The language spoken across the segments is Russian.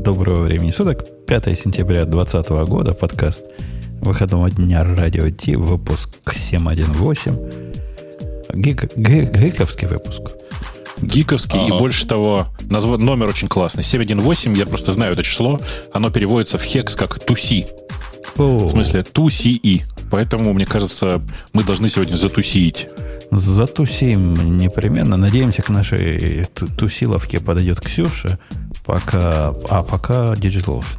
Доброго времени суток. 5 сентября 2020 года. Подкаст выходного дня Радио Ти. Выпуск 718. Гик, гик, гиковский выпуск. Гиковский, А-а. и больше того, назв... номер очень классный. 718, я просто знаю это число. Оно переводится в хекс как туси. В смысле, туси-и. Поэтому, мне кажется, мы должны сегодня затусить. Затусим непременно. Надеемся, к нашей тусиловке подойдет Ксюша. Пока, а пока DigitalOcean.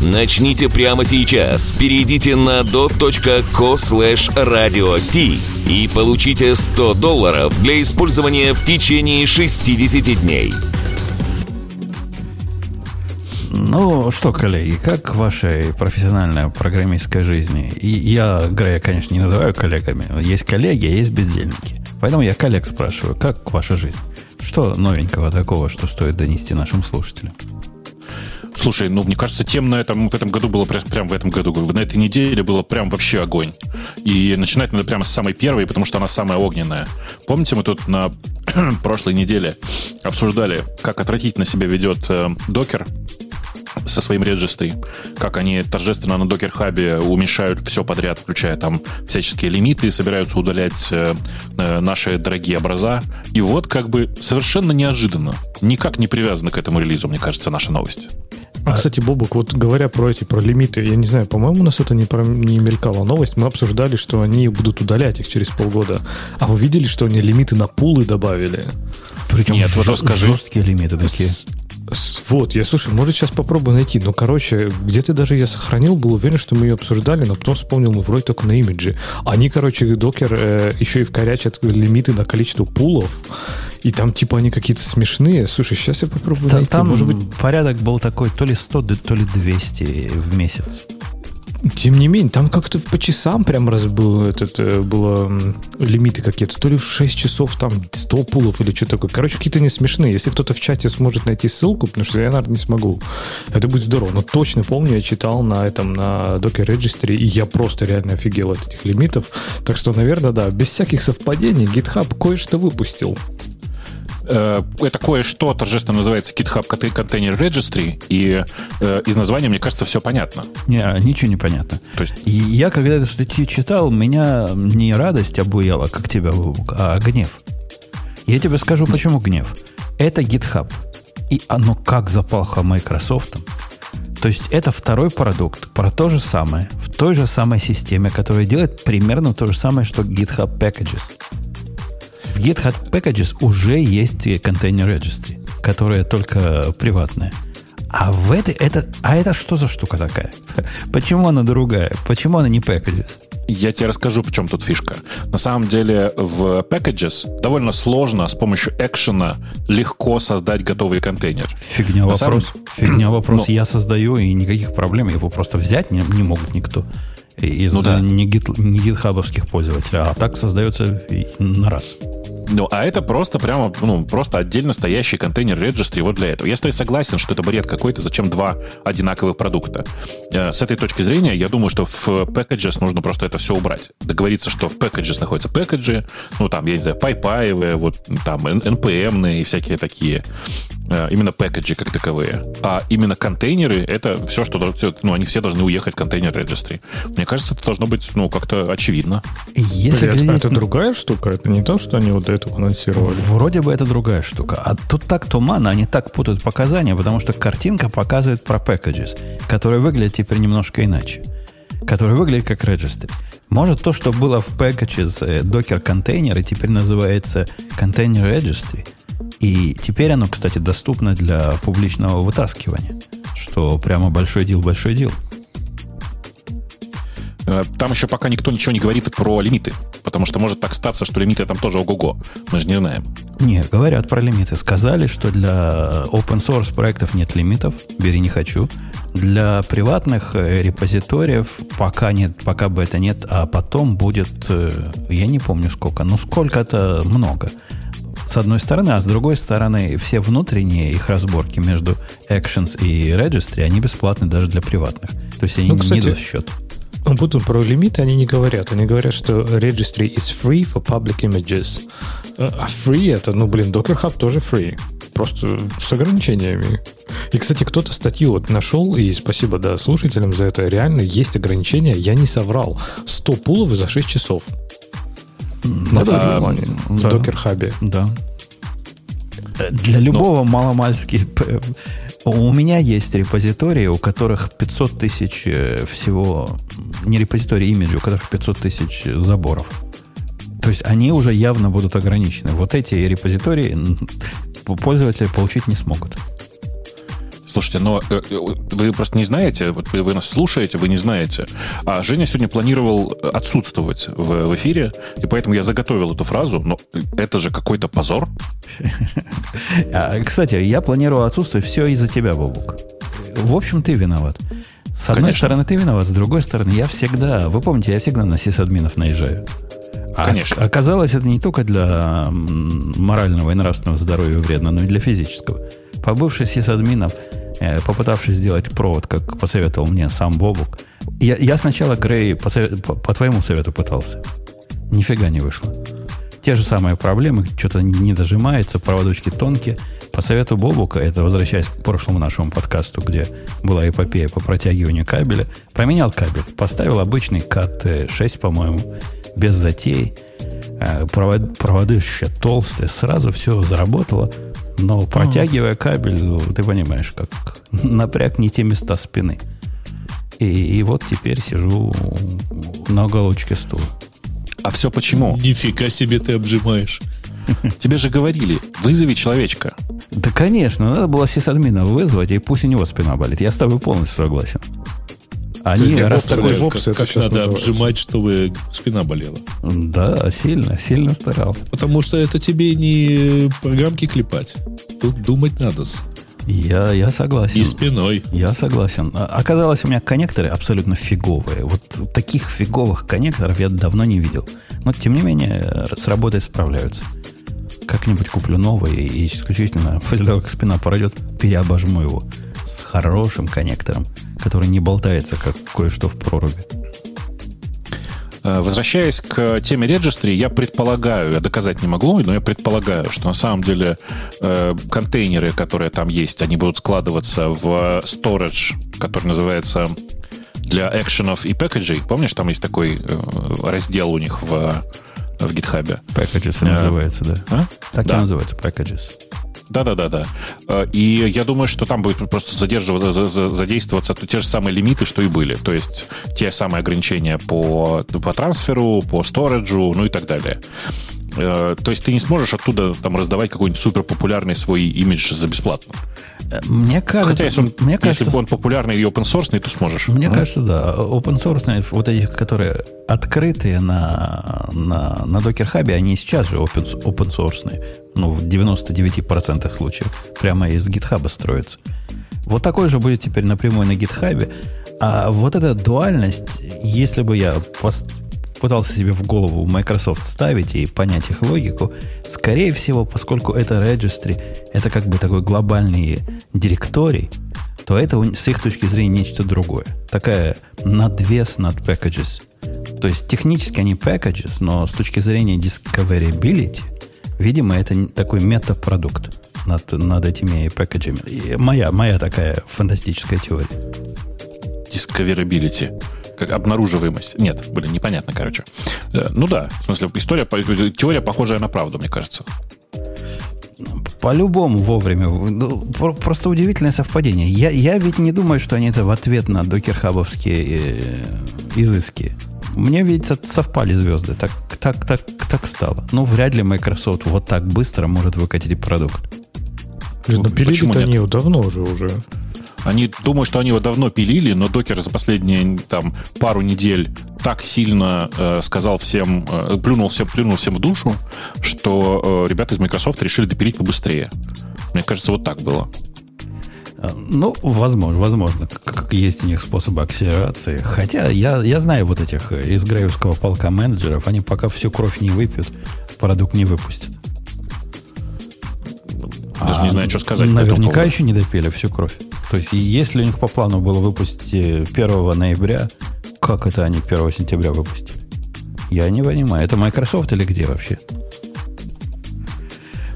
Начните прямо сейчас. Перейдите на dot.co slash radio и получите 100 долларов для использования в течение 60 дней. Ну что, коллеги, как ваша профессиональная программистская жизнь? И я Грея, конечно, не называю коллегами. Есть коллеги, а есть бездельники. Поэтому я коллег спрашиваю, как ваша жизнь? Что новенького такого, что стоит донести нашим слушателям? Слушай, ну, мне кажется, тем на этом, в этом году было прям, в этом году, на этой неделе было прям вообще огонь. И начинать надо прямо с самой первой, потому что она самая огненная. Помните, мы тут на прошлой неделе обсуждали, как отвратительно себя ведет э, докер со своим регистрой, как они торжественно на Docker Hub уменьшают все подряд, включая там всяческие лимиты, собираются удалять э, э, наши дорогие образа. И вот как бы совершенно неожиданно, никак не привязано к этому релизу, мне кажется, наша новость. А, кстати, Бобук, вот говоря про эти, про лимиты, я не знаю, по-моему, у нас это не, про, не мелькала новость. Мы обсуждали, что они будут удалять их через полгода. А вы видели, что они лимиты на пулы добавили? Причем Нет, вот расскажи. жесткие лимиты такие. Вот, я слушай, может сейчас попробую найти. Но, короче, где-то даже я сохранил, был уверен, что мы ее обсуждали, но потом вспомнил, мы вроде только на имидже. Они, короче, докер э, еще и вкорячат лимиты на количество пулов. И там, типа, они какие-то смешные. Слушай, сейчас я попробую там, найти. Там, может быть... порядок был такой то ли 100, то ли 200 в месяц. Тем не менее, там как-то по часам прям раз был этот, э, было лимиты какие-то. То ли в 6 часов там 100 пулов или что такое. Короче, какие-то не смешные. Если кто-то в чате сможет найти ссылку, потому что я, наверное, не смогу. Это будет здорово. Но точно помню, я читал на этом, на Docker Registry, и я просто реально офигел от этих лимитов. Так что, наверное, да, без всяких совпадений GitHub кое-что выпустил. Э, это кое-что торжественно называется GitHub Container Registry, и э, из названия, мне кажется, все понятно. Не, ничего не понятно. То есть... И я, когда эту статью читал, меня не радость обуяла, как тебя, а гнев. Я тебе скажу, почему гнев. Это GitHub. И оно как запахло Microsoft. То есть это второй продукт про то же самое, в той же самой системе, которая делает примерно то же самое, что GitHub Packages. В GitHub Packages уже есть контейнер registry, которая только приватная. А в этой, это, а это что за штука такая? Почему она другая? Почему она не packages? Я тебе расскажу, в чем тут фишка. На самом деле в packages довольно сложно с помощью экшена легко создать готовый контейнер. Фигня На вопрос. Самом... Фигня вопрос. Но... Я создаю, и никаких проблем. Его просто взять не, не могут никто из ну, да. не, гит, не гитхабовских пользователей. А так создается на раз. Ну, а это просто прямо, ну, просто отдельно стоящий контейнер registry вот для этого. Я с тобой согласен, что это бред какой-то, зачем два одинаковых продукта. Э, с этой точки зрения, я думаю, что в packages нужно просто это все убрать. Договориться, что в packages находятся пэкэджи, ну, там, я не знаю, пайпаевые, вот там, NPM и всякие такие. Э, именно пэкэджи как таковые. А именно контейнеры, это все, что, ну, они все должны уехать в контейнер registry. Мне кажется, это должно быть, ну, как-то очевидно. Если Блин, глядеть... это другая штука? Это не то, что они вот этого анонсировали? Вроде бы это другая штука. А тут так туманно, они так путают показания, потому что картинка показывает про packages, которые выглядят теперь немножко иначе. Которые выглядят как registry. Может, то, что было в packages э, Docker контейнеры, теперь называется контейнер registry – и теперь оно, кстати, доступно для публичного вытаскивания, что прямо большой дел, большой дел. Э, там еще пока никто ничего не говорит про лимиты, потому что может так статься, что лимиты там тоже ого-го. Мы же не знаем. Не, говорят про лимиты. Сказали, что для open source проектов нет лимитов. Бери не хочу. Для приватных э, репозиториев пока нет, пока бы это нет, а потом будет, э, я не помню сколько, но сколько-то много. С одной стороны, а с другой стороны, все внутренние их разборки между Actions и Registry, они бесплатны даже для приватных. То есть они ну, кстати, не дают счет. Ну, будут про лимиты они не говорят. Они говорят, что registry is free for public images. А free это, ну, блин, Docker Hub тоже free. Просто с ограничениями. И, кстати, кто-то статью вот нашел, и спасибо, да, слушателям за это. Реально есть ограничения, я не соврал. 100 пулов за 6 часов. На да, плане. Да. В Docker Hub. Да. Для любого Но... маломальски у меня есть репозитории, у которых 500 тысяч э, всего, не репозитории имиджа, у которых 500 тысяч заборов. То есть они уже явно будут ограничены. Вот эти репозитории пользователи получить не смогут. Слушайте, но э, э, вы просто не знаете, вот вы нас слушаете, вы не знаете. А Женя сегодня планировал отсутствовать в, в эфире, и поэтому я заготовил эту фразу, но это же какой-то позор. А, кстати, я планировал отсутствовать все из-за тебя, Бобук. В общем, ты виноват. С одной Конечно. стороны, ты виноват, с другой стороны, я всегда, вы помните, я всегда на сисадминов наезжаю. А Конечно. Оказалось, это не только для морального и нравственного здоровья вредно, но и для физического. Побывший сисадминов, э, попытавшись сделать провод, как посоветовал мне сам Бобук, я, я сначала, Грей, по, по, твоему совету пытался. Нифига не вышло. Те же самые проблемы, что-то не дожимается, проводочки тонкие. По совету Бобука, это возвращаясь к прошлому нашему подкасту, где была эпопея по протягиванию кабеля, поменял кабель, поставил обычный КТ-6, по-моему, без затей. Э, провод, еще толстые, сразу все заработало. Но протягивая кабель, ну, ты понимаешь, как напряг не те места спины. И, и вот теперь сижу на уголочке стула. А все почему? Нифига себе ты обжимаешь. Тебе же говорили, вызови человечка. Да, конечно, надо было сисадмина вызвать, и пусть у него спина болит. Я с тобой полностью согласен. Они, раз такой вопс, как, как надо называется. обжимать, чтобы спина болела. Да, сильно, сильно старался. Потому что это тебе не программки клепать. Тут думать надо. Я, я согласен. И спиной. Я согласен. А, оказалось, у меня коннекторы абсолютно фиговые. Вот таких фиговых коннекторов я давно не видел. Но, тем не менее, с работой справляются. Как-нибудь куплю новый и исключительно после того, как спина пройдет, переобожму его с хорошим коннектором, который не болтается, как кое-что в проруби. Э, возвращаясь к теме registry, я предполагаю, я доказать не могу, но я предполагаю, что на самом деле э, контейнеры, которые там есть, они будут складываться в storage, который называется для экшенов и пэкэджей. Помнишь, там есть такой э, раздел у них в, в GitHub? Packages э, называется, да. А? Так да. и называется, packages. Да-да-да-да. Э, и я думаю, что там будет просто задерживаться, задействоваться те же самые лимиты, что и были. То есть те самые ограничения по, по трансферу, по сториджу, ну и так далее. Э, то есть ты не сможешь оттуда там раздавать какой-нибудь супер популярный свой имидж за бесплатно. Мне кажется, Хотя если он, мне кажется, если он популярный и open source, то сможешь. Мне а? кажется, да. Open source, вот эти, которые открытые на, на, на Docker Hub, они сейчас же open, open source. Ну, в 99% случаев. Прямо из GitHub строятся. Вот такой же будет теперь напрямую на GitHub. А вот эта дуальность, если бы я пытался себе в голову Microsoft ставить и понять их логику, скорее всего, поскольку это registry, это как бы такой глобальный директорий, то это с их точки зрения нечто другое. Такая надвес над packages. То есть технически они packages, но с точки зрения discoverability, видимо, это такой метапродукт над, над этими пэкэджами. Моя, моя такая фантастическая теория. Discoverability как обнаруживаемость. Нет, блин, непонятно, короче. Э, ну да, в смысле, история, теория похожая на правду, мне кажется. По-любому вовремя. Ну, просто удивительное совпадение. Я, я ведь не думаю, что они это в ответ на докерхабовские э, изыски. Мне ведь совпали звезды. Так, так, так, так стало. Ну, вряд ли Microsoft вот так быстро может выкатить продукт. Ну, пилили-то они давно уже уже. Они думают, что они его давно пилили, но докер за последние там, пару недель так сильно э, сказал всем, э, плюнул, всем, плюнул всем в душу, что э, ребята из Microsoft решили допилить побыстрее. Мне кажется, вот так было. Ну, возможно, возможно, как есть у них способы акселерации. Хотя я, я знаю вот этих из грейвского полка менеджеров, они пока всю кровь не выпьют, продукт не выпустят. Даже а, не знаю, что сказать. Наверняка еще не допили всю кровь. То есть, если у них по плану было выпустить 1 ноября, как это они 1 сентября выпустили? Я не понимаю. Это Microsoft или где вообще?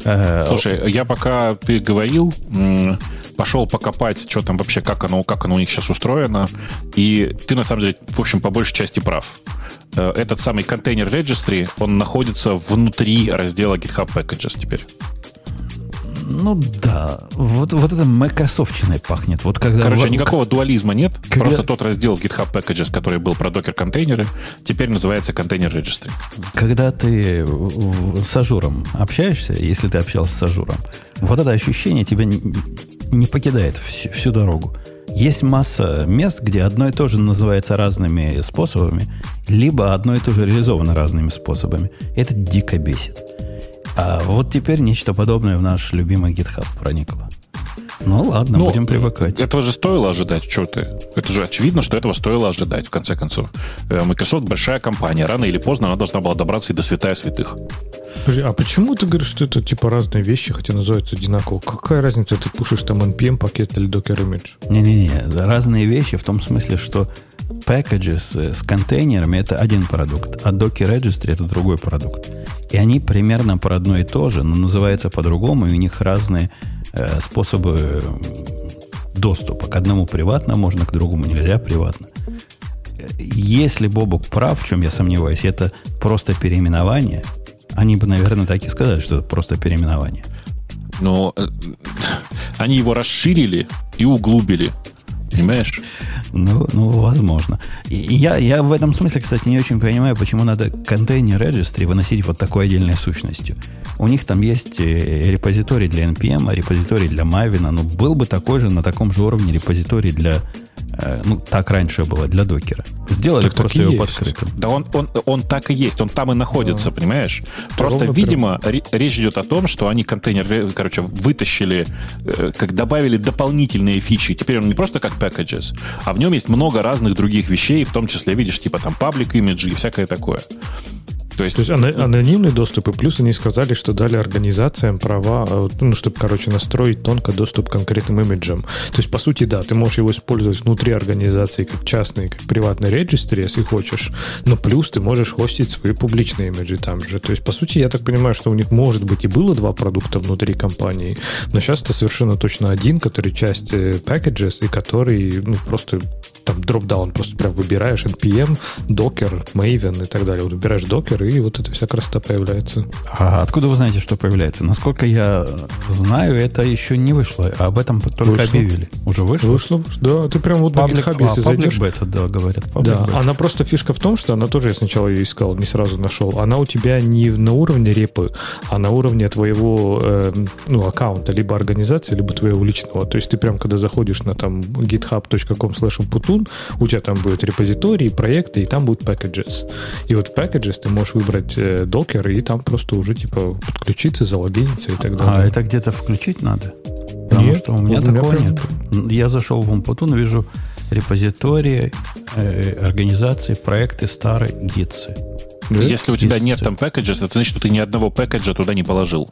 Э, Слушай, я пока ты говорил, пошел покопать, что там вообще, как оно, как оно у них сейчас устроено. И ты, на самом деле, в общем, по большей части прав. Э, этот самый container registry, он находится внутри раздела GitHub Packages теперь. Ну да, вот, вот это Microsoft чиной пахнет. Вот когда Короче, в... никакого дуализма нет. Когда... Просто тот раздел GitHub Packages, который был про Docker-контейнеры, теперь называется Container Registry. Когда ты с Azure ом общаешься, если ты общался с Azure ом, вот это ощущение тебя не, не покидает всю, всю дорогу. Есть масса мест, где одно и то же называется разными способами, либо одно и то же реализовано разными способами. Это дико бесит. А вот теперь нечто подобное в наш любимый GitHub проникло. Ну ладно, ну, будем привыкать. Этого же стоило ожидать, что ты. Это же очевидно, что этого стоило ожидать, в конце концов. Э, Microsoft большая компания. Рано или поздно она должна была добраться и до святая святых. Подожди, а почему ты говоришь, что это типа разные вещи, хотя называются одинаково? Какая разница, ты пушишь там NPM пакет или Docker Image? Не-не-не, разные вещи в том смысле, что packages с контейнерами это один продукт, а Docker Registry это другой продукт. И они примерно про одно и то же, но называются по-другому, и у них разные э, способы доступа. К одному приватно можно, к другому нельзя приватно. Если Бобок прав, в чем я сомневаюсь, это просто переименование, они бы, наверное, так и сказали, что это просто переименование. Но э, они его расширили и углубили. Понимаешь? Ну, ну, возможно. И я, я в этом смысле, кстати, не очень понимаю, почему надо контейнер registry выносить вот такой отдельной сущностью. У них там есть э, репозиторий для NPM, а репозиторий для Maven. Но ну, был бы такой же, на таком же уровне репозиторий для ну, так раньше было для докера. Сделали так просто его есть. подкрытым. Да он, он, он так и есть, он там и находится, да. понимаешь? Просто, Ровно видимо, прям. речь идет о том, что они контейнер, э, короче, вытащили, э, как добавили дополнительные фичи. Теперь он не просто как packages, а в нем есть много разных других вещей, в том числе, видишь, типа там паблик имиджи и всякое такое. То есть, То есть анонимный доступ, и плюс они сказали, что дали организациям права, э, ну, чтобы, короче, настроить тонко доступ к конкретным имиджам. То есть, по сути, да, ты можешь его использовать внутри организации как частный, как приватный регистр, если хочешь, но плюс ты можешь хостить свои публичные имиджи там же. То есть, по сути, я так понимаю, что у них, может быть, и было два продукта внутри компании, но сейчас это совершенно точно один, который часть э, packages и который, ну, просто там дроп-даун, просто прям выбираешь NPM, Docker, Maven и так далее. Вот выбираешь Docker, и вот эта вся красота появляется. А откуда вы знаете, что появляется? Насколько я знаю, это еще не вышло, а об этом только вышло. объявили. Уже вышло? Вышло, да. Ты прям вот public, на GitHub, если а, зайдешь... Beta, да, говорят. Да, beta. она просто фишка в том, что она тоже, я сначала ее искал, не сразу нашел. Она у тебя не на уровне репы, а на уровне твоего э, ну, аккаунта, либо организации, либо твоего личного. То есть ты прям, когда заходишь на там github.com slash Putun, у тебя там будет репозитории, проекты, и там будут packages. И вот в packages ты можешь выбрать э, докер и там просто уже типа подключиться, залогиниться и так а далее. А это где-то включить надо? Потому нет, что у меня такого меня прям... нет. Я зашел в Умпутун, вижу репозитории, э, организации, проекты старые, гитсы. Да? Если у тебя есть нет там пэкэджа, это значит, что ты ни одного пэкэджа туда не положил.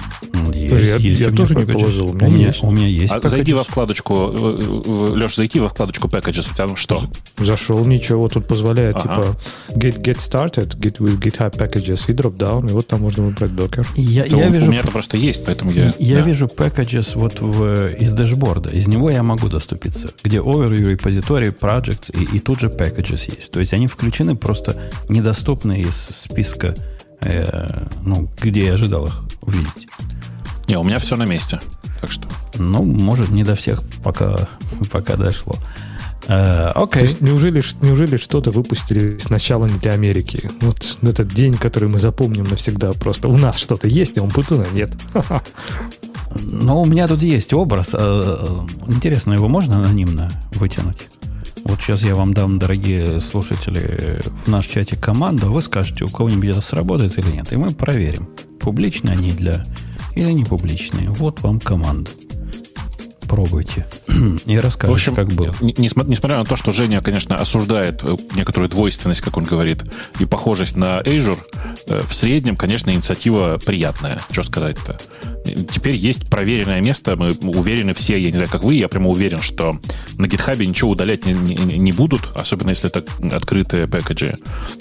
Есть, я есть я тоже не положил. У меня, у меня, есть. У меня есть а зайди во вкладочку, э, э, Леша, зайди во вкладочку packages, там что? Зашел, ничего, тут позволяет, ага. типа, get, get started, get with GitHub packages и drop down, и вот там можно выбрать Docker. Я, я вижу, у меня это просто есть, поэтому я... Я да. вижу packages вот в, из дэшборда, из него я могу доступиться, где overview, репозиторий, projects, и, и тут же packages есть. То есть они включены просто недоступны из списка, э, ну, где я ожидал их увидеть. Не, у меня все на месте. Так что. Ну, может, не до всех пока, пока дошло. Э, окей. Okay. неужели, неужели что-то выпустили сначала не для Америки? Вот этот день, который мы запомним навсегда просто. У нас что-то есть, а у Путуна нет. Ну, у меня тут есть образ. Э, э, интересно, его можно анонимно вытянуть? Вот сейчас я вам дам, дорогие слушатели, в наш чате команду, а вы скажете, у кого-нибудь это сработает или нет. И мы проверим, публичные они для или не публичные. Вот вам команда. попробуйте. И расскажите, в общем, как было. Несмотря на то, что Женя, конечно, осуждает э, некоторую двойственность, как он говорит, и похожесть на Azure, э, в среднем, конечно, инициатива приятная. Что сказать-то? Теперь есть проверенное место, мы уверены все, я не знаю, как вы, я прямо уверен, что на GitHub ничего удалять не, не, не будут, особенно если это открытые пэкэджи,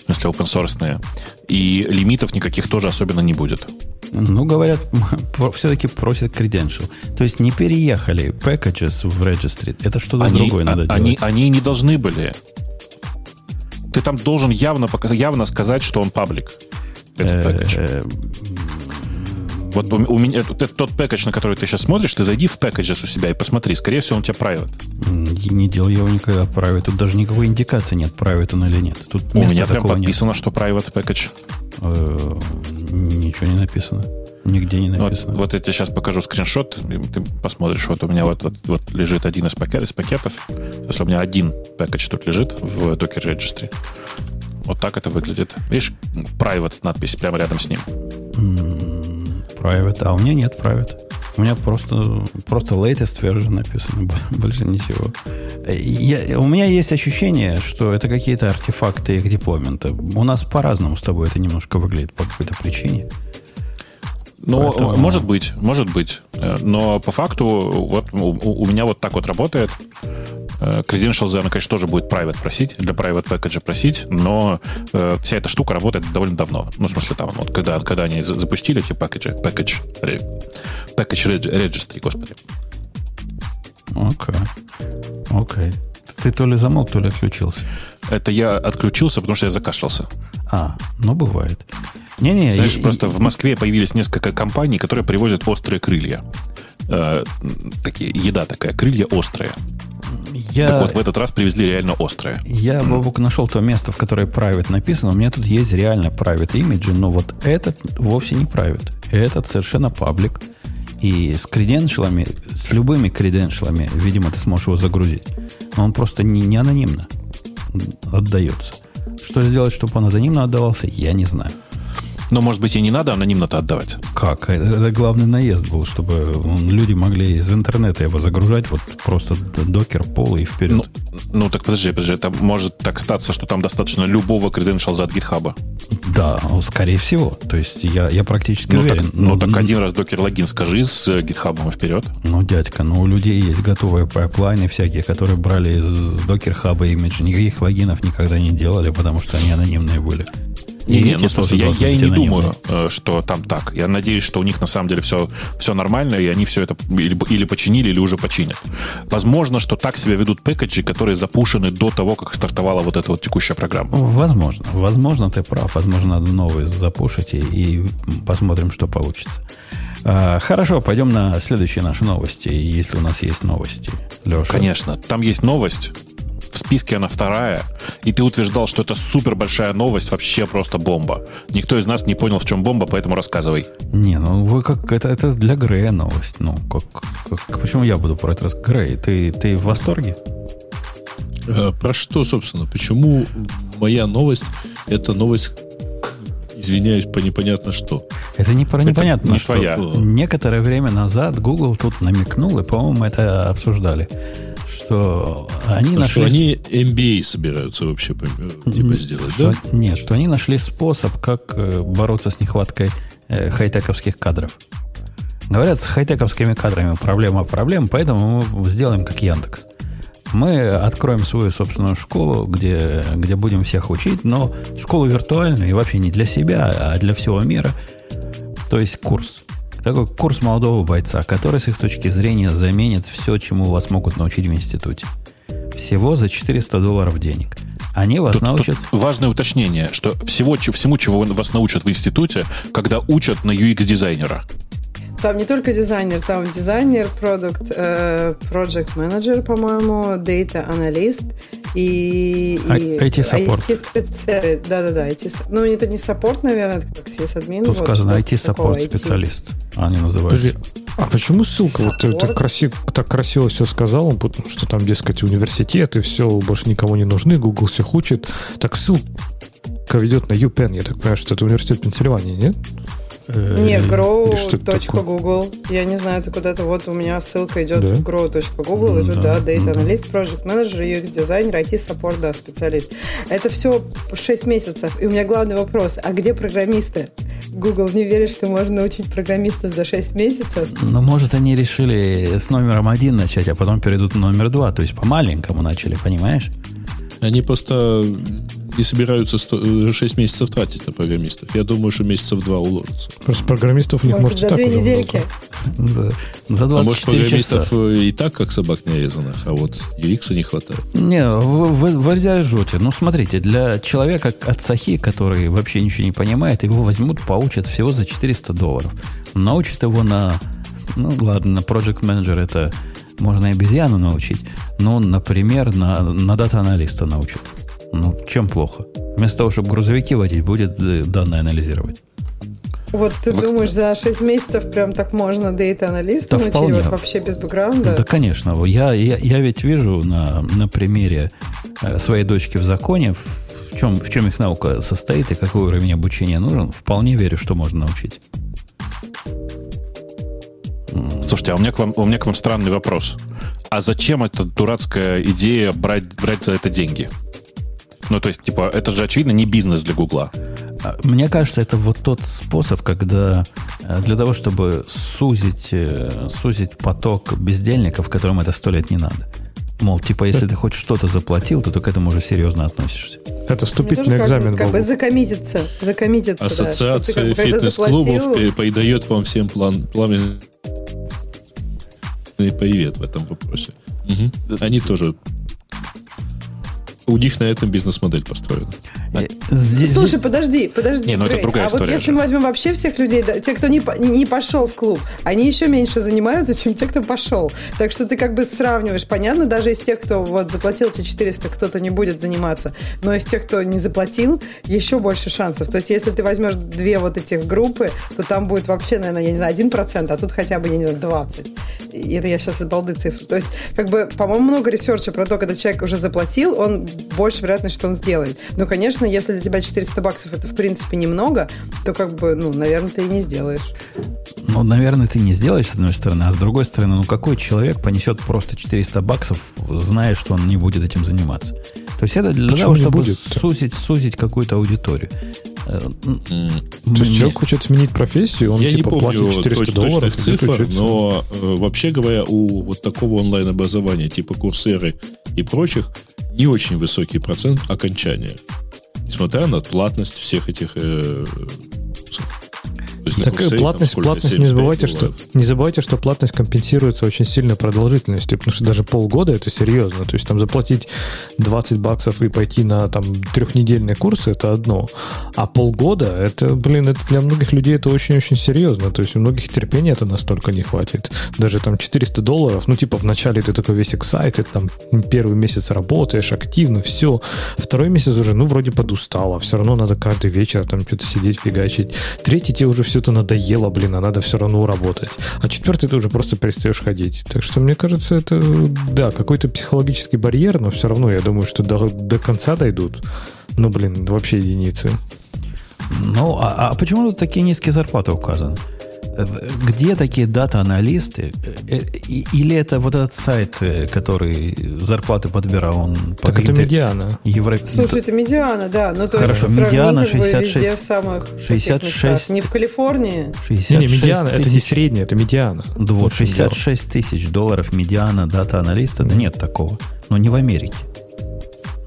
если open source. И лимитов никаких тоже особенно не будет. Ну, говорят, все-таки просят credential. То есть не переехали packages в registry. Это что-то они, другое надо а, они, делать. Они не должны были. Ты там должен явно, явно сказать, что он паблик. Этот вот у, у меня этот, тот пэкэдж, на который ты сейчас смотришь, ты зайди в пэкэджес у себя и посмотри. Скорее всего, он у тебя private. Не, не делал я его никогда private. Тут даже никакой индикации нет, private он или нет. Тут у меня прям подписано, нет. что private пэкэдж. Э, ничего не написано. Нигде не написано. Вот, вот я тебе сейчас покажу скриншот, и ты посмотришь. Вот у меня вот, вот, вот лежит один из, пакет, из пакетов. Если у меня один пакет тут лежит в Docker Registry. Вот так это выглядит. Видишь, private надпись прямо рядом с ним. Private, а у меня нет private. У меня просто, просто latest version написано, больше ничего. Я, у меня есть ощущение, что это какие-то артефакты их деплоймента. У нас по-разному с тобой это немножко выглядит по какой-то причине. Ну, Поэтому... может быть, может быть. Э, но по факту вот у, у меня вот так вот работает. Э, credentials, наверное, конечно, тоже будет private просить, для private package просить, но э, вся эта штука работает довольно давно. Ну, в смысле, там, вот, когда, когда они запустили эти пакеджи, package, package registry, господи. Окей. Okay. Окей. Okay. Ты то ли замолк, то ли отключился. Это я отключился, потому что я закашлялся. А, ну бывает. Не-не, Знаешь, я, просто я, в Москве появились несколько компаний, которые привозят острые крылья. Э, такие, еда такая, крылья острые. Я, так вот, в этот раз привезли реально острое. Я, Бабук, нашел то место, в которое private написано. У меня тут есть реально private image, но вот этот вовсе не private. Этот совершенно паблик. И с креденшалами, с любыми креденшалами, видимо, ты сможешь его загрузить. Но он просто не, не анонимно отдается. Что сделать, чтобы он анонимно отдавался, я не знаю. Но, может быть, и не надо анонимно-то отдавать. Как? Это, это главный наезд был, чтобы люди могли из интернета его загружать, вот просто докер, пол и вперед. Ну, ну так подожди, подожди, это может так статься, что там достаточно любого креденшалза от гитхаба. Да, ну, скорее всего. То есть я, я практически ну, уверен. Так, ну, так один раз docker login скажи с GitHub ом вперед. Ну, дядька, ну у людей есть готовые pipeline ы всякие, которые брали из Docker Hub а image. Никаких логинов никогда не делали, потому что они анонимные были. Не, не, ну, смысле, я, я и не думаю, э, что там так. Я надеюсь, что у них на самом деле все, все нормально, и они все это или, или починили, или уже починят. Возможно, что так себя ведут package и, которые запушены до того, как стартовала вот эта вот текущая программа. Возможно. Возможно, ты прав. Возможно, надо новые запушить и, и посмотрим, что получится. А, хорошо, пойдем на следующие наши новости, если у нас есть новости. Леша. Конечно, там есть новость в списке она вторая, и ты утверждал, что это супер большая новость, вообще просто бомба. Никто из нас не понял, в чем бомба, поэтому рассказывай. Не, ну вы как это, это для Грея новость. Ну, как, как, почему я буду про это рассказывать? Грей, ты, ты в восторге? А, про что, собственно? Почему моя новость это новость извиняюсь, по непонятно что. Это не про непонятно не что. Твоя. Некоторое время назад Google тут намекнул, и, по-моему, это обсуждали что они нашли... Что они MBA собираются вообще типа сделать, что, да? Нет, что они нашли способ, как э, бороться с нехваткой э, хай-тековских кадров. Говорят, с хай-тековскими кадрами проблема проблем, поэтому мы сделаем как Яндекс. Мы откроем свою собственную школу, где, где будем всех учить, но школу виртуальную и вообще не для себя, а для всего мира. То есть курс. Такой курс молодого бойца, который с их точки зрения заменит все, чему вас могут научить в институте. Всего за 400 долларов денег. Они вас тут, научат... Тут важное уточнение, что всего, всему, чего вас научат в институте, когда учат на UX-дизайнера. Там не только дизайнер, там дизайнер, продукт, э, project менеджер, по-моему, data аналист и, а, и IT-support. IT да-да-да, IT, ну это не support, наверное, это как сисадмин. Тут вот, сказано IT-support специалист, IT. они называются. Подожди, а почему ссылка? Вот ты, ты красиво, так красиво все сказал, потому что там, дескать, университет, и все, больше никому не нужны, Google всех учит. Так ссылка ведет на UPenn, я так понимаю, что это университет Пенсильвании, нет? Э, Не, это grow.google. Я не знаю, ты куда-то, вот у меня ссылка идет Да? в grow.google, и Ну тут, да, да, Data ну. Analyst, Project Manager, UX дизайнер, IT Support, да, специалист. Это все 6 месяцев. И у меня главный вопрос, а где программисты? Google не верит, что можно научить программиста за 6 месяцев? Но, может, они решили с номером один начать, а потом перейдут на номер два. То есть по-маленькому начали, понимаешь? Они просто не собираются 6 месяцев тратить на программистов. Я думаю, что месяцев два уложится. Просто программистов у них может, за и так две уже недельки. много. За, за А 24 может, часа. программистов э, и так, как собак нарезанных, а вот UX не хватает. Не, вы, вы, вы ржете. Ну, смотрите, для человека от сохи, который вообще ничего не понимает, его возьмут, поучат всего за 400 долларов. Научат его на... Ну, ладно, на Project Manager это можно и обезьяну научить, но, например, на, на дата-аналиста научат. Ну, чем плохо? Вместо того, чтобы грузовики водить, будет э, данные анализировать. Вот ты Вот, думаешь, за 6 месяцев прям так можно Analyst Да научить вполне. вот вообще без бэкграунда? Да, конечно. Я, я, я ведь вижу на, на примере э, своей дочки в законе, в, в чем, в чем их наука состоит и какой уровень обучения нужен. Вполне верю, что можно научить. Слушайте, а у меня, к вам, у меня к вам странный вопрос. А зачем эта дурацкая идея брать, брать за это деньги? Ну, то есть, типа, это же, очевидно, не бизнес для Гугла. А, Мне кажется, это вот тот способ, когда э, для того, чтобы сузить, э, сузить поток бездельников, которым это сто лет не надо. Мол, типа, если ты хоть что-то заплатил, то ты к этому уже серьезно относишься. Это вступительный экзамен как бы закоммититься, закоммититься, да, Ассоциация когда фитнес-клубов передает вам всем план, пламенный привет в этом вопросе. Мгм. Они тоже... У них на этом бизнес-модель построена. Э, здесь- Слушай, подожди, подожди. Не, ну это другая а вот если же. мы возьмем вообще всех людей, да, те, кто не, не пошел в клуб, они еще меньше занимаются, чем те, кто пошел. Так что ты как бы сравниваешь. Понятно, даже из тех, кто вот заплатил эти 400, кто-то не будет заниматься. Но из тех, кто не заплатил, еще больше шансов. То есть если ты возьмешь две вот этих группы, то там будет вообще, наверное, я не знаю, 1%, а тут хотя бы, я не знаю, 20. И это я сейчас от балды цифры. То есть, как бы, по-моему, много research а про то, когда человек уже заплатил, он больше вероятность, что он сделает. Но, конечно, если для тебя 400 баксов это, в принципе, немного, то, как бы, ну, наверное, ты и не сделаешь. Ну, наверное, ты не сделаешь, с одной стороны, а с другой стороны, ну какой человек понесет просто 400 баксов, зная, что он не будет этим заниматься? То есть это для Почему того, чтобы будет-то? сузить, сузить какую-то аудиторию. Э, То есть человек хочет сменить профессию, он Я не типа помню платит 400 точ- долларов, цифр, но э, вообще говоря, у вот такого онлайн-образования типа Курсеры и прочих не очень высокий процент окончания. Несмотря на платность всех этих э, есть Курсере там платность, платность не 75 забывайте, что не забывайте, что платность компенсируется очень сильно продолжительностью, потому что даже полгода это серьезно. То есть там заплатить 20 баксов и пойти на там трехнедельные курсы это одно, а полгода это, блин, это для многих людей это очень-очень серьезно. То есть у многих терпения это настолько не хватит. Даже там 400 долларов, ну типа вначале ты такой весь excited, там первый месяц работаешь активно, все. Второй месяц уже, ну вроде подустала, все равно надо каждый вечер там что-то сидеть, фигачить. Третий тебе уже все это надоело, блин, а надо все равно работать. А четвертый ты уже просто перестаешь ходить. Так что мне кажется, это, да, какой-то психологический барьер, но все равно я думаю, что до, до конца дойдут. Ну, блин, вообще единицы. Ну, а, а почему тут такие низкие зарплаты указаны? Э, Где такие дата-аналисты? Э, Или это вот этот сайт, э, который зарплаты подбирал, он по Так это медиана. евро- Слушай, это медиана, да. Ну, то Хорошо, есть, медиана как бы, 66. везде в самых таких 66. местах. Не в Калифорнии. 66 Не, не, медиана, это не тысяч- средняя, это медиана. Да вот, В общем, дело. 66 тысяч долларов медиана дата-аналиста, да нет такого. Ну, не в Америке.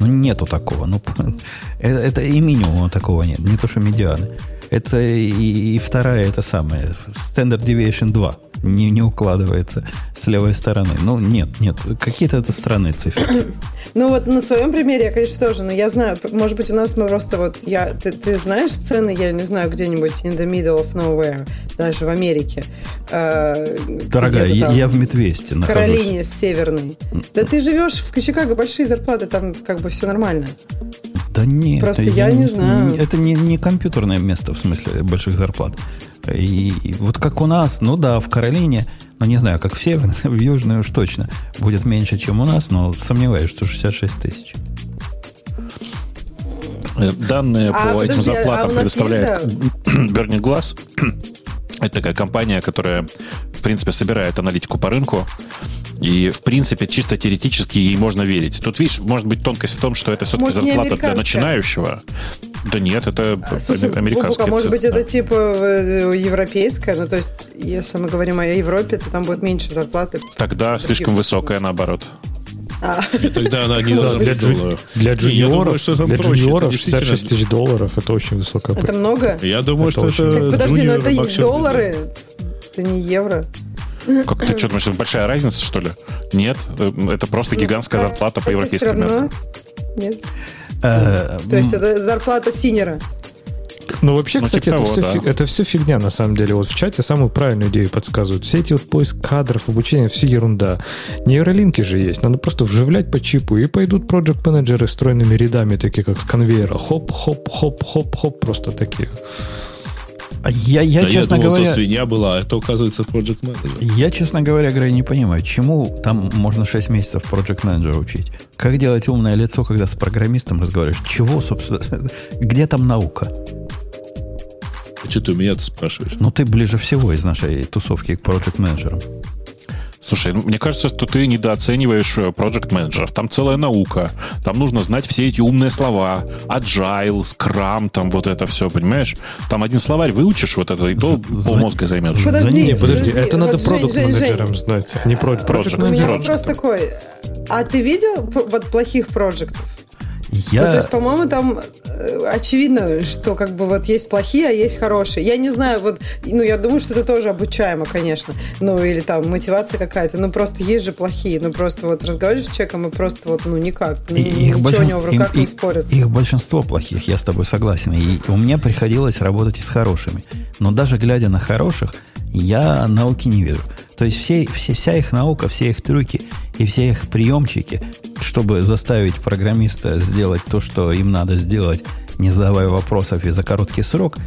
Ну, нету такого. Ну, это, это и минимума такого нет. Не то, что медианы. Это и, и вторая, это самое. Standard Deviation 2 не, не укладывается с левой стороны. Ну, нет, нет. Какие-то это странные цифры. Ну вот на своем примере я, конечно, тоже, но я знаю, может быть, у нас мы просто вот, я, ты, ты знаешь цены, я не знаю, где-нибудь in the middle of nowhere, даже в Америке. э, Дорогая, я, я в Медвесте в. Каролине северной. Да ты живешь в Чикаго, большие зарплаты, там как бы все нормально. Да нет. Просто я не знаю. Это не, не компьютерное место в смысле больших зарплат. И, и вот как у нас, ну да, в Каролине, ну не знаю, как в Северной, в Южной уж точно будет меньше, чем у нас, но сомневаюсь, что 66 тысяч. Э, Данные А, по этим подожди, а зарплатам есть, предоставляет Burning Glass. Это такая компания, которая, в принципе, собирает аналитику по рынку. И, в принципе, чисто теоретически ей можно верить. Тут, видишь, может быть тонкость в том, что это все-таки зарплата для начинающего. Да нет, это Слушай, американская. А может быть, цена. это типа э, европейская? Ну, то есть, если мы говорим о Европе, то там будет меньше зарплаты. Тогда слишком высокая, наоборот. А, И тогда она не Да, должна для, быть джу- для Не, я джуниоров, думаю, для проще. Джуниоров действительно- 66 тысяч долларов это очень высокая это много? Я думаю, Это что очень- это Так, подожди, но джуниоры это доллары, это не евро. Как ты что думаешь, это большая разница, что ли? Нет, э, это просто гигантская Ну, зарплата по европейским меркам. Нет. Э, То есть это зарплата синера. Ну, вообще, Ну, кстати, типа это, того, все, да. фи- это все фигня, на самом деле. Вот в чате самую правильную идею подсказывают. Все эти вот поиск кадров, обучение, все ерунда. Нейролинки же есть. Надо просто вживлять по чипу, и пойдут проект менеджеры стройными рядами, такие как с конвейера. Хоп, хоп, хоп, хоп, хоп, просто такие. Я, я, Да я честно думал, говоря, то свинья была, а это, оказывается, Project Manager. я, честно говоря, Грей, не понимаю, чему там можно 6 месяцев Project Manager учить? Как делать умное лицо, когда с программистом разговариваешь? Чего, собственно, где там наука? А что ты у меня-то спрашиваешь? Ну, ты ближе всего из нашей тусовки к Project менеджерам. Слушай, ну, мне кажется, что ты недооцениваешь э, project менеджеров. Там целая наука. Там нужно знать все эти умные слова. Agile, Scrum, там вот это все, понимаешь? Там один словарь выучишь, вот это, и то За- полмозга займешь. За Подожди. Не, подожди, подожди, это надо вот, Жень, продукт Жень, менеджерам знать, а не про- Project project У меня вопрос такой. А ты видел вот плохих проектов? Я... Ну, то есть, по-моему, там э, очевидно, что как бы вот есть плохие, а есть хорошие. Я не знаю, вот, ну, я думаю, что это тоже обучаемо, конечно. Ну, или там мотивация какая-то. Ну, просто есть же плохие. Ну, просто вот разговариваешь с человеком и просто вот, ну, никак. Ну, И- их ничего большин- у него в руках им- не спорится. Их большинство плохих, я с тобой согласен. И у меня приходилось работать и с хорошими. Но даже глядя на хороших, я науки не вижу. То есть все, все, вся их наука, все их трюки и все их приемчики, чтобы заставить программиста сделать то, что им надо сделать, не задавая вопросов и за короткий срок,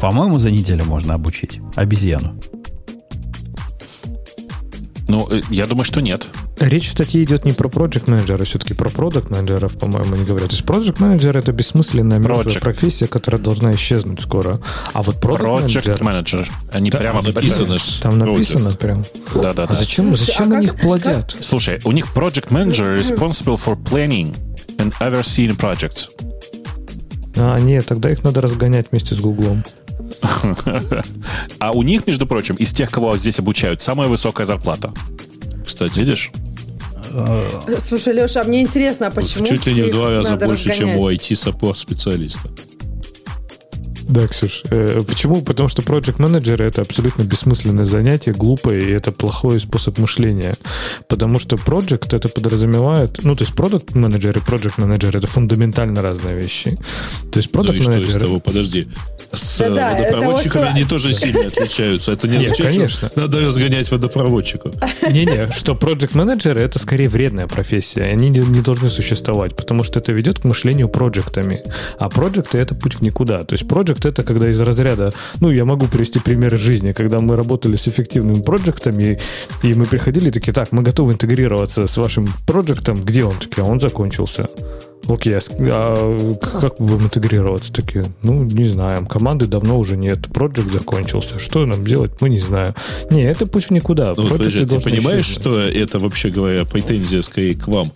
по-моему, за неделю можно обучить обезьяну. Ну, э, я думаю, что нет. Речь в статье идет не про project менеджера, все-таки про продукт менеджеров, по-моему, не говорят. То есть project менеджер это бессмысленная мертвая профессия, которая должна исчезнуть скоро. А вот Project менеджер. Они Да, прямо Написано ж там написано Project. прям. Да, да, А да. зачем, зачем а они как- их плодят? Слушай, у них project manager responsible for planning and overseeing projects. А, нет, тогда их надо разгонять вместе с Гуглом. А у них, между прочим, из тех, кого здесь обучают, самая высокая зарплата. Кстати, Видишь? Слушай, Леша, а мне интересно, а почему чуть ли не в два раза больше, чем у разгонять? IT-support-специалиста. Да, Ксюш. э, почему? Потому что project менеджеры это абсолютно бессмысленное занятие, глупое, и это плохой способ мышления. Потому что project это подразумевает, ну, то есть продукт менеджер и project менеджер это фундаментально разные вещи. То есть Ну и продукт что из менеджер того? Подожди. С это водопроводчиками вот что- они тоже сильно отличаются. Это не Нет, означает, конечно. что надо разгонять водопроводчиков. Не-не, что project менеджеры это скорее вредная профессия. Они не, не должны существовать, потому что это ведет к мышлению проектами. А проекты это путь в никуда. То есть проект это когда из разряда, ну, я могу привести примеры жизни, когда мы работали с эффективными проектами, и мы приходили такие, так, мы готовы интегрироваться с вашим проектом, где он? Такие, а он закончился. Окей, а с- а как будем интегрироваться? Такие, ну, не знаем. Команды давно уже нет. Проект закончился. Что нам делать? Мы не знаем. Не, это путь в никуда. Ну, подожди, ты должны понимаешь, исчезнуть. что это, вообще говоря, претензия скорее к вам?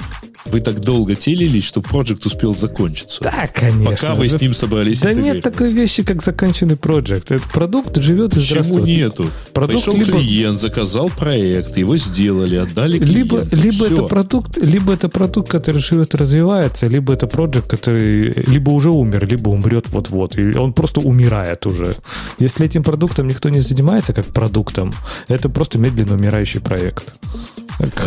Вы так долго телились, что проект успел закончиться. Да, конечно. Пока вы с ним собрались Да нет такой вещи, как законченный проект. Этот продукт живет и Почему здравствует. нету? Продукт Пришел либо- клиент, заказал проект, его сделали, отдали Либо, клиенту. либо Всё. это продукт, либо это продукт, который живет и развивается, либо это проект, который либо уже умер, либо умрет вот-вот. И он просто умирает уже. Если этим продуктом никто не занимается как продуктом, это просто медленно умирающий проект.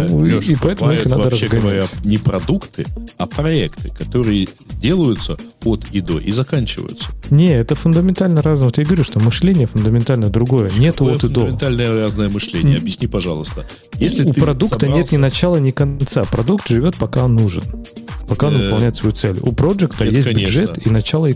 Леш, и поэтому их надо вообще разгонять. говоря, не продукты, а проекты, которые делаются от и до и заканчиваются. Не, это фундаментально разное. Вот я говорю, что мышление фундаментально другое. Какое от и до. фундаментальное разное мышление? Объясни, пожалуйста. Если у продукта нет собрался- ни начала, ни конца. Продукт живет, пока он нужен. Пока он Э, выполняет свою цель. У проекта есть конечно. бюджет и начало и...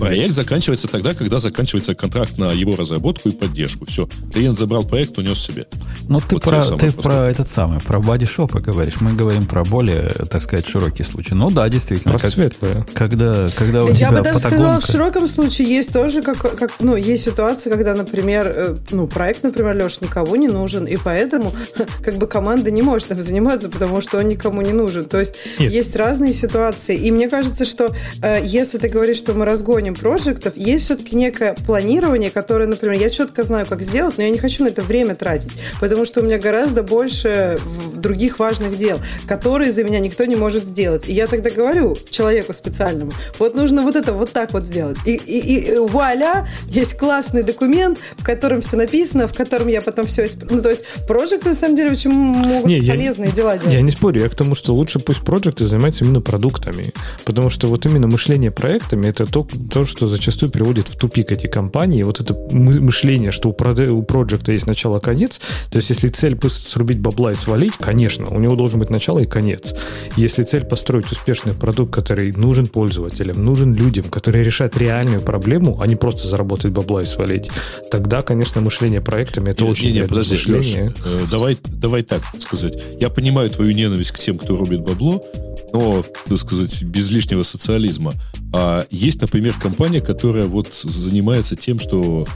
Проект заканчивается тогда, когда заканчивается контракт на его разработку и поддержку. Все, клиент забрал проект, унес себе. Ну, ты, вот про, ты про этот самый, про бодишопы говоришь. Мы говорим про более, так сказать, широкий случай. Ну да, действительно. Про как. Когда, когда у Я тебя бы даже сказала, в широком случае есть тоже, как, как, ну, есть ситуация, когда, например, э, ну, проект, например, Леш, никого не нужен, и поэтому как бы команда не может им заниматься, потому что он никому не нужен. То есть Нет. есть разные ситуации. И мне кажется, что э, если ты говоришь, что мы разгоним проектов, есть все-таки некое планирование, которое, например, я четко знаю, как сделать, но я не хочу на это время тратить, потому что у меня гораздо больше других важных дел, которые за меня никто не может сделать. И я тогда говорю человеку специальному, вот нужно вот это вот так вот сделать. И, и, и вуаля, есть классный документ, в котором все написано, в котором я потом все... Ну, то есть, проекты, на самом деле, очень могут не, полезные я, дела делать. Я не спорю, я к тому, что лучше пусть проекты занимаются именно продуктами, потому что вот именно мышление проектами это то, то что зачастую приводит в тупик эти компании. Вот это мышление, что у, у проекта есть начало-конец, то есть если цель срубить бабла и свалить, конечно, у него должен быть начало и конец. Если цель построить успешный продукт, который нужен пользователям, нужен людям, который решает реальную проблему, а не просто заработать бабла и свалить, тогда, конечно, мышление проектами это не, очень не, не, подожди, мышление. Леш, э, давай, давай так сказать. Я понимаю твою ненависть к тем, кто рубит бабло, но, так сказать, без лишнего социализма. А есть, например, компания, которая вот занимается тем, что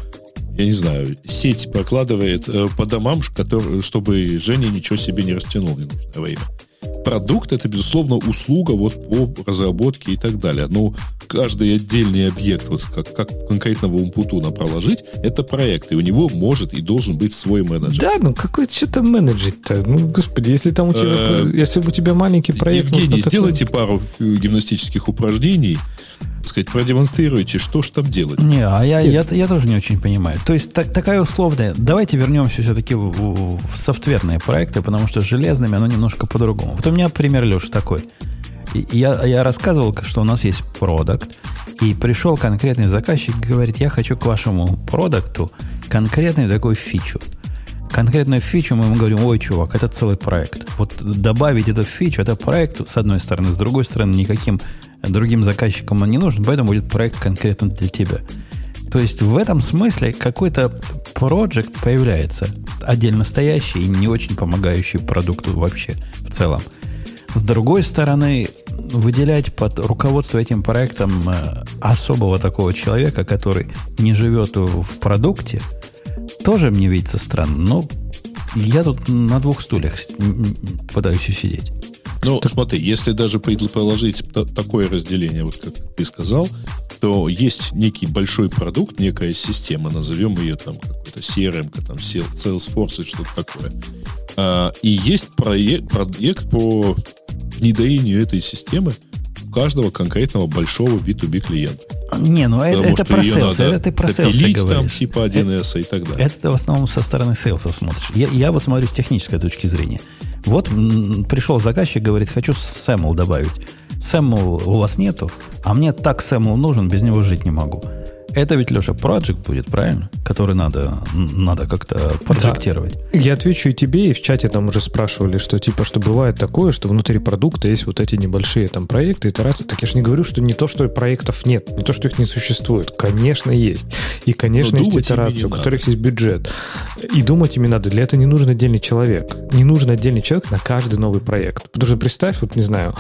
я не знаю, сеть прокладывает э, по домам, который, чтобы Женя ничего себе не растянул в ненужное время продукт это, безусловно, услуга вот по разработке и так далее. Но каждый отдельный объект, вот как, как конкретного умпутуна проложить, это проект, и у него может и должен быть свой менеджер. Да, ну какой что там менеджер-то? Ну, господи, если там у тебя, э, если у тебя маленький проект... Евгений, сделайте пару гимнастических упражнений, сказать, продемонстрируйте, что ж там делать. Не, а я, я, я тоже не очень понимаю. То есть так, такая условная... Давайте вернемся все-таки в, в, в софтверные проекты, потому что с железными оно немножко по-другому. Вот у меня пример, Леша, такой. Я, я рассказывал, что у нас есть продукт, и пришел конкретный заказчик и говорит, я хочу к вашему продукту конкретную такую фичу. Конкретную фичу мы ему говорим, ой, чувак, это целый проект. Вот добавить эту фичу, это проект, с одной стороны, с другой стороны, никаким другим заказчикам он не нужен, поэтому будет проект конкретно для тебя. То есть в этом смысле какой-то проект появляется, отдельно стоящий и не очень помогающий продукту вообще в целом. С другой стороны, выделять под руководство этим проектом э, особого такого человека, который не живет в продукте, тоже мне видится странно. Но я тут на двух стульях пытаюсь усидеть. Ну, так... смотри, если даже положить такое разделение, вот как ты сказал, то есть некий большой продукт, некая система, назовем ее там какой-то CRM, там Salesforce и что-то такое. А, и есть проект, проект по внедрению этой системы каждого конкретного большого B2B клиента. Не, ну это, это про sales, это ты про sales там типа 1С это, и так далее. Это ты в основном со стороны сейлсов смотришь. Я, я вот смотрю с технической точки зрения. Вот пришел заказчик, говорит, хочу SAML добавить. SAML у вас нету, а мне так SAML нужен, без него жить не могу. Это ведь, Леша, проект будет, правильно? Который надо, надо как-то проектировать. Да. Я отвечу и тебе, и в чате там уже спрашивали, что типа, что бывает такое, что внутри продукта есть вот эти небольшие там проекты, итерации. Так я же не говорю, что не то, что проектов нет, не то, что их не существует. Конечно, есть. И, конечно, Но есть итерации, у которых есть бюджет. И думать ими надо. Для этого не нужен отдельный человек. Не нужен отдельный человек на каждый новый проект. Потому что представь, вот не знаю,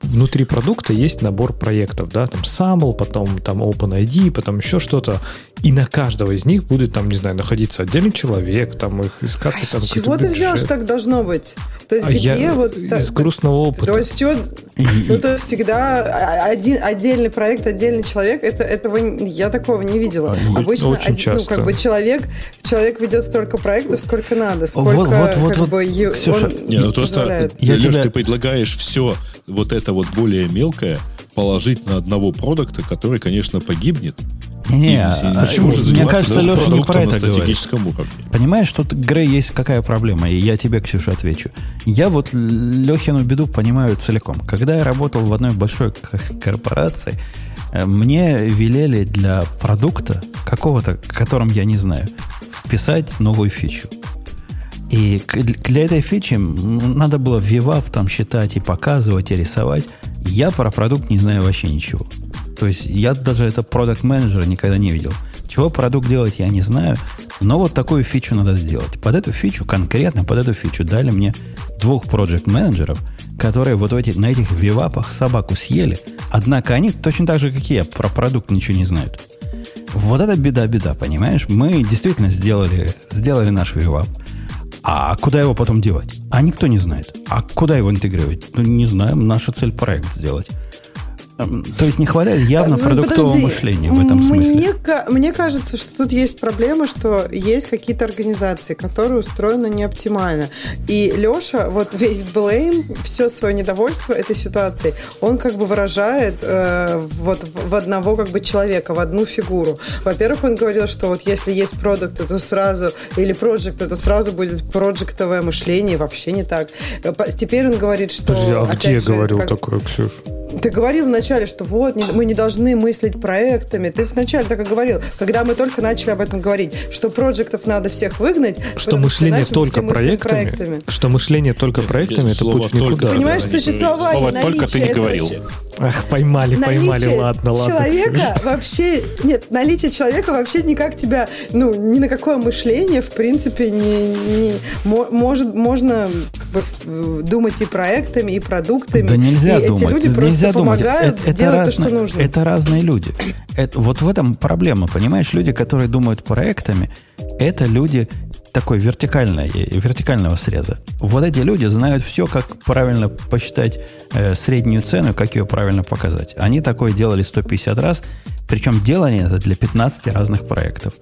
внутри продукта есть набор проектов, да, там SAML, потом там OpenID, потом еще что-то, и на каждого из них будет там, не знаю, находиться отдельный человек, там их искаться а там. С чего ты взял, что так должно быть? То есть а где я вот из так, грустного опыта. То есть все, ну то есть всегда один отдельный проект, отдельный человек, это этого я такого не видела. А, Обычно очень один, ну как бы человек человек ведет столько проектов, сколько надо, сколько вот, вот, вот, как вот, бы Ксюша, он не, ну, просто, я Леш, тебя... ты предлагаешь все вот это вот более мелкое положить на одного продукта, который, конечно, погибнет. Не, а почему же мне кажется, Леша не про это уровне. Понимаешь, тут, Грей, есть какая проблема, и я тебе, Ксюша, отвечу. Я вот Лехину беду понимаю целиком. Когда я работал в одной большой корпорации, э, мне велели для продукта какого-то, которым я не знаю, вписать новую фичу. И для этой фичи надо было VWAP там считать и показывать, и рисовать. Я про продукт не знаю вообще ничего. То есть я даже это продукт менеджера никогда не видел. Чего продукт делать, я не знаю. Но вот такую фичу надо сделать. Под эту фичу, конкретно под эту фичу, дали мне двух проект менеджеров которые вот эти, на этих вивапах собаку съели. Однако они точно так же, как я, про продукт ничего не знают. Вот это беда-беда, понимаешь? Мы действительно сделали, сделали наш вивап. А куда его потом девать? А никто не знает. А куда его интегрировать? Ну, не знаю, наша цель проект сделать. То есть не хватает явно ну, продуктового подожди. мышления в этом смысле. Мне, мне кажется, что тут есть проблема, что есть какие-то организации, которые устроены не оптимально. И Леша, вот весь блейм, все свое недовольство этой ситуацией, он как бы выражает э, вот в одного как бы человека, в одну фигуру. Во-первых, он говорил, что вот если есть продукт, то сразу, или проект, то сразу будет проектовое мышление, вообще не так. Э, теперь он говорит, что... Подожди, а где же, говорил как... такое, Ксюш? Ты говорил вначале, что вот, не, мы не должны мыслить проектами. Ты вначале так и говорил, когда мы только начали об этом говорить, что проектов надо всех выгнать. Что мышление что только проектами, проектами. Что мышление только проектами, это путь никуда. Ты понимаешь, существование, Слово только ты не говорил. Ах, поймали, поймали, ладно, ладно. человека вообще, нет, наличие человека вообще никак тебя, ну, ни на какое мышление, в принципе, не, не может, можно как бы, думать и проектами, и продуктами. Да нельзя и думать. Эти люди нельзя просто думать. это, это разные, то, нужно. Это разные люди. Это, вот в этом проблема, понимаешь? Люди, которые думают проектами, это люди такой вертикальной, вертикального среза. Вот эти люди знают все, как правильно посчитать э, среднюю цену, как ее правильно показать. Они такое делали 150 раз, причем делали это для 15 разных проектов.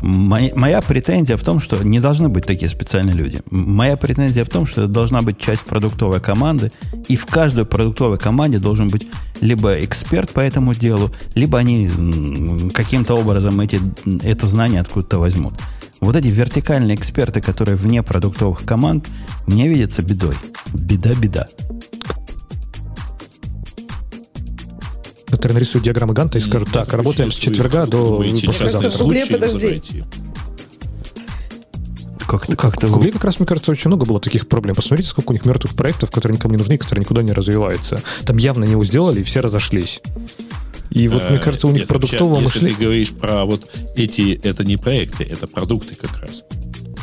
Моя, моя претензия в том, что не должны быть такие специальные люди. Моя претензия в том, что это должна быть часть продуктовой команды, и в каждой продуктовой команде должен быть либо эксперт по этому делу, либо они каким-то образом эти, это знание откуда-то возьмут. Вот эти вертикальные эксперты, которые вне продуктовых команд, мне видятся бедой. Беда-беда. Которые нарисуют диаграммы Ганта и скажут, так, работаем с четверга до послезавтра. В Гугле, подожди. Как, как, в Гугле как раз, мне кажется, очень много было таких проблем. Посмотрите, сколько у них мертвых проектов, которые никому не нужны, которые никуда не развиваются. Там явно не его сделали, и все разошлись. И вот, мне э, кажется, у них продуктового мышления... Если ты говоришь про вот эти, это не проекты, это продукты как раз.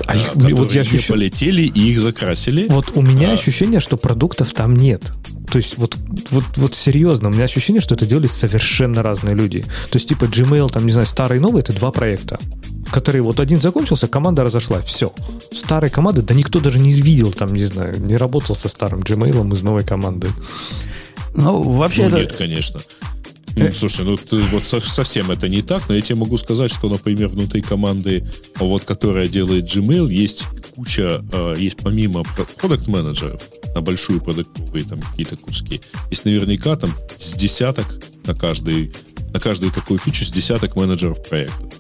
А их, вот я ощущаю... полетели и их закрасили. Вот у меня а... ощущение, что продуктов там нет. То есть вот, вот, вот серьезно, у меня ощущение, что это делали совершенно разные люди. То есть типа Gmail, там, не знаю, старый и новый, это два проекта, которые вот один закончился, команда разошла, все. Старой команды, да никто даже не видел, там, не знаю, не работал со старым Gmail из новой команды. Ну, вообще ну, это... нет, конечно. Ну, слушай, ну ты, вот совсем это не так, но я тебе могу сказать, что, например, внутри команды, вот, которая делает Gmail, есть куча, э, есть помимо продукт менеджеров на большую продуктовые там какие-то куски, есть наверняка там с десяток на каждый на каждую такую фичу с десяток менеджеров проекта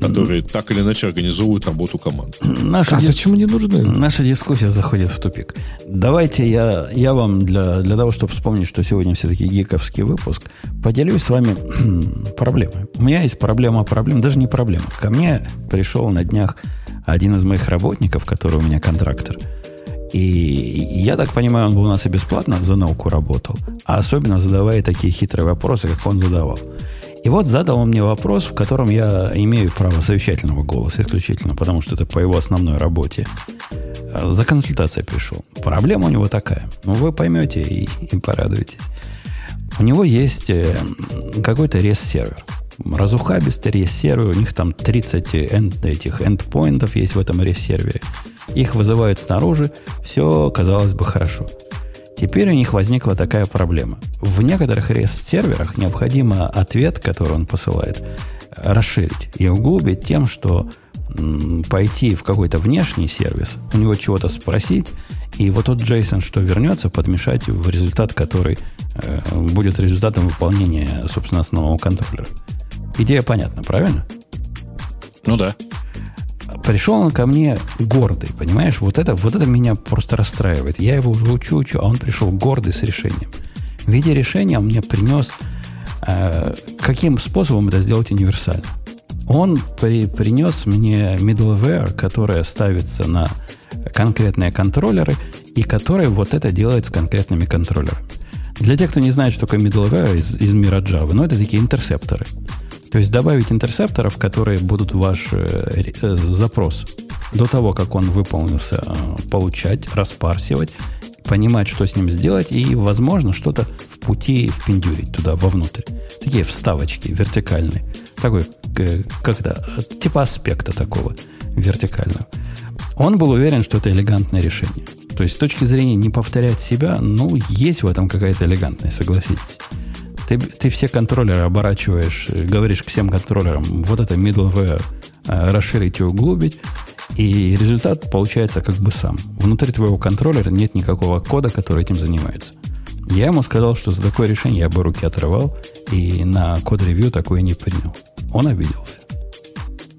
которые так или иначе организовывают работу команд. Наша а дис... зачем они нужны? Наша дискуссия заходит в тупик. Давайте я, я вам для, для того, чтобы вспомнить, что сегодня все-таки гиковский выпуск, поделюсь с вами проблемой. У меня есть проблема проблем, даже не проблема. Ко мне пришел на днях один из моих работников, который у меня контрактор. И я так понимаю, он бы у нас и бесплатно за науку работал, а особенно задавая такие хитрые вопросы, как он задавал. И вот задал он мне вопрос, в котором я имею право совещательного голоса исключительно, потому что это по его основной работе. За консультацией пришел. Проблема у него такая. Ну, вы поймете и, и порадуетесь. У него есть э, какой-то REST-сервер. Разухабистый REST-сервер. У них там 30 энд, этих эндпоинтов есть в этом REST-сервере. Их вызывают снаружи. Все, казалось бы, хорошо. Теперь у них возникла такая проблема. В некоторых REST-серверах необходимо ответ, который он посылает, расширить и углубить тем, что пойти в какой-то внешний сервис, у него чего-то спросить, и вот тот JSON, что вернется, подмешать в результат, который э, будет результатом выполнения, собственно, основного контроллера. Идея понятна, правильно? Ну да пришел он ко мне гордый, понимаешь? Вот это, вот это меня просто расстраивает. Я его уже учу, учу, а он пришел гордый с решением. В виде решения он мне принес, э, каким способом это сделать универсально. Он при, принес мне middleware, которая ставится на конкретные контроллеры, и который вот это делает с конкретными контроллерами. Для тех, кто не знает, что такое middleware из, из мира Java, ну, это такие интерсепторы. То есть добавить интерсепторов, которые будут ваш э, э, запрос до того, как он выполнился, э, получать, распарсивать, понимать, что с ним сделать, и, возможно, что-то в пути впендюрить туда, вовнутрь. Такие вставочки вертикальные. Такой, э, когда, типа аспекта такого вертикального. Он был уверен, что это элегантное решение. То есть с точки зрения не повторять себя, ну, есть в этом какая-то элегантность, согласитесь. Ты, ты все контроллеры оборачиваешь, говоришь к всем контроллерам, вот это middleware э, расширить и углубить, и результат получается как бы сам. Внутри твоего контроллера нет никакого кода, который этим занимается. Я ему сказал, что за такое решение я бы руки отрывал, и на код-ревью такое не принял. Он обиделся.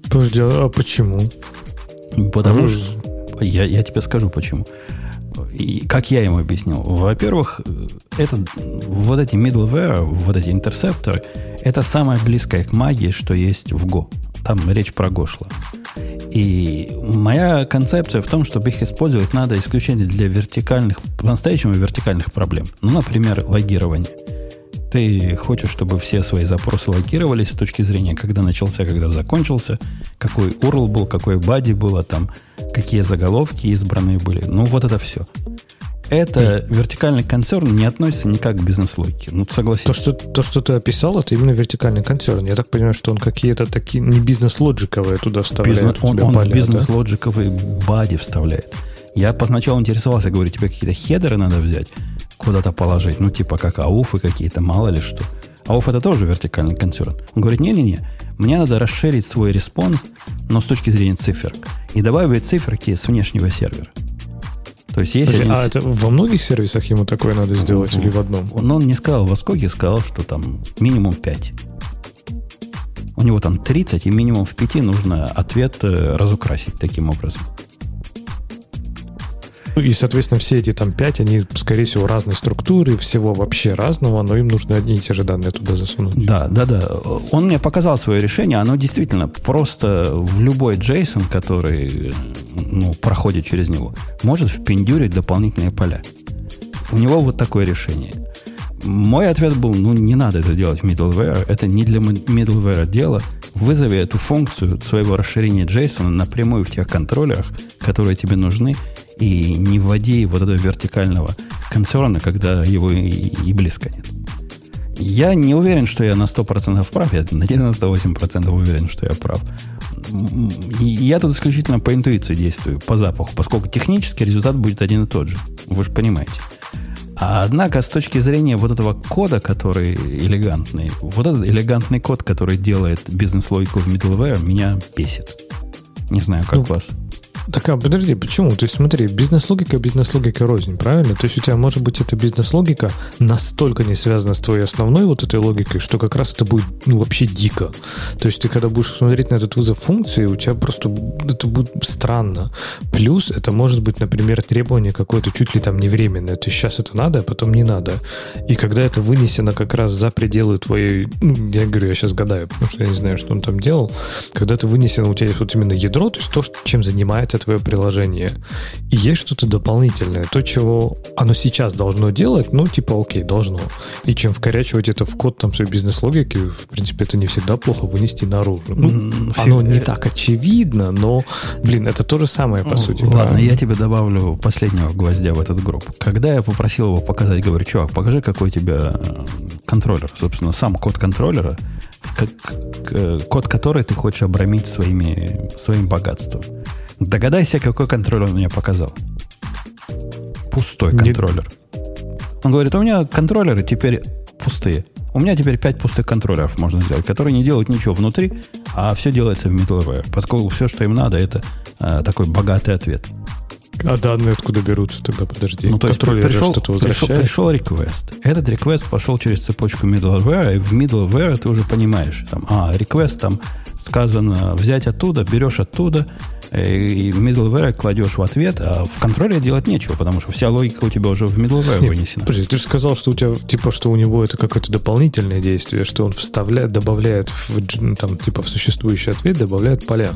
Подожди, а почему? Потому что... Я, я тебе скажу почему. И как я ему объяснил? Во-первых, это, вот эти middleware, вот эти интерсепторы, это самое близкое к магии, что есть в Go. Там речь про Go шла. И моя концепция в том, чтобы их использовать надо исключительно для вертикальных, по-настоящему вертикальных проблем. Ну, например, логирование. Ты хочешь, чтобы все свои запросы логировались с точки зрения, когда начался, когда закончился, какой URL был, какой бади было там, какие заголовки избранные были. Ну, вот это все это вертикальный концерн не относится никак к бизнес-логике. Ну, согласись. То что, то, что ты описал, это именно вертикальный концерн. Я так понимаю, что он какие-то такие не бизнес-лоджиковые туда вставляет. Бизнес, он он поля, бизнес-лоджиковые да? бади вставляет. Я поначалу интересовался, говорю, тебе какие-то header ы надо взять, куда-то положить, ну, типа как ауфы какие-то, мало ли что. Ауф это тоже вертикальный концерн. Он говорит, не-не-не, мне надо расширить свой response, но с точки зрения цифр, и добавить циферки с внешнего сервера. То есть есть Подожди, один... А это во многих сервисах ему такое надо сделать в, или в одном? Он, он не сказал во сколько, сказал, что там минимум 5. У него там 30, и минимум в 5 нужно ответ э, разукрасить таким образом. Ну, и, соответственно, все эти там пять, они, скорее всего, разной структуры, всего вообще разного, но им нужно одни и те же данные туда засунуть. Да, да, да. Он мне показал свое решение, оно действительно просто в любой JSON, который ну, проходит через него, может впендюрить дополнительные поля. У него вот такое решение. Мой ответ был, ну, не надо это делать в middleware, это не для middleware дело. Вызови эту функцию своего расширения JSON напрямую в тех контроллерах, которые тебе нужны, и не вводи вот этого вертикального концерна, когда его и, и близко нет. Я не уверен, что я на 100% прав, я на 98% уверен, что я прав. И я тут исключительно по интуиции действую, по запаху, поскольку технически результат будет один и тот же. Вы же понимаете. А однако, с точки зрения вот этого кода, который элегантный, вот этот элегантный код, который делает бизнес-логику в middleware, меня бесит. Не знаю, как ну, вас. Так, а подожди, почему? То есть смотри, бизнес-логика, бизнес-логика рознь, правильно? То есть у тебя может быть эта бизнес-логика настолько не связана с твоей основной вот этой логикой, что как раз это будет ну, вообще дико. То есть ты когда будешь смотреть на этот вызов функции, у тебя просто это будет странно. Плюс это может быть, например, требование какое-то чуть ли там не временное. То есть сейчас это надо, а потом не надо. И когда это вынесено как раз за пределы твоей... Ну, я говорю, я сейчас гадаю, потому что я не знаю, что он там делал. Когда это вынесено, у тебя вот именно ядро, то есть то, чем занимается твое приложение. И есть что-то дополнительное, то, чего оно сейчас должно делать, ну, типа, окей, должно. И чем вкорячивать это в код там своей бизнес-логики, в принципе, это не всегда плохо вынести наружу. Ну, оно не так очевидно, но, блин, это то же самое, по сути. Ладно, я тебе добавлю последнего гвоздя в этот групп. Когда я попросил его показать, говорю, чувак, покажи, какой у тебя э, контроллер. Собственно, сам код контроллера, код который ты хочешь обрамить своими, своим богатством. Догадайся, какой контроллер он мне показал. Пустой контроллер. Он говорит, у меня контроллеры теперь пустые. У меня теперь 5 пустых контроллеров можно сделать, которые не делают ничего внутри, а все делается в middleware, поскольку все, что им надо, это э, такой богатый ответ. А данные откуда берутся тогда? Подожди. Ну, то есть пришел, пришел, пришел request. Этот request пошел через цепочку middleware, и в middleware ты уже понимаешь, там, а, request там сказано взять оттуда, берешь оттуда, и middleware кладешь в ответ, а в контроле делать нечего, потому что вся логика у тебя уже в middleware Нет, вынесена. Подожди, ты же сказал, что у тебя, типа, что у него это какое-то дополнительное действие, что он вставляет, добавляет в, там, типа, в существующий ответ, добавляет поля.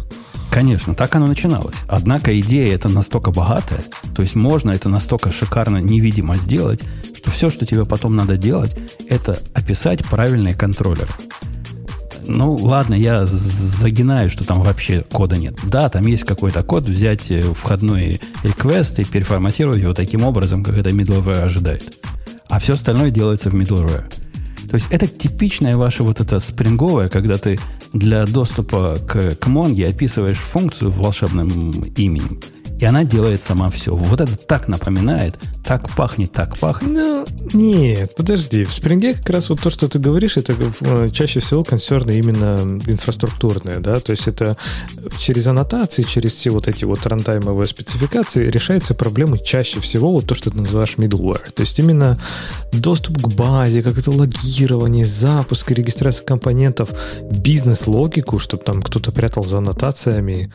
Конечно, так оно начиналось. Однако идея это настолько богатая, то есть можно это настолько шикарно невидимо сделать, что все, что тебе потом надо делать, это описать правильный контроллер. Ну, ладно, я загинаю, что там вообще кода нет. Да, там есть какой-то код, взять э, входной request и переформатировать его таким образом, как это middleware ожидает. А все остальное делается в middleware. То есть это типичная ваша вот эта спринговая, когда ты для доступа к, к Монге описываешь функцию волшебным именем, и она делает сама все. Вот это так напоминает, так пахнет, так пахнет. Ну, нет, подожди. В спринге как раз вот то, что ты говоришь, это э, чаще всего консерны именно инфраструктурные, да, то есть это через аннотации, через все вот эти вот рантаймовые спецификации решается проблемы чаще всего вот то, что ты называешь middleware. То есть именно доступ к базе, как это логирование, запуск, регистрация компонентов, бизнес-логику, чтобы там кто-то прятал за аннотациями.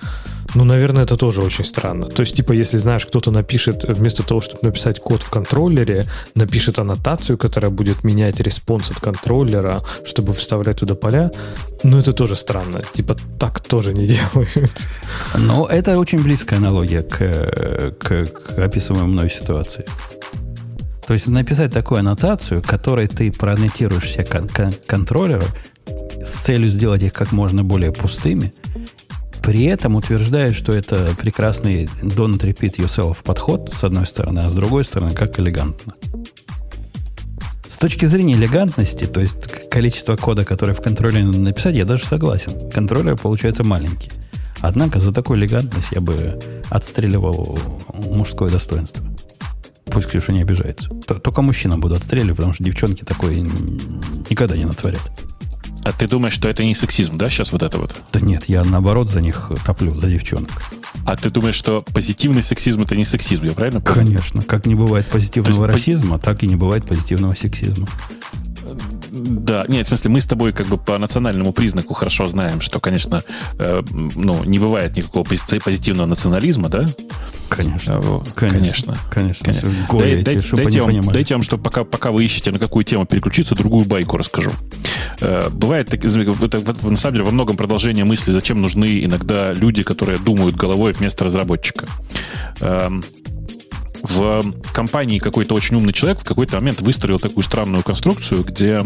Ну, наверное, это тоже очень странно. То есть, типа, если знаешь, кто-то напишет, вместо того, чтобы написать код в контроллере, напишет аннотацию, которая будет менять response от контроллера, чтобы вставлять туда поля, ну, это тоже странно. Типа, так тоже не делают. Но это очень близкая аналогия к, к, к описываемой мной ситуации. То есть написать такую аннотацию, которой ты проаннотируешь все кон- кон- контроллеры с целью сделать их как можно более пустыми, при этом утверждает, что это прекрасный don't repeat yourself подход, с одной стороны, а с другой стороны, как элегантно. С точки зрения элегантности, то есть количество кода, которое в контроллере надо написать, я даже согласен. Контроллер получается маленький. Однако за такую элегантность я бы отстреливал мужское достоинство. Пусть Ксюша не обижается. Только мужчина буду отстреливать, потому что девчонки такое никогда не натворят. А ты думаешь, что это не сексизм, да, сейчас вот это вот? Да нет, я наоборот за них топлю, за девчонок. А ты думаешь, что позитивный сексизм это не сексизм, я правильно понимаю? Конечно. Как не бывает позитивного есть, расизма, так и не бывает позитивного сексизма. Да, нет, в смысле, мы с тобой как бы по национальному признаку хорошо знаем, что, конечно, э, ну, не бывает никакого позитивного национализма, да? Конечно. А, конечно. Конечно. конечно. Горе Дай, эти, дайте, вам, дайте вам, что пока, пока вы ищете, на какую тему переключиться, другую байку расскажу. Э, бывает, это, на самом деле, во многом продолжение мысли, зачем нужны иногда люди, которые думают головой вместо разработчика. Эм, в компании какой-то очень умный человек в какой-то момент выстроил такую странную конструкцию, где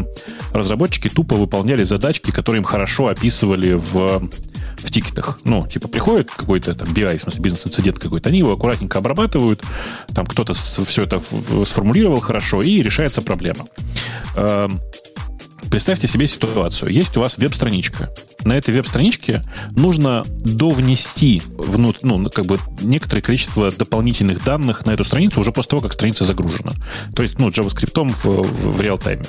разработчики тупо выполняли задачки, которые им хорошо описывали в в тикетах. Ну, типа, приходит какой-то там BI, в смысле бизнес-инцидент какой-то, они его аккуратненько обрабатывают, там кто-то все это сформулировал хорошо, и решается проблема. Представьте себе ситуацию. Есть у вас веб-страничка. На этой веб-страничке нужно довнести внутрь, ну, как бы некоторое количество дополнительных данных на эту страницу уже после того, как страница загружена. То есть, ну, JavaScript в, в, реал-тайме.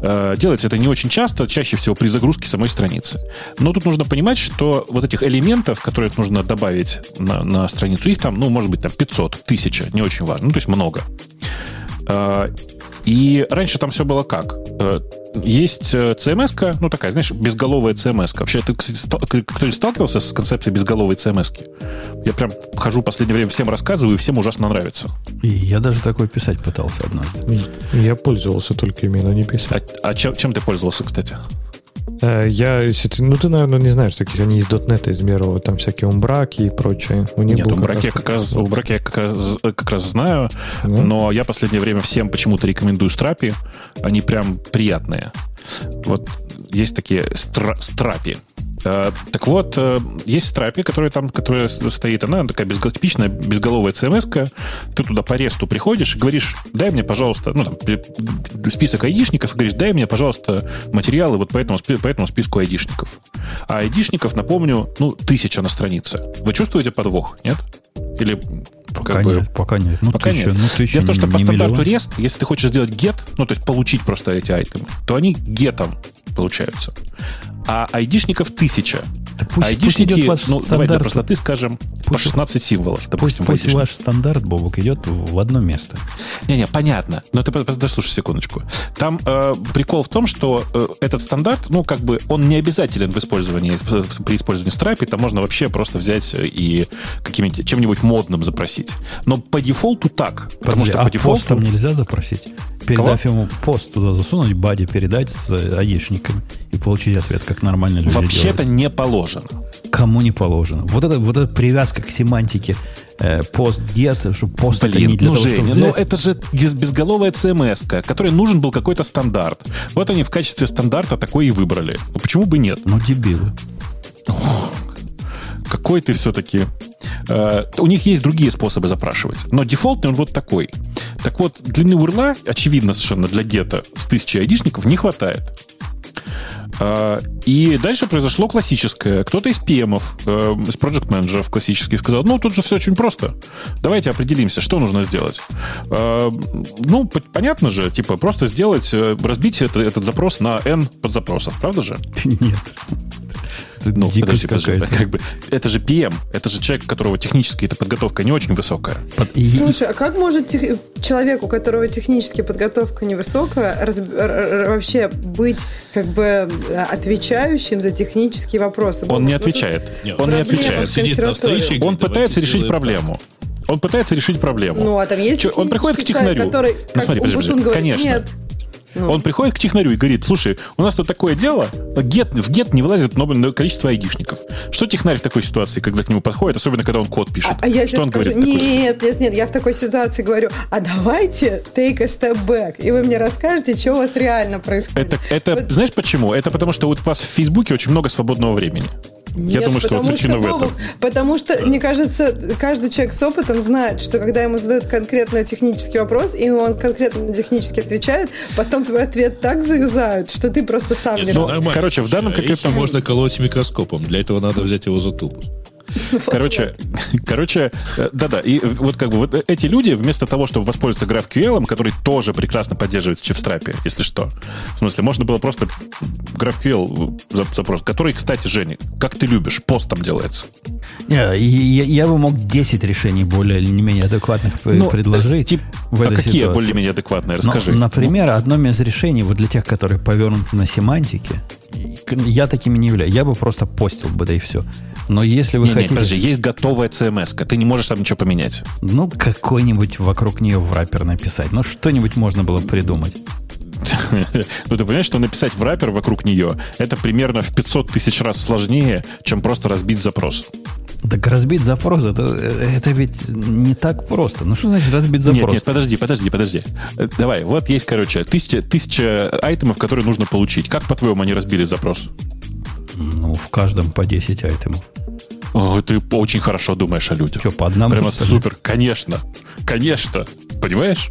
Э, делается это не очень часто, чаще всего при загрузке самой страницы. Но тут нужно понимать, что вот этих элементов, которые нужно добавить на, на страницу, их там, ну, может быть, там 500, 1000, не очень важно, ну, то есть много. Э, и раньше там все было как? Э, есть CMS, ну такая, знаешь, безголовая CMS. Вообще, ты, кстати, кто-нибудь сталкивался с концепцией безголовой CMS? Я прям хожу в последнее время всем рассказываю, и всем ужасно нравится. И я даже такой писать пытался однажды. Я пользовался только именно не писать. А, а чем, чем ты пользовался, кстати? Э, я, ну ты, наверное, не знаешь таких, они из .NET из Мирова, там всякие умбраки и прочее. У них Нет, умбраки я как раз, умбраки я как раз, как раз знаю, да? но я последнее время всем почему-то рекомендую страпи, они прям приятные. Вот есть такие стра- страпи. Э, так вот, э, есть страпи, которая там, которая стоит, она такая без, типичная безголовая CMS. Ты туда по ресту приходишь и говоришь, дай мне, пожалуйста, ну, там, список айдишников, и говоришь, дай мне, пожалуйста, материалы вот по этому, по этому списку айдишников. А айдишников, напомню, ну, тысяча на странице. Вы чувствуете подвох, нет? Или Пока как нет, бы, пока нет. Ну, пока тысяча, нет. Ну, тысяча, Дело в том, что по стандарту миллион. REST, если ты хочешь сделать get, ну, то есть получить просто эти айтемы, то они гетом получаются. А айдишников тысяча. Да пусть, айдишники, пусть идет ваш ну, стандарт. давай для простоты скажем, пусть, по 16 символов. Допустим, пусть, пусть ваш стандарт, Бобок, идет в одно место. Не-не, понятно. Но ты дослушай секундочку. Там э, прикол в том, что э, этот стандарт, ну, как бы, он не обязателен в использовании, в, при использовании Stripe. Там можно вообще просто взять и каким-нибудь, чем-нибудь модным запросить. Но по дефолту так. Подожди, потому что а по дефолту... там нельзя запросить? Передав Кого? ему пост туда засунуть, бади передать с аишниками и получить ответ, как нормально люди Вообще-то не положено. Кому не положено? Вот это, вот эта привязка к семантике э, пост get, что пост это Блин, не для ну, того, Женя, чтобы ну взять. это же без- безголовая CMS, который нужен был какой-то стандарт. Вот они в качестве стандарта такой и выбрали. Ну почему бы нет? Ну, дебилы. Какой ты все-таки... Э, у них есть другие способы запрашивать. Но дефолтный он вот такой. Так вот, длины урла, очевидно совершенно, для гета с тысячи айдишников не хватает. Э, И дальше произошло классическое. Кто-то из PM, э, из проект менеджеров классических сказал, ну, тут же все очень просто. Давайте определимся, что нужно сделать. Э, Ну, понятно же, типа, просто сделать, э, разбить это- этот запрос на N подзапросов, правда же? Нет. Это Ну, дикость подожди, подожди, как бы, это же PM, это же человек, у которого технически эта подготовка не очень высокая. Под- Слушай, а как может тех- человек, у которого технически подготовка невысокая, раз- вообще быть как бы отвечающим за технические вопросы? Он не отвечает. Нет, Он не отвечает. Сидит на встрече Он пытается решить проблему. Он пытается решить проблему. Ну, а там есть Чё, он приходит к технарю. который, Ну, как смотри, подожди, подожди, говорит, конечно. нет. Ну, Он приходит к технарю и говорит, слушай, у нас тут такое дело, get, в get не вылазит новое количество айдишников. Что технарь в такой ситуации, когда к нему подходит, особенно когда он код пишет? а, а я что сейчас он скажу, говорит? нет, нет, нет, я в такой ситуации говорю, а давайте take a step back, и вы мне расскажете, что у вас реально происходит. Это, это Вот- знаешь почему? Это потому, что вот у вас в Фейсбуке очень много свободного времени. Я Нет, думаю, что потому причина в Вова, этом. Потому что, мне кажется, каждый человек с опытом знает, что когда ему задают конкретно технический вопрос, и он конкретно технически отвечает, потом твой ответ так заюзают, что ты просто сам Нет, не Ну, короче, в данном конкретном- можно колоть микроскопом. Для этого надо взять его за тубус. Короче, короче, э, да-да, и вот как бы вот эти люди, вместо того, чтобы воспользоваться GraphQL, который тоже прекрасно поддерживается в Чевстрапе, если что. В смысле, можно было просто GraphQL за- запрос, который, кстати, Женя, как ты любишь, постом делается. Не, и я, я бы мог 10 решений более или не менее адекватных Ну, предложить э, тип- в а этой какие ситуации. более-менее адекватные? Ну, Расскажи. например, одно из решений вот для тех, которые повернуты на семантике, я такими не являюсь. Я бы просто постил бы, да и все. Но если вы Не, не, хотите... подожди, есть готовая CMS, -ка, ты не можешь там ничего поменять. Ну, какой-нибудь вокруг нее враппер написать. Ну, что-нибудь можно было придумать. Ну, ты понимаешь, что написать в раппер вокруг нее, это примерно в 500 тысяч раз сложнее, чем просто разбить запрос. Так разбить запрос, это, это ведь не так просто. Ну, что значит разбить запрос? Нет, нет, подожди, подожди, подожди. Э, Давай, вот есть, короче, тысяча, тысяча айтемов, которые нужно получить. Как, по-твоему, они разбили запрос? Ну, в каждом по 10 айтемов. О, ты очень хорошо думаешь о людях. Что, по одному? Прямо супер, конечно. Конечно. Понимаешь?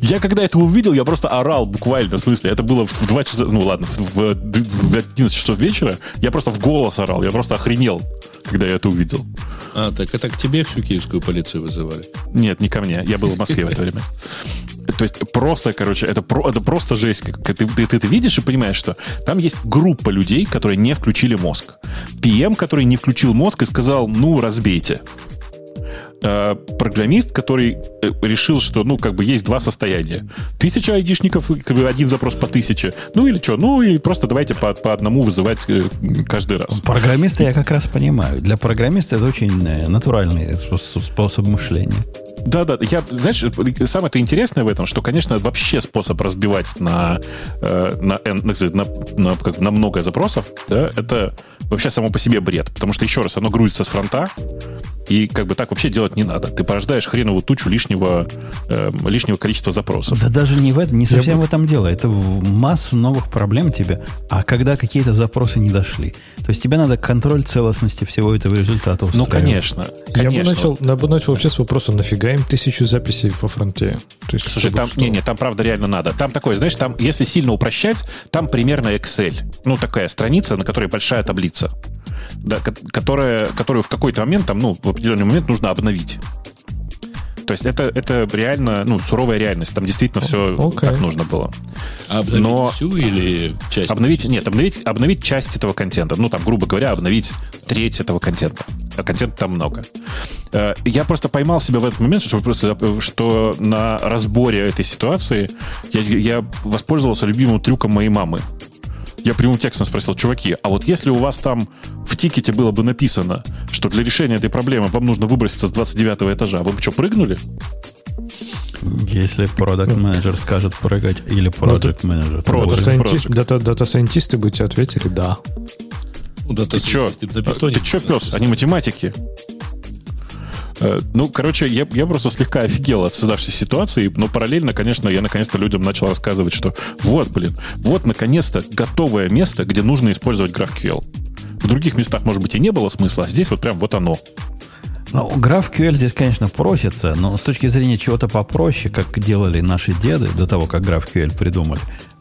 Я когда это увидел, я просто орал буквально, в смысле, это было в 2 часа, ну ладно, в, в 11 часов вечера, я просто в голос орал, я просто охренел, когда я это увидел. А, так это к тебе всю киевскую полицию вызывали. Нет, не ко мне. Я был в Москве в это время. То есть просто, короче, это, про, это просто жесть. Как- Ты, ты, ты это видишь и понимаешь, что там есть группа людей, которые не включили мозг. PM, который не включил мозг и сказал, ну, разбейте. Э, Программист, который э, решил, что, ну, как бы есть два состояния. Тысяча айдишников, как бы один запрос по тысяче. Ну, или что? Ну, и просто давайте по, по одному вызывать э, каждый раз. Программиста я как раз понимаю. Для программиста это очень э, натуральный спос- способ мышления. Да, да, я, знаешь, самое это интересное в этом, что, конечно, вообще способ разбивать на, на, на, на, на, как, на много запросов, да, это вообще само по себе бред. Потому что, еще раз, оно грузится с фронта, и как бы так вообще делать не надо. Ты порождаешь хреновую тучу лишнего, э, лишнего количества запросов. Да даже не в этом, не совсем в этом дело. Это в массу новых проблем тебе. А когда какие-то запросы не дошли. То есть тебе надо контроль целостности всего этого результата Ну, устраивать. конечно. Я бы, конечно. начал, я бы начал вообще с вопроса, нафига им тысячу записей во фронте? То есть, Слушай, там, что? не, не, там правда реально надо. Там такое, знаешь, там, если сильно упрощать, там примерно Excel. Ну, такая страница, на которой большая таблица. Да, ко- которая, которую в какой-то момент, там, ну, определенный момент нужно обновить. То есть это, это реально, ну, суровая реальность. Там действительно все окей. так нужно было. А обновить Но- всю или часть? Обновить, нет, обновить, обновить часть этого контента. Ну, там, грубо говоря, обновить треть этого контента. А контента там много. Э, Я просто поймал себя в этот момент, что, просто, что на разборе этой ситуации я, я воспользовался любимым трюком моей мамы. Я прямым текстом спросил, чуваки, а вот если у вас там в ticket е было бы написано, что для решения этой проблемы вам нужно выброситься с 29 этажа, вы бы что, прыгнули? Если продукт менеджер скажет прыгать, или менеджер. Дата-сайентист- Project. дата- Дата-сайентисты бы тебе ответили, да. Ну, да, Ты питоне Ты что, пес? Они математики. Э, ну, короче, я, я просто слегка офигел от создавшейся ситуации, но параллельно, конечно, я наконец-то людям начал рассказывать, что вот, блин, вот, наконец-то, готовое место, где нужно использовать GraphQL. В других местах, может быть, и не было смысла, а здесь вот прям вот оно. Ну, GraphQL здесь, конечно, просится, но с точки зрения чего-то попроще, как делали наши деды до того, как GraphQL придумали,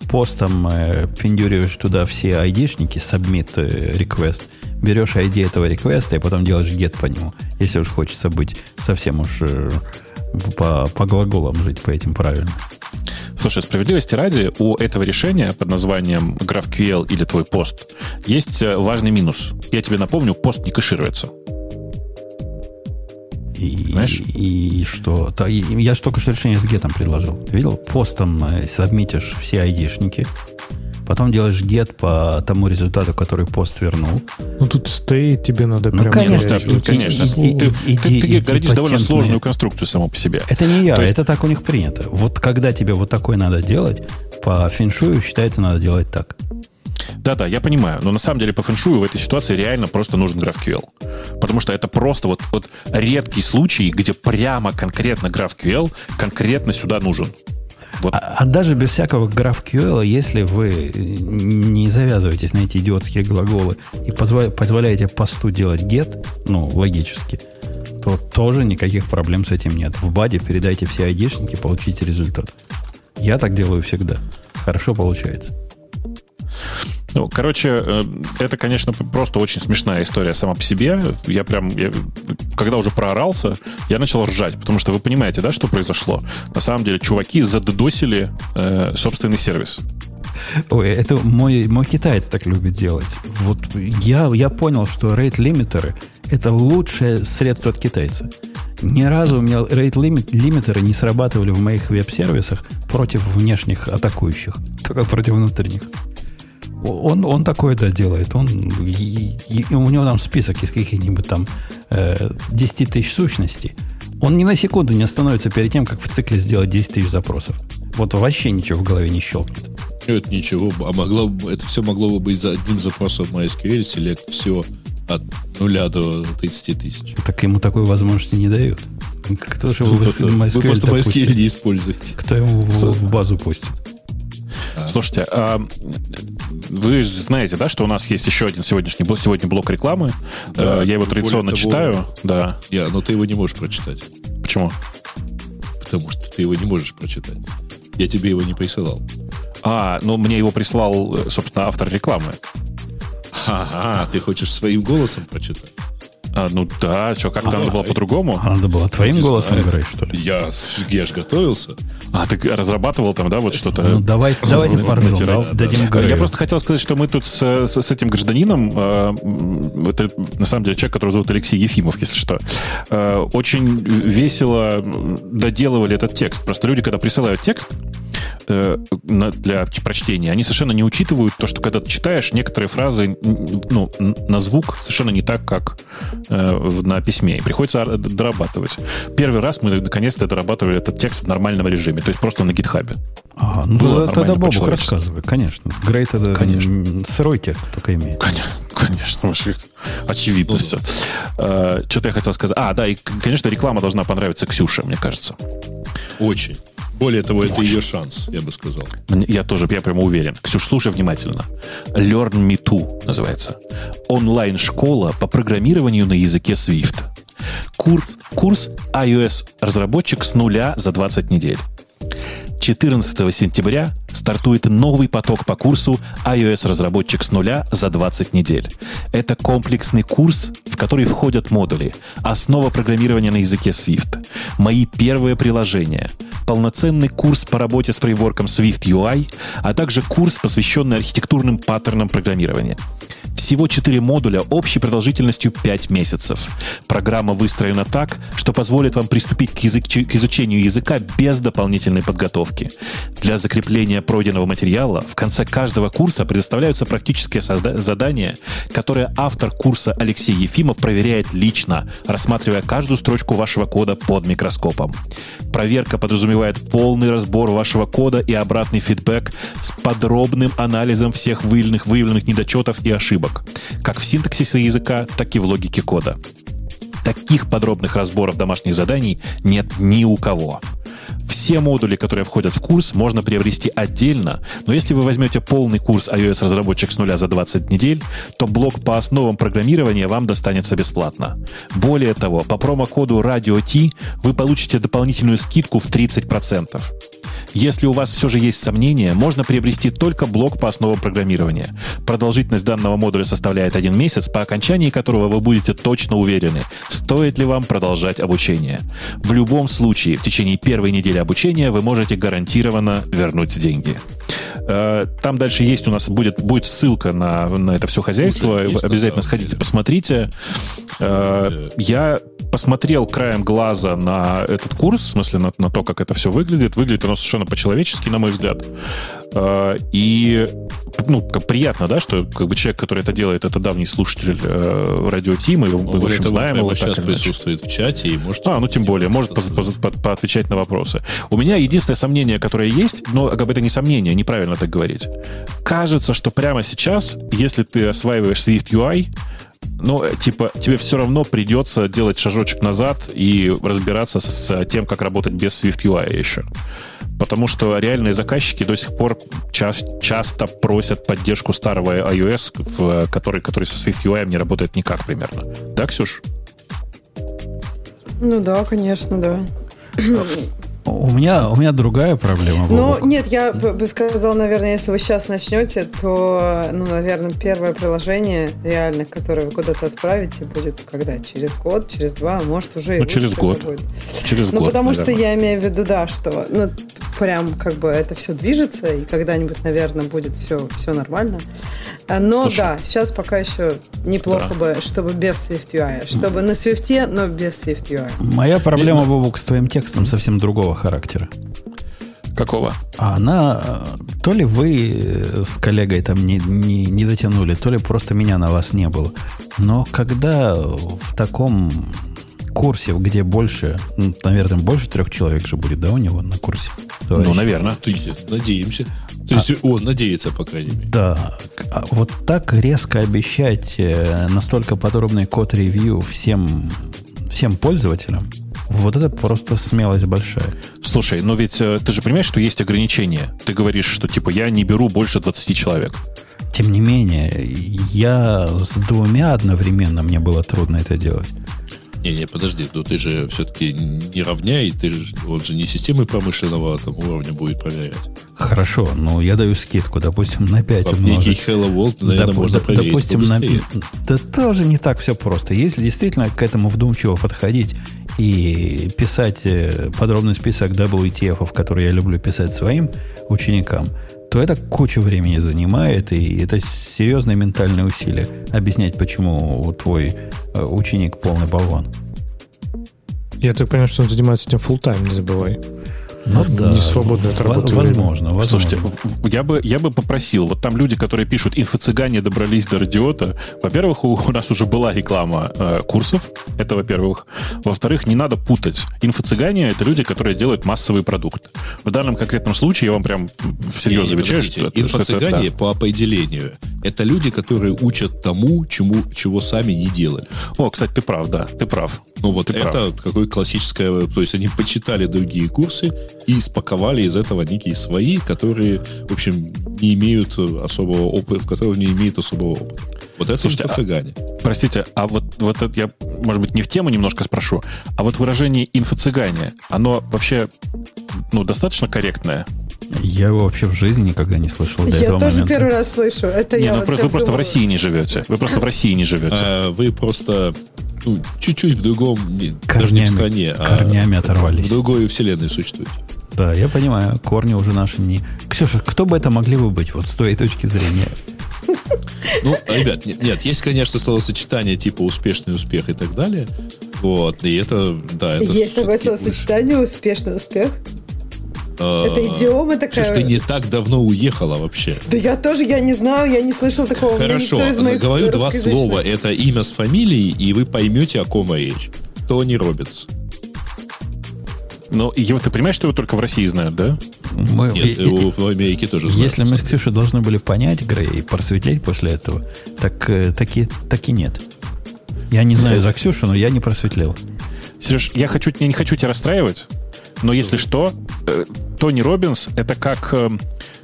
постом э, пиндюриваешь туда все айдишники, submit э, request, берешь ID этого реквеста и потом делаешь get по нему, если уж хочется быть совсем уж э, по, по глаголам жить по этим правильно. Слушай, справедливости ради, у этого решения под названием GraphQL или твой пост есть э, важный минус. Я тебе напомню, пост не кэшируется. И, Знаешь? И, и что? То, и, я же только что решение с гетом предложил. Ты видел? Постом э, сабмитишь все айдишники, потом делаешь get по тому результату, который пост вернул. Ну, тут stay тебе надо ну, прям... Конечно, и, конечно. И, и, ты, и, ты, ты, ты городишь довольно сложную конструкцию само по себе. Это не я, есть... это так у них принято. Вот когда тебе вот такое надо делать, по феншую считается, надо делать так. Да-да, я понимаю, но на самом деле по фэншую в этой ситуации реально просто нужен GraphQL. Потому что это просто вот, вот редкий случай, где прямо конкретно GraphQL конкретно сюда нужен. Вот. А, а даже без всякого GraphQL, если вы не завязываетесь на эти идиотские глаголы и позволяете посту делать get, ну, логически, то тоже никаких проблем с этим нет. В баде передайте все айдишники, получите результат. Я так делаю всегда. Хорошо получается. Ну, короче, э, это, конечно, просто очень смешная история сама по себе. Я прям, я, когда уже проорался, я начал ржать, потому что вы понимаете, да, что произошло? На самом деле, чуваки задедосили э, собственный сервис. Ой, это мой, мой китаец так любит делать. Вот я, я понял, что рейт-лимитеры это лучшее средство от китайца. Ни разу у меня рейт-лимитеры не срабатывали в моих веб-сервисах против внешних атакующих, только против внутренних. Он, он такое, да, делает. Он, и, и у него там список из каких-нибудь там э, 10 тысяч сущностей. Он ни на секунду не остановится перед тем, как в цикле сделать 10 тысяч запросов. Вот вообще ничего в голове не щелкнет. Это ничего, а могло, это все могло бы быть за одним запросом MySQL, Select все от нуля до 30 тысяч. Так ему такой возможности не дают. Кто же вы, вы, вы просто MySQL не используете. Кто ему в, в базу пустит? Слушайте, а вы знаете, да, что у нас есть еще один сегодняшний сегодня блок рекламы. Да, э, я его традиционно того, читаю. Да. Я, но ты его не можешь прочитать. Почему? Потому что ты его не можешь прочитать. Я тебе его не присылал. А, ну мне его прислал, собственно, автор рекламы. Ага, ты хочешь своим голосом прочитать? А, ну да, что, как-то а, надо было по-другому? А надо было твоим голосом играть, что ли? Я, я же готовился. А, ты разрабатывал там, да, вот что-то? Ну, давайте, давайте поржем, дадим Я просто хотел сказать, что мы тут с, с, с этим гражданином, э, это на самом деле человек, который зовут Алексей Ефимов, если что, э, очень весело доделывали этот текст. Просто люди, когда присылают текст, для прочтения, они совершенно не учитывают то, что когда ты читаешь, некоторые фразы ну, на звук совершенно не так, как э, на письме. И приходится дорабатывать. Первый раз мы наконец-то дорабатывали этот текст в нормальном режиме, то есть просто на гитхабе. Ага, ну Было тогда Бобук рассказывай, конечно. Грейт это конечно. сырой текст только имеет. Конечно, конечно. Очевидно все. А, что-то я хотел сказать. А, да, и, конечно, реклама должна понравиться Ксюше, мне кажется. Очень. Более того, это ее шанс, я бы сказал. Я тоже, я прямо уверен. Ксюш, слушай внимательно. Learn Me Too называется. Онлайн-школа по программированию на языке Swift. Курс, курс iOS-разработчик с нуля за 20 недель. 14 сентября стартует новый поток по курсу iOS-разработчик с нуля за 20 недель. Это комплексный курс, в который входят модули «Основа программирования на языке Swift», «Мои первые приложения», полноценный курс по работе с фреймворком Swift UI, а также курс, посвященный архитектурным паттернам программирования. Всего 4 модуля общей продолжительностью 5 месяцев. Программа выстроена так, что позволит вам приступить к, язык, к изучению языка без дополнительной подготовки. Для закрепления пройденного материала в конце каждого курса предоставляются практические задания, которые автор курса Алексей Ефимов проверяет лично, рассматривая каждую строчку вашего кода под микроскопом. Проверка подразумевает полный разбор вашего кода и обратный фидбэк с подробным анализом всех выявленных, выявленных недочетов и ошибок ошибок, как в синтаксисе языка, так и в логике кода. Таких подробных разборов домашних заданий нет ни у кого. Все модули, которые входят в курс, можно приобрести отдельно, но если вы возьмете полный курс iOS-разработчик с нуля за 20 недель, то блок по основам программирования вам достанется бесплатно. Более того, по промокоду Radio T вы получите дополнительную скидку в 30%. Если у вас все же есть сомнения, можно приобрести только блок по основам программирования. Продолжительность данного модуля составляет один месяц, по окончании которого вы будете точно уверены, стоит ли вам продолжать обучение. В любом случае, в течение первой недели обучения вы можете гарантированно вернуть деньги. Э, там дальше есть у нас будет, будет ссылка на, на это все хозяйство. Обязательно сходите, посмотрите. Э, я посмотрел краем глаза на этот курс, в смысле на, на то, как это все выглядит. Выглядит оно совершенно по-человечески, на мой взгляд. Э, и ну, как приятно, да, что как бы человек, который это делает, это давний слушатель э, радио Тима, мы, мы в общем, знаем его. сейчас присутствует в чате и может... А, ну тем более, может по, по, по, поотвечать на вопросы. У меня единственное сомнение, которое есть, но как бы это не сомнение, неправильно так говорить. Кажется, что прямо сейчас, если ты осваиваешь Swift UI, ну, типа, тебе все равно придется делать шажочек назад и разбираться с, с тем, как работать без Swift UI еще. Потому что реальные заказчики до сих пор ча- часто просят поддержку старого iOS, в, который, который со Swift UI не работает никак примерно. Да, Ксюш? Ну да, конечно, да. У меня, у меня другая проблема. Ну, нет, я бы сказал, наверное, если вы сейчас начнете, то, ну, наверное, первое приложение реально, которое вы куда-то отправите, будет когда? Через год, через два, может уже ну, через год. Будет. Через ну, год, потому наверное. что я имею в виду, да, что ну, прям как бы это все движется, и когда-нибудь, наверное, будет все, все нормально. А, но Слушай, да, сейчас пока еще неплохо да. бы, чтобы без SwiftUI. Чтобы на Swift, но без SwiftUI. Моя проблема, Бобук, с твоим текстом совсем другого характера. Какого? А она, то ли вы с коллегой там не, не, не дотянули, то ли просто меня на вас не было. Но когда в таком курсе, где больше, ну, наверное, больше трех человек же будет, да, у него на курсе? Товарищ? Ну, наверное. Надеемся. То есть а, он надеется, по крайней мере. Да. А вот так резко обещать э, настолько подробный код-ревью всем, всем пользователям, вот это просто смелость большая. Слушай, но ведь э, ты же понимаешь, что есть ограничения. Ты говоришь, что типа я не беру больше 20 человек. Тем не менее, я с двумя одновременно мне было трудно это делать. Не-не, подожди, но ты же все-таки не равняй, ты же, он же не системы промышленного там, уровня будет проверять. Хорошо, но я даю скидку, допустим, на 5 По умножить. Некий Hello World, наверное, Доп, можно проверить Допустим, на, да тоже не так все просто. Если действительно к этому вдумчиво подходить и писать э, подробный список WTF, который я люблю писать своим ученикам, то это кучу времени занимает, и это серьезное ментальное усилие объяснять, почему твой э, ученик полный болван. Я так понимаю, что он занимается этим full time, не забывай. Ну, да. Не свободно от работы. Возможно, возможно. Слушайте, я бы, я бы попросил, вот там люди, которые пишут, инфо-цыгане добрались до радиота. Во-первых, у, у нас уже была реклама э, курсов, это во-первых. Во-вторых, не надо путать. Инфо-цыгане — это люди, которые делают массовый продукт. В данном конкретном случае я вам прям серьезно отвечаю, что Инфо-цыгане да. по определению — это люди, которые учат тому, чему, чего сами не делали. О, кстати, ты прав, да, ты прав. Ну вот ты это прав. какое классическое... То есть они почитали другие курсы и спаковали из этого некие свои, которые, в общем, не имеют особого опыта, в которых не имеют особого опыта. Вот это Слушайте, инфо-цыгане. А, простите, а вот, вот это я, может быть, не в тему немножко спрошу, а вот выражение инфо-цыгане, оно вообще ну, достаточно корректное? Я его вообще в жизни никогда не слышал до я этого тоже момента. первый раз слышу. Это не, я ну, вот вы просто думала. в России не живете. Вы просто в России не живете. А, вы просто ну, чуть-чуть в другом, корнями, даже не в стране, а корнями оторвались. в другой вселенной существуете. Да, я понимаю, корни уже наши не... Ксюша, кто бы это могли бы быть, вот с твоей точки зрения? Ну, ребят, нет, нет, есть, конечно, словосочетание типа успешный успех и так далее. Вот, и это, да, это Есть такое словосочетание успешный успех? А, Это идиома такая. Слушай, ты не так давно уехала вообще. Да я тоже, я не знаю, я не слышал такого. Хорошо, говорю два слова. Это имя с фамилией, и вы поймете, о ком речь. Тони Робинс. Но его, ты понимаешь, что его только в России знают, да? Мы, Нет, и- и- его в Америке тоже знают. если мы с Ксюшей должны были понять, Грей, и просветлеть после этого, так, э, таки, таки нет. Я не знаю за Ксюшу, но я не просветлел. Сереж, я, хочу, я не хочу тебя расстраивать, но если что, э, Тони Робинс это как... Э,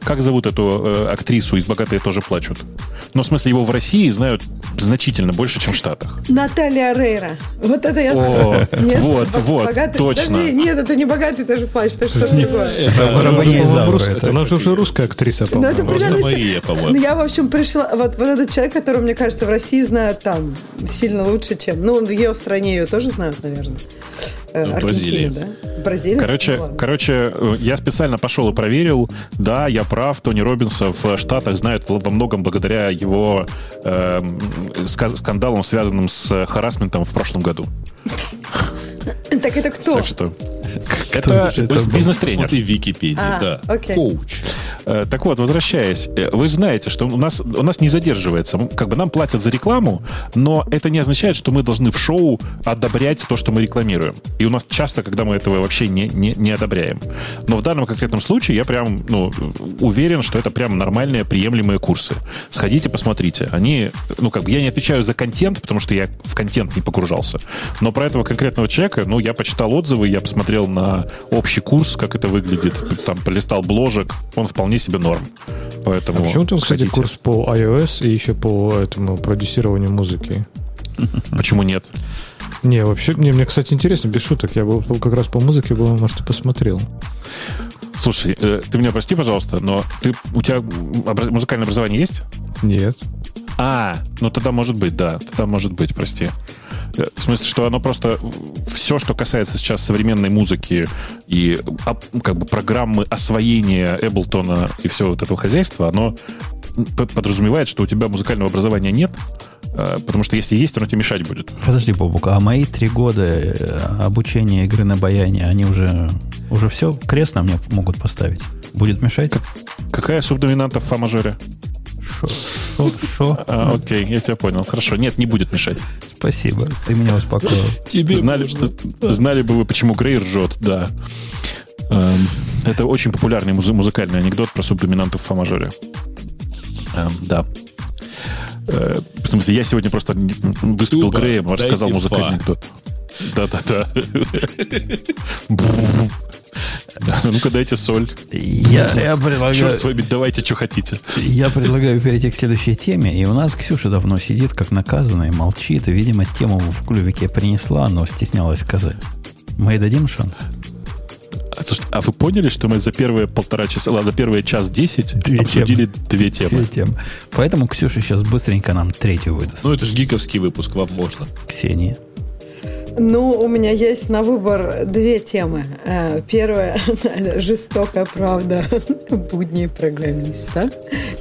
как зовут эту э, актрису из «Богатые тоже плачут»? Ну, в смысле, его в России знают значительно больше, чем в Штатах. Наталья Рейра. Вот это я Нет, вот, вот, богатый- точно. Подожди, нет, это не богатый тоже плачет, это что-то другое. Это Она же, уже русская актриса, Ну, это по-моему. Просто. Мария, по-моему. Ну, я, в общем, пришла... Вот, вот этот человек, который, мне кажется, в России знают там сильно лучше, чем... Ну, в ее стране ее тоже знают, наверное. Э, в Бразилии. да? Бразилия? Короче, Ну, ладно. короче, э, я специально пошел и проверил. Да, я прав. Тони Робинса в Штатах знают во многом благодаря его ска- скандалам, связанным с харасментом в прошлом году. Так это кто? Так что это, слушай, бизнес-тренер. Смотри в Википедии, А, да. окей. Коуч. Э, Так вот, возвращаясь, э, вы знаете, что у нас, у нас не задерживается. Как бы нам платят за рекламу, но это не означает, что мы должны в шоу одобрять то, что мы рекламируем. И у нас часто, когда мы этого вообще не, не, не одобряем. Но в данном конкретном случае я прям ну, уверен, что это прям нормальные, приемлемые курсы. Сходите, посмотрите. Они, ну, как бы я не отвечаю за контент, потому что я в контент не погружался. Но про этого конкретного человека, ну, я почитал отзывы, я посмотрел на общий курс, как это выглядит, там полистал бложек, он вполне себе норм. Поэтому А почему там, кстати, курс по iOS и еще по этому продюсированию музыки? Почему нет? Не, вообще, не, мне, кстати, интересно, без шуток. Я был как раз по музыке, был, может, и посмотрел. Слушай, э, ты меня прости, пожалуйста, но ты, у тебя музыкальное образование есть? Нет. А, ну тогда может быть, да. Тогда может быть, прости. Э, В смысле, что оно просто все, что касается сейчас современной музыки и об- как бы программы освоения Эблтона и всего вот этого хозяйства, оно подразумевает, что у тебя музыкального образования нет, э, потому что если есть, оно тебе мешать будет. Подожди, Бобук, а мои три года э, обучения игры на баяне, они уже, уже все, крест на мне могут поставить? Будет мешать? Какая субдоминанта в фа-мажоре? Шо? Шо? Шо? А, окей, я тебя понял. Хорошо, нет, не будет мешать. Спасибо, ты меня успокоил. Тебе Знали, можно. знали бы вы, почему Грей ржет, да. Эм, Это очень популярный музы- музыкальный анекдот про субдоминанту в фа-мажоре. Эм, Да. Э, В смысле, я сегодня просто выступил Туба, Греем, рассказал музыкальный фа. анекдот. Да-да-да. Да, Ну-ка дайте соль. Я, я, предлагаю, Черт с вами, давайте, что хотите. я предлагаю перейти к следующей теме. И у нас Ксюша давно сидит, как наказанная, молчит. И, видимо, тему в клювике принесла, но стеснялась сказать. Мы ей дадим шанс? А, а вы поняли, что мы за первые полтора часа, ладно, первые час десять Две обсудили две темы? Две темы. Поэтому Ксюша сейчас быстренько нам третью выдаст. Ну, это же гиковский выпуск, вам можно. Ксения. Ну, у меня есть на выбор две темы. Э, Первая – жестокая правда будни программиста.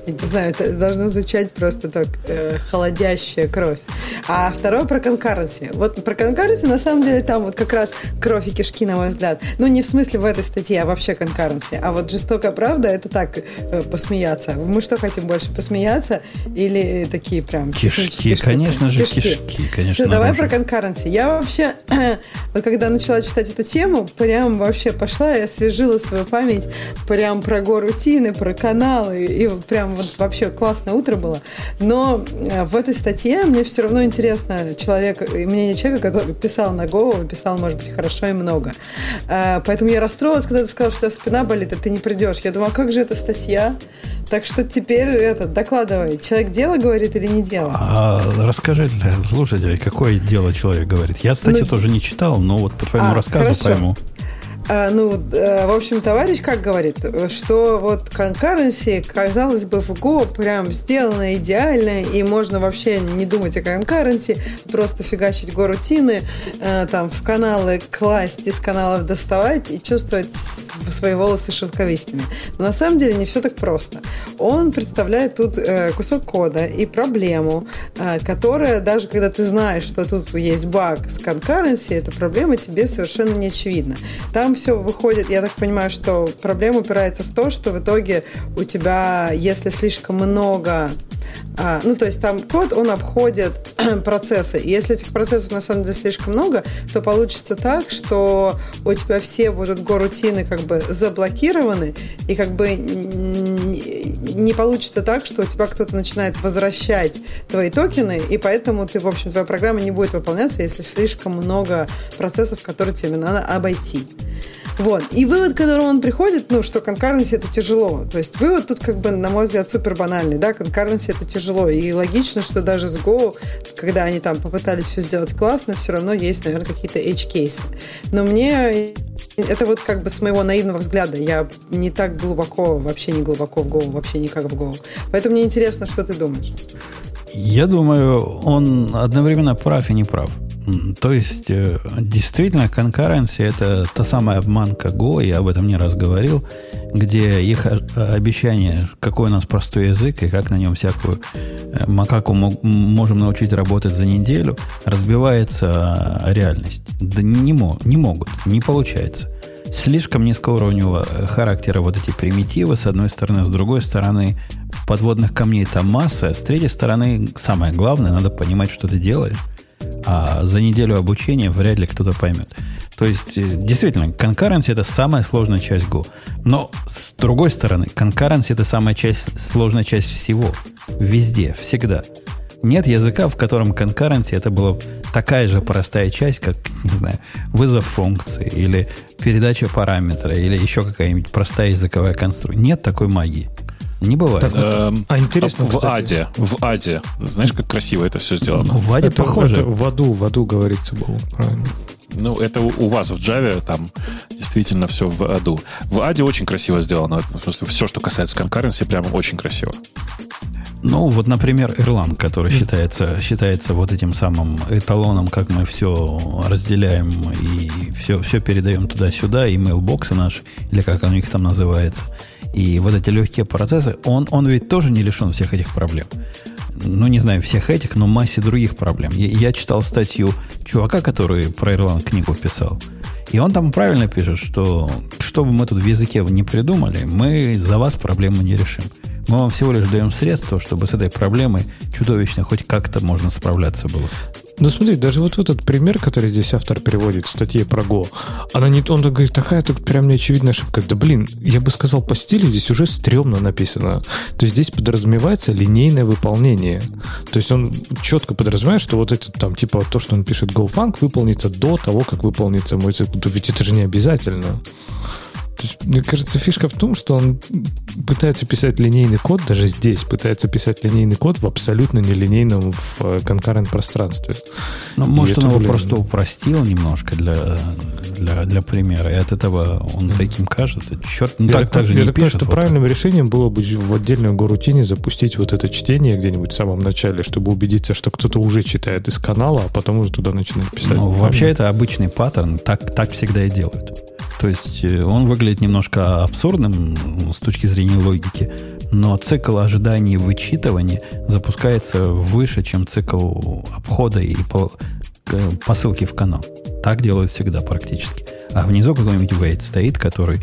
Я не знаю, это должно звучать просто так, э, холодящая кровь. А второе про конкуренции. Вот про конкуренции, на самом деле, там вот как раз кровь и кишки, на мой взгляд. Ну, не в смысле в этой статье, а вообще конкуренции. А вот жестокая правда – это так, э, посмеяться. Мы что хотим больше, посмеяться или такие прям Кишки, конечно же, кишки, конечно, Все, давай про конкуренции. Я вообще, вот когда начала читать эту тему, прям вообще пошла и освежила свою память прям про горутины, про каналы, и прям вот вообще классное утро было. Но э, в этой статье мне все равно интересно человек, и мнение человека, который писал на Go, писал, может быть, хорошо и много. Э, Поэтому я расстроилась, когда ты сказал, что у тебя спина болит, и ты не придешь. Я думаю, а как же эта статья? Так что теперь это, докладывай. Человек дело говорит или не дело? А расскажи для слушателей, какое дело человек говорит. Я, кстати, Ну, тоже не читал, но вот по твоему А, рассказу хорошо. пойму. А, ну, э, в общем, товарищ как говорит, что вот конкуренции, казалось бы, в Go прям сделано идеально, и можно вообще не думать о конкуренции, просто фигачить Go-рутины, э, там, в каналы класть, из каналов доставать и чувствовать свои волосы шелковистыми. Но на самом деле не все так просто. Он представляет тут э, кусок кода и проблему, которая, даже когда ты знаешь, что тут есть баг с конкуренцией, эта проблема тебе совершенно не очевидна. Там все выходит, я так понимаю, что проблема упирается в то, что в итоге у тебя, если слишком много а, ну, то есть там код, он обходит процессы. И если этих процессов на самом деле слишком много, то получится так, что у тебя все будут горутины как бы заблокированы, и как бы не получится так, что у тебя кто-то начинает возвращать твои токены, и поэтому ты, в общем, твоя программа не будет выполняться, если слишком много процессов, которые тебе надо обойти. Вот. И вывод, к которому он приходит, ну, что конкуренция это тяжело. То есть вывод тут, как бы, на мой взгляд, супер банальный, да, конкуренция это тяжело. И логично, что даже с Go, когда они там попытались все сделать классно, все равно есть, наверное, какие-то edge-кейсы. Но мне это вот как бы с моего наивного взгляда. Я не так глубоко, вообще не глубоко в Go, вообще никак в Go. Поэтому мне интересно, что ты думаешь. Я думаю, он одновременно прав и не прав. То есть, э, действительно, конкуренция – это та самая обманка Go, я об этом не раз говорил, где их обещание, какой у нас простой язык и как на нем всякую э, макаку можем научить работать за неделю, разбивается реальность. Да не, не могут, не получается. Слишком низкоуровневого характера вот эти примитивы, с одной стороны, с другой стороны, подводных камней там масса, с третьей стороны, самое главное, надо понимать, что ты делаешь а за неделю обучения вряд ли кто-то поймет. То есть, э, действительно, concurrency – это самая сложная часть Go. Но, с другой стороны, concurrency – это самая часть, сложная часть всего. Везде, всегда. Нет языка, в котором concurrency это была такая же простая часть, как, не знаю, вызов функции или передача параметра или еще какая-нибудь простая языковая конструкция. Нет такой магии. Не бывает. Так, эм, а интересно, в кстати. Аде, в Аде. Знаешь, как красиво это все сделано? В Аде это, похоже. Это в аду, в аду говорится было, правильно. Ну, это у вас в Java там действительно все в аду. В аде очень красиво сделано. В смысле, все, что касается конкуренции, прямо очень красиво. Ну, вот, например, Erlang, который считается, считается вот этим самым эталоном, как мы все разделяем и все, все передаем туда-сюда, и mailbox наш, или как у них там называется – и вот эти легкие процессы, он, он ведь тоже не лишен всех этих проблем. Ну, не знаю, всех этих, но массе других проблем. Я, я читал статью чувака, который про Ирланд книгу писал. И он там правильно пишет, что что бы мы тут в языке не придумали, мы за вас проблему не решим. Мы вам всего лишь даем средства, чтобы с этой проблемой чудовищно хоть как-то можно справляться было. Ну смотри, даже вот этот пример, который здесь автор переводит в статье про Go, она не, он говорит, такая тут прям неочевидная ошибка. Да блин, я бы сказал, по стилю здесь уже стрёмно написано. То есть здесь подразумевается линейное выполнение. То есть он четко подразумевает, что вот это там, типа, то, что он пишет GoFunk, выполнится до того, как выполнится мой цикл. Ведь это же не обязательно есть, мне кажется, фишка в том, что он пытается писать линейный код, даже здесь пытается писать линейный код в абсолютно нелинейном в э, конкурент пространстве. Ну, может, он его блин... просто упростил немножко для, для, для примера, и от этого он mm. таким кажется. Черт, ну, так, так же я не так пишет. что вот правильным так. решением было бы в отдельную горутине запустить вот это чтение где-нибудь в самом начале, чтобы убедиться, что кто-то уже читает из канала, а потом уже туда начинает писать. Ну, вообще это обычный паттерн, так, так всегда и делают. То есть э, он выглядит немножко абсурдным с точки зрения логики, но цикл ожидания и вычитывания запускается выше, чем цикл обхода и посылки в канал. Так делают всегда практически. А внизу какой-нибудь wait стоит, который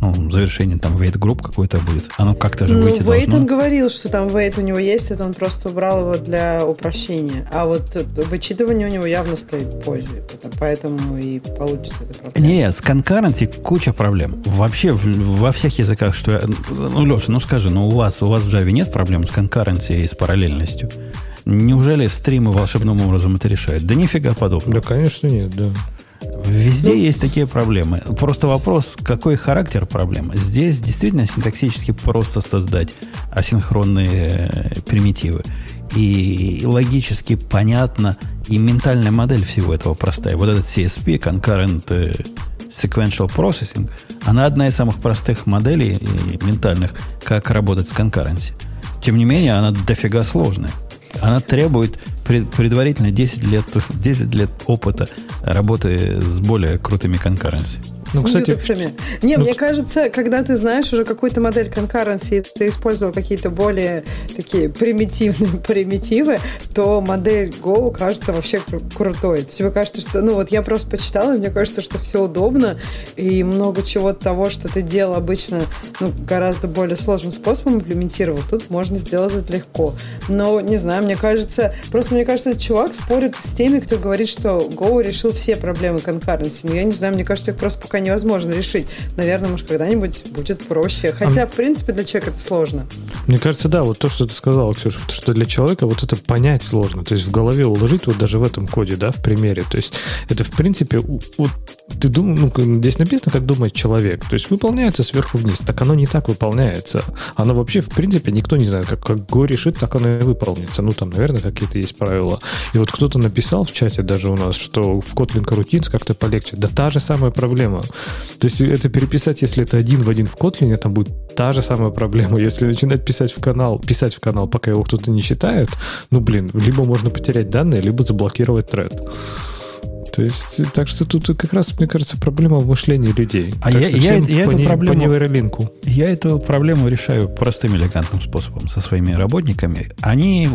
ну, завершение там wait групп какой-то будет. Оно как-то же ну, выйти wait должно. он говорил, что там wait у него есть, это он просто убрал его для упрощения. А вот вычитывание у него явно стоит позже. Поэтому и получится это проблема. Не, с concurrency куча проблем. Вообще в, во всех языках, что я... Ну, Леша, ну скажи, ну у вас, у вас в Java нет проблем с concurrency и с параллельностью? Неужели стримы волшебным образом это решают? Да нифига подобного. Да, конечно, нет, да. Везде ну, есть такие проблемы. Просто вопрос, какой характер проблемы. Здесь действительно синтаксически просто создать асинхронные э, примитивы. И логически понятно, и ментальная модель всего этого простая. Вот этот CSP, Concurrent э, Sequential Processing, она одна из самых простых моделей э, ментальных, как работать с конкуренцией. Тем не менее, она дофига сложная. Она требует предварительно 10 лет, 10 лет опыта работы с более крутыми конкуренциями. Ну, кстати, Не, ну, мне кажется, когда ты знаешь уже какую-то модель конкуренции, ты использовал какие-то более такие примитивные примитивы, то модель Go кажется вообще крутой. Тебе кажется, что... Ну, вот я просто почитала, и мне кажется, что все удобно, и много чего того, что ты делал обычно, ну, гораздо более сложным способом имплементировал. Тут можно сделать это легко. Но, не знаю, мне кажется... Просто мне кажется, этот чувак спорит с теми, кто говорит, что Go решил все проблемы конкуренции. Но я не знаю, мне кажется, их просто пока невозможно решить. Наверное, может, когда-нибудь будет проще. Хотя, в принципе, для человека это сложно. Мне кажется, да, вот то, что ты сказала, Ксюша, что для человека вот это понять сложно. То есть в голове уложить вот даже в этом коде, да, в примере. То есть это, в принципе, вот ты думаешь, ну, здесь написано, как думает человек. То есть выполняется сверху вниз. Так оно не так выполняется. Оно вообще, в принципе, никто не знает, как, как Го решит, так оно и выполнится. Ну, там, наверное, какие-то есть правила. И вот кто-то написал в чате даже у нас, что в Kotlin Coroutines как-то полегче. Да та же самая проблема. То есть это переписать, если это один в один в Kotlin, там будет та же самая проблема. Если начинать писать в канал, писать в канал, пока его кто-то не считает, ну, блин, либо можно потерять данные, либо заблокировать тред. То есть, так что тут как раз, мне кажется, проблема в мышлении людей. А я, я, я по эту не, проблему, по нейролинку. я эту проблему решаю простым элегантным способом со своими работниками. Они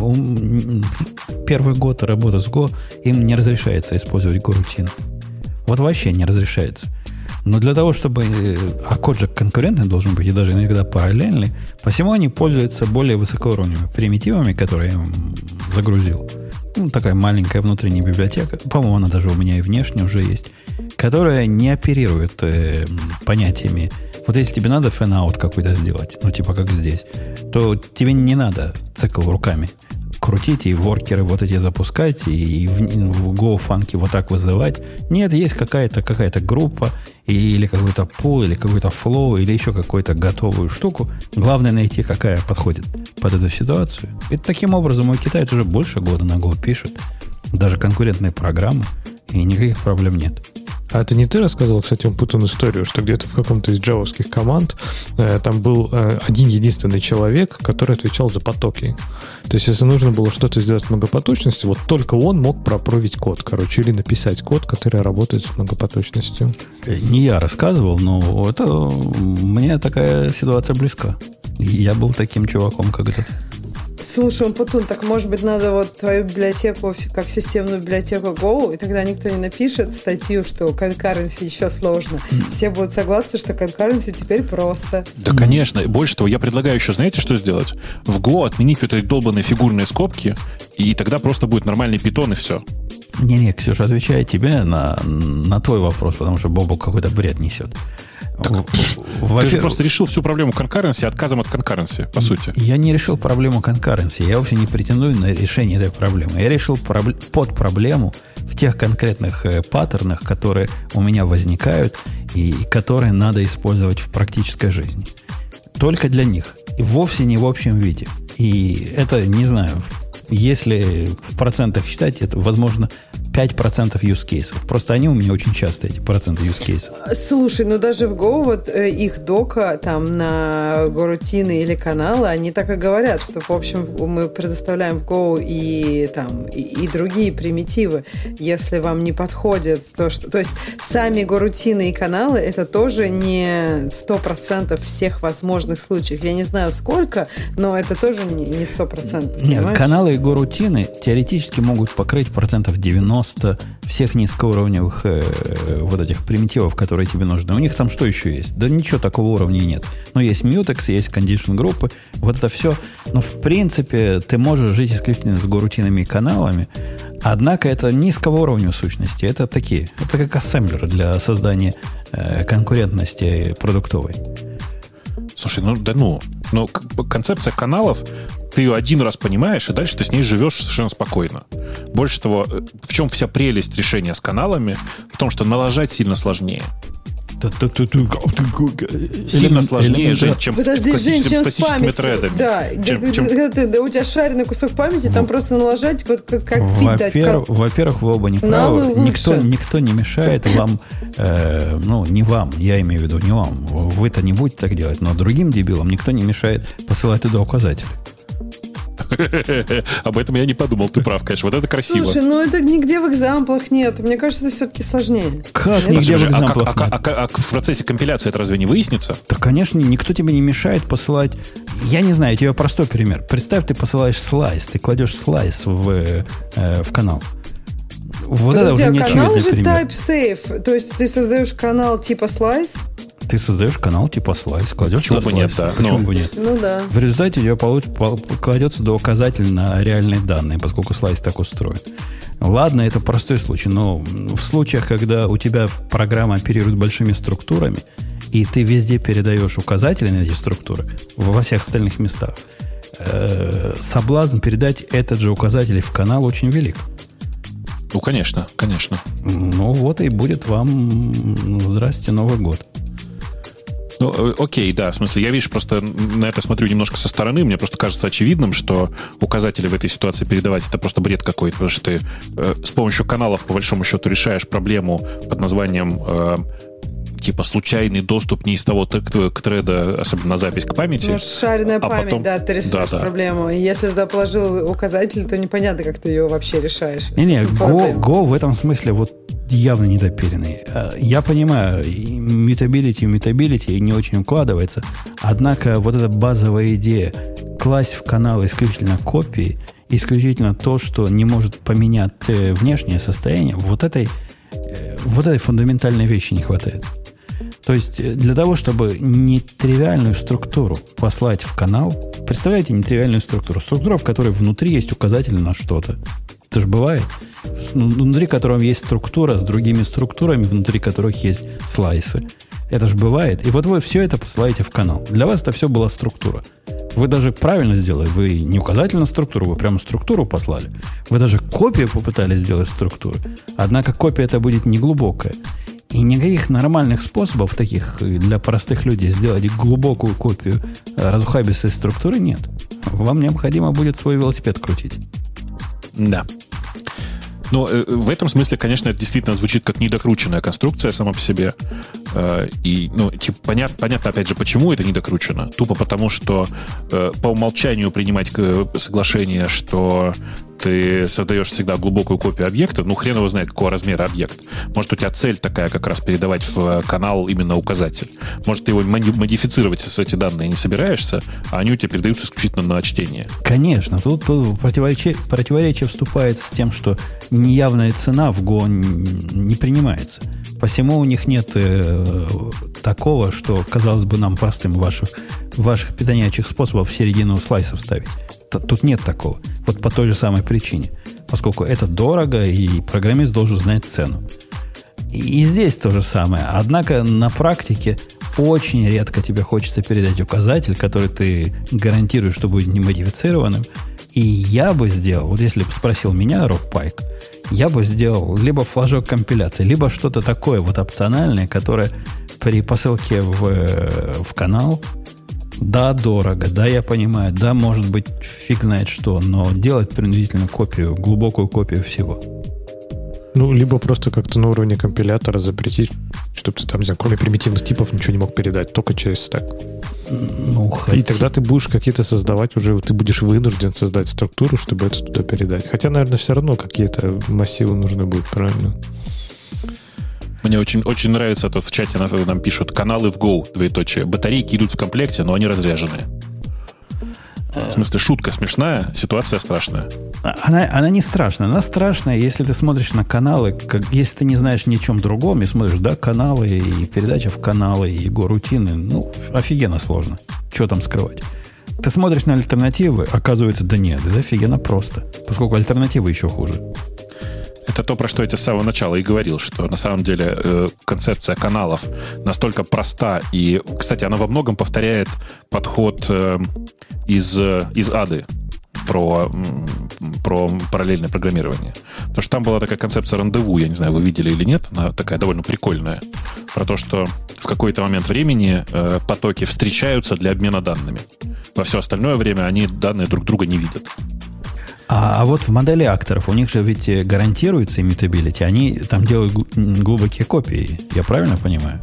первый год работы с Go, им не разрешается использовать Go-рутин. Вот вообще не разрешается. Но для того, чтобы... э, А код же конкурентный должен быть, и даже иногда параллельный, посему они пользуются более высокоуровневыми примитивами, которые я им загрузил. Ну, такая маленькая внутренняя библиотека. По-моему, она даже у меня и внешне уже есть. Которая не оперирует э, понятиями. Вот если тебе надо fan-out какой-то сделать, ну, типа как здесь, то тебе не надо цикл руками крутить и worker ы вот эти запускать, и в, в Go func и вот так вызывать. Нет, есть какая-то какая группа, или какой-то пул, или какой-то флоу, или еще какую-то готовую штуку. Главное найти, какая подходит под эту ситуацию. И таким образом у китайцев уже больше года на Go пишет. Даже конкурентные программы, и никаких проблем нет. А это не ты рассказывал, кстати, путан историю, что где-то в каком-то из джавовских команд э, там был э, один единственный человек, который отвечал за потоки. То есть, если нужно было что-то сделать с многопоточностью, вот только он мог пропровить код, короче, или написать код, который работает с многопоточностью. Э, Не я рассказывал, но это мне такая ситуация близка. Я был таким чуваком когда-то. Слушай, Путун, так может быть надо вот твою библиотеку как системную библиотеку Go, и тогда никто не напишет статью, что concurrency еще сложно. Все будут согласны, что concurrency теперь просто. Да, конечно. Больше того, я предлагаю еще, знаете, что сделать? В Go отменить вот эти долбанные фигурные скобки, и тогда просто будет нормальный питон, и все. Не-не, Ксюша, отвечаю тебе на, на твой вопрос, потому что Бобу какой-то бред несет. Ты же просто решил всю проблему конкуренции отказом от конкуренции, по сути. Я не решил проблему конкуренции. Я вовсе не претендую на решение этой проблемы. Я решил пробл- под проблему в тех конкретных э, паттернах, которые у меня возникают и которые надо использовать в практической жизни. Только для них. И вовсе не в общем виде. И это, не знаю, если в процентах считать, это, возможно, 5% use кейсов. Просто они у меня очень часто, эти проценты use кейсов. Слушай, ну даже в Go вот э, их дока там на горутины или каналы, они так и говорят, что в общем мы предоставляем в Go и там и, и другие примитивы, если вам не подходит то, что... То есть сами горутины и каналы это тоже не 100% всех возможных случаев. Я не знаю сколько, но это тоже не не 100%. Нет, понимаешь? каналы и горутины теоретически могут покрыть процентов 90 всех низкоуровневых э, вот этих примитивов, которые тебе нужны. У них там что еще есть? Да ничего такого уровня нет. Но есть mutex, есть condition группы, вот это все. Но в принципе ты можешь жить исключительно с горутинами и каналами, однако это низкого уровня сущности. Это такие, это как ассемблеры для создания э, конкурентности продуктовой. Слушай, ну да ну. Но концепция каналов, ты ее один раз понимаешь, и дальше ты с ней живешь совершенно спокойно. Больше того, э, в чем вся прелесть решения с каналами? В том, что налажать сильно сложнее. Сильно сложнее, Жень, чем Подожди, с Жень, чем с памятью. тредами. Да, Чем- ты- да, у тебя шаренный кусок памяти, там просто налажать, вот как, как пить дать. Во-первых, вы оба не правы. Никто, никто не мешает вам, э, ну, не вам, я имею в виду не вам. Вы-то не будете так делать, но другим дебилам никто не мешает посылать туда указатели. Об этом я не подумал, ты прав, конечно. Вот это красиво. Слушай, ну это нигде в экзамплах нет. Мне кажется, это все-таки сложнее. Как Нет? нигде в Слушай, а, экзамплах а а а в процессе компиляции это разве не выяснится? Да, конечно, никто тебе не мешает посылать. Я не знаю, я тебе простой пример. Представь, ты посылаешь слайс, ты кладешь слайс в, э, в канал. Вот это Подожди, уже а не канал же пример. type safe. То есть ты создаешь канал типа слайс? Ты создаешь канал типа слайс, кладешь Почему бы нет, слайс. да. Почему Ну. бы нет? Ну да. В результате тебя получ- по- кладется до указатель на реальные данные, поскольку слайс так устроен. Ладно, это простой случай, но в случаях, когда у тебя программа оперирует большими структурами, и ты везде передаешь указатели на эти структуры, во всех остальных местах, э, соблазн передать этот же указатель в канал очень велик. Ну, конечно, конечно. Ну вот и будет вам здрасте Новый год. Ну, э, окей, да, в смысле, я, видишь, просто на это смотрю немножко со стороны, мне просто кажется очевидным, что указатели в этой ситуации передавать это просто бред какой-то, потому что ты э, с помощью каналов, по большому счету, решаешь проблему под названием э, типа случайный доступ не из того к треда, особенно на запись к памяти. Ну, шаренная А память, потом- да, ты рисуешь Да, да. проблему. И если туда положил указатель, то непонятно, как ты ее вообще решаешь. Не-не, Go, Проблема. Go в этом смысле вот явно недопиленный. Э, Я понимаю, и mutability, mutability не очень укладывается, однако вот эта базовая идея класть в канал исключительно копии, исключительно то, что не может поменять э, внешнее состояние, вот этой, э, вот этой фундаментальной вещи не хватает. То есть э, для того, чтобы нетривиальную структуру послать в канал, представляете нетривиальную структуру? Структура, в которой внутри есть указатель на что-то. Это же бывает. Ну, Внутри которого есть структура с другими структурами, внутри которых есть слайсы. Это же бывает. И вот вы все это посылаете в канал. Для вас это все была структура. Вы даже правильно сделали. Вы не указатель на структуру, вы прямо структуру послали. Вы даже копию попытались сделать структуры. Однако копия это будет неглубокая. И никаких нормальных способов таких э, для простых людей сделать глубокую копию э, разухабистой структуры нет. Вам необходимо будет свой велосипед крутить. Да. Но э, в этом смысле, конечно, это действительно звучит как недокрученная конструкция сама по себе. И, ну, типа, понятно, понятно, опять же, почему это недокручено. Тупо потому, что по умолчанию принимать соглашение, что ты создаешь всегда глубокую копию объекта, ну, хрен его знает, какого размера объект. Может, у тебя цель такая как раз передавать в канал именно указатель. Может, ты его моди- модифицировать, если эти данные не собираешься, а они у тебя передаются исключительно на чтение. Конечно, тут, тут противоречие, противоречие вступает с тем, что неявная цена в Go не принимается. Посему у них нет э, такого, что, казалось бы, нам простым ваших, ваших питанячих способов в середину слайсов ставить. Тут нет такого. Вот по той же самой причине. Поскольку это дорого, и программист должен знать цену. И и здесь то же самое. Однако на практике очень редко тебе хочется передать указатель, который ты гарантируешь, что будет не модифицированным. И я бы сделал, вот если бы спросил меня, Роб Пайк, я бы сделал либо флажок компиляции, либо что-то такое вот опциональное, которое при посылке в, э, в канал, да, дорого, да, я понимаю, да, может быть, фиг знает что, но делать принудительную копию, глубокую копию всего. Ну, либо просто как-то на уровне компилятора запретить, чтобы ты там, не знаю, кроме примитивных типов ничего не мог передать, только через стек. Ну, И хоть- тогда ты будешь какие-то создавать уже, ты будешь вынужден создать структуру, чтобы это туда передать. Хотя, наверное, все равно какие-то массивы нужны будут, правильно? Мне очень, очень нравится, тут в чате нам, нам пишут каналы в Go, двоеточие. Батарейки идут в комплекте, но они разряженные. В смысле, шутка смешная, ситуация страшная. Она, она не страшная. Она страшная, если ты смотришь на каналы, как, если ты не знаешь ни о чем другом, и смотришь, да, каналы, и передача в каналы, и его рутины, ну, офигенно сложно. Чего там скрывать? Ты смотришь на альтернативы, оказывается, да нет, это офигенно просто. Поскольку альтернативы еще хуже. Это то, про что я тебе с самого начала и говорил, что на самом деле э, концепция каналов настолько проста. И, кстати, она во многом повторяет подход э, из, из Ады про, про параллельное программирование. Потому что там была такая концепция рандеву, я не знаю, вы видели или нет, она такая довольно прикольная. Про то, что в какой-то момент времени э, потоки встречаются для обмена данными. Во все остальное время они данные друг друга не видят. А, а вот в модели акторов, у них же ведь э, гарантируется иммутабилити, они там делают глубокие копии, я правильно понимаю?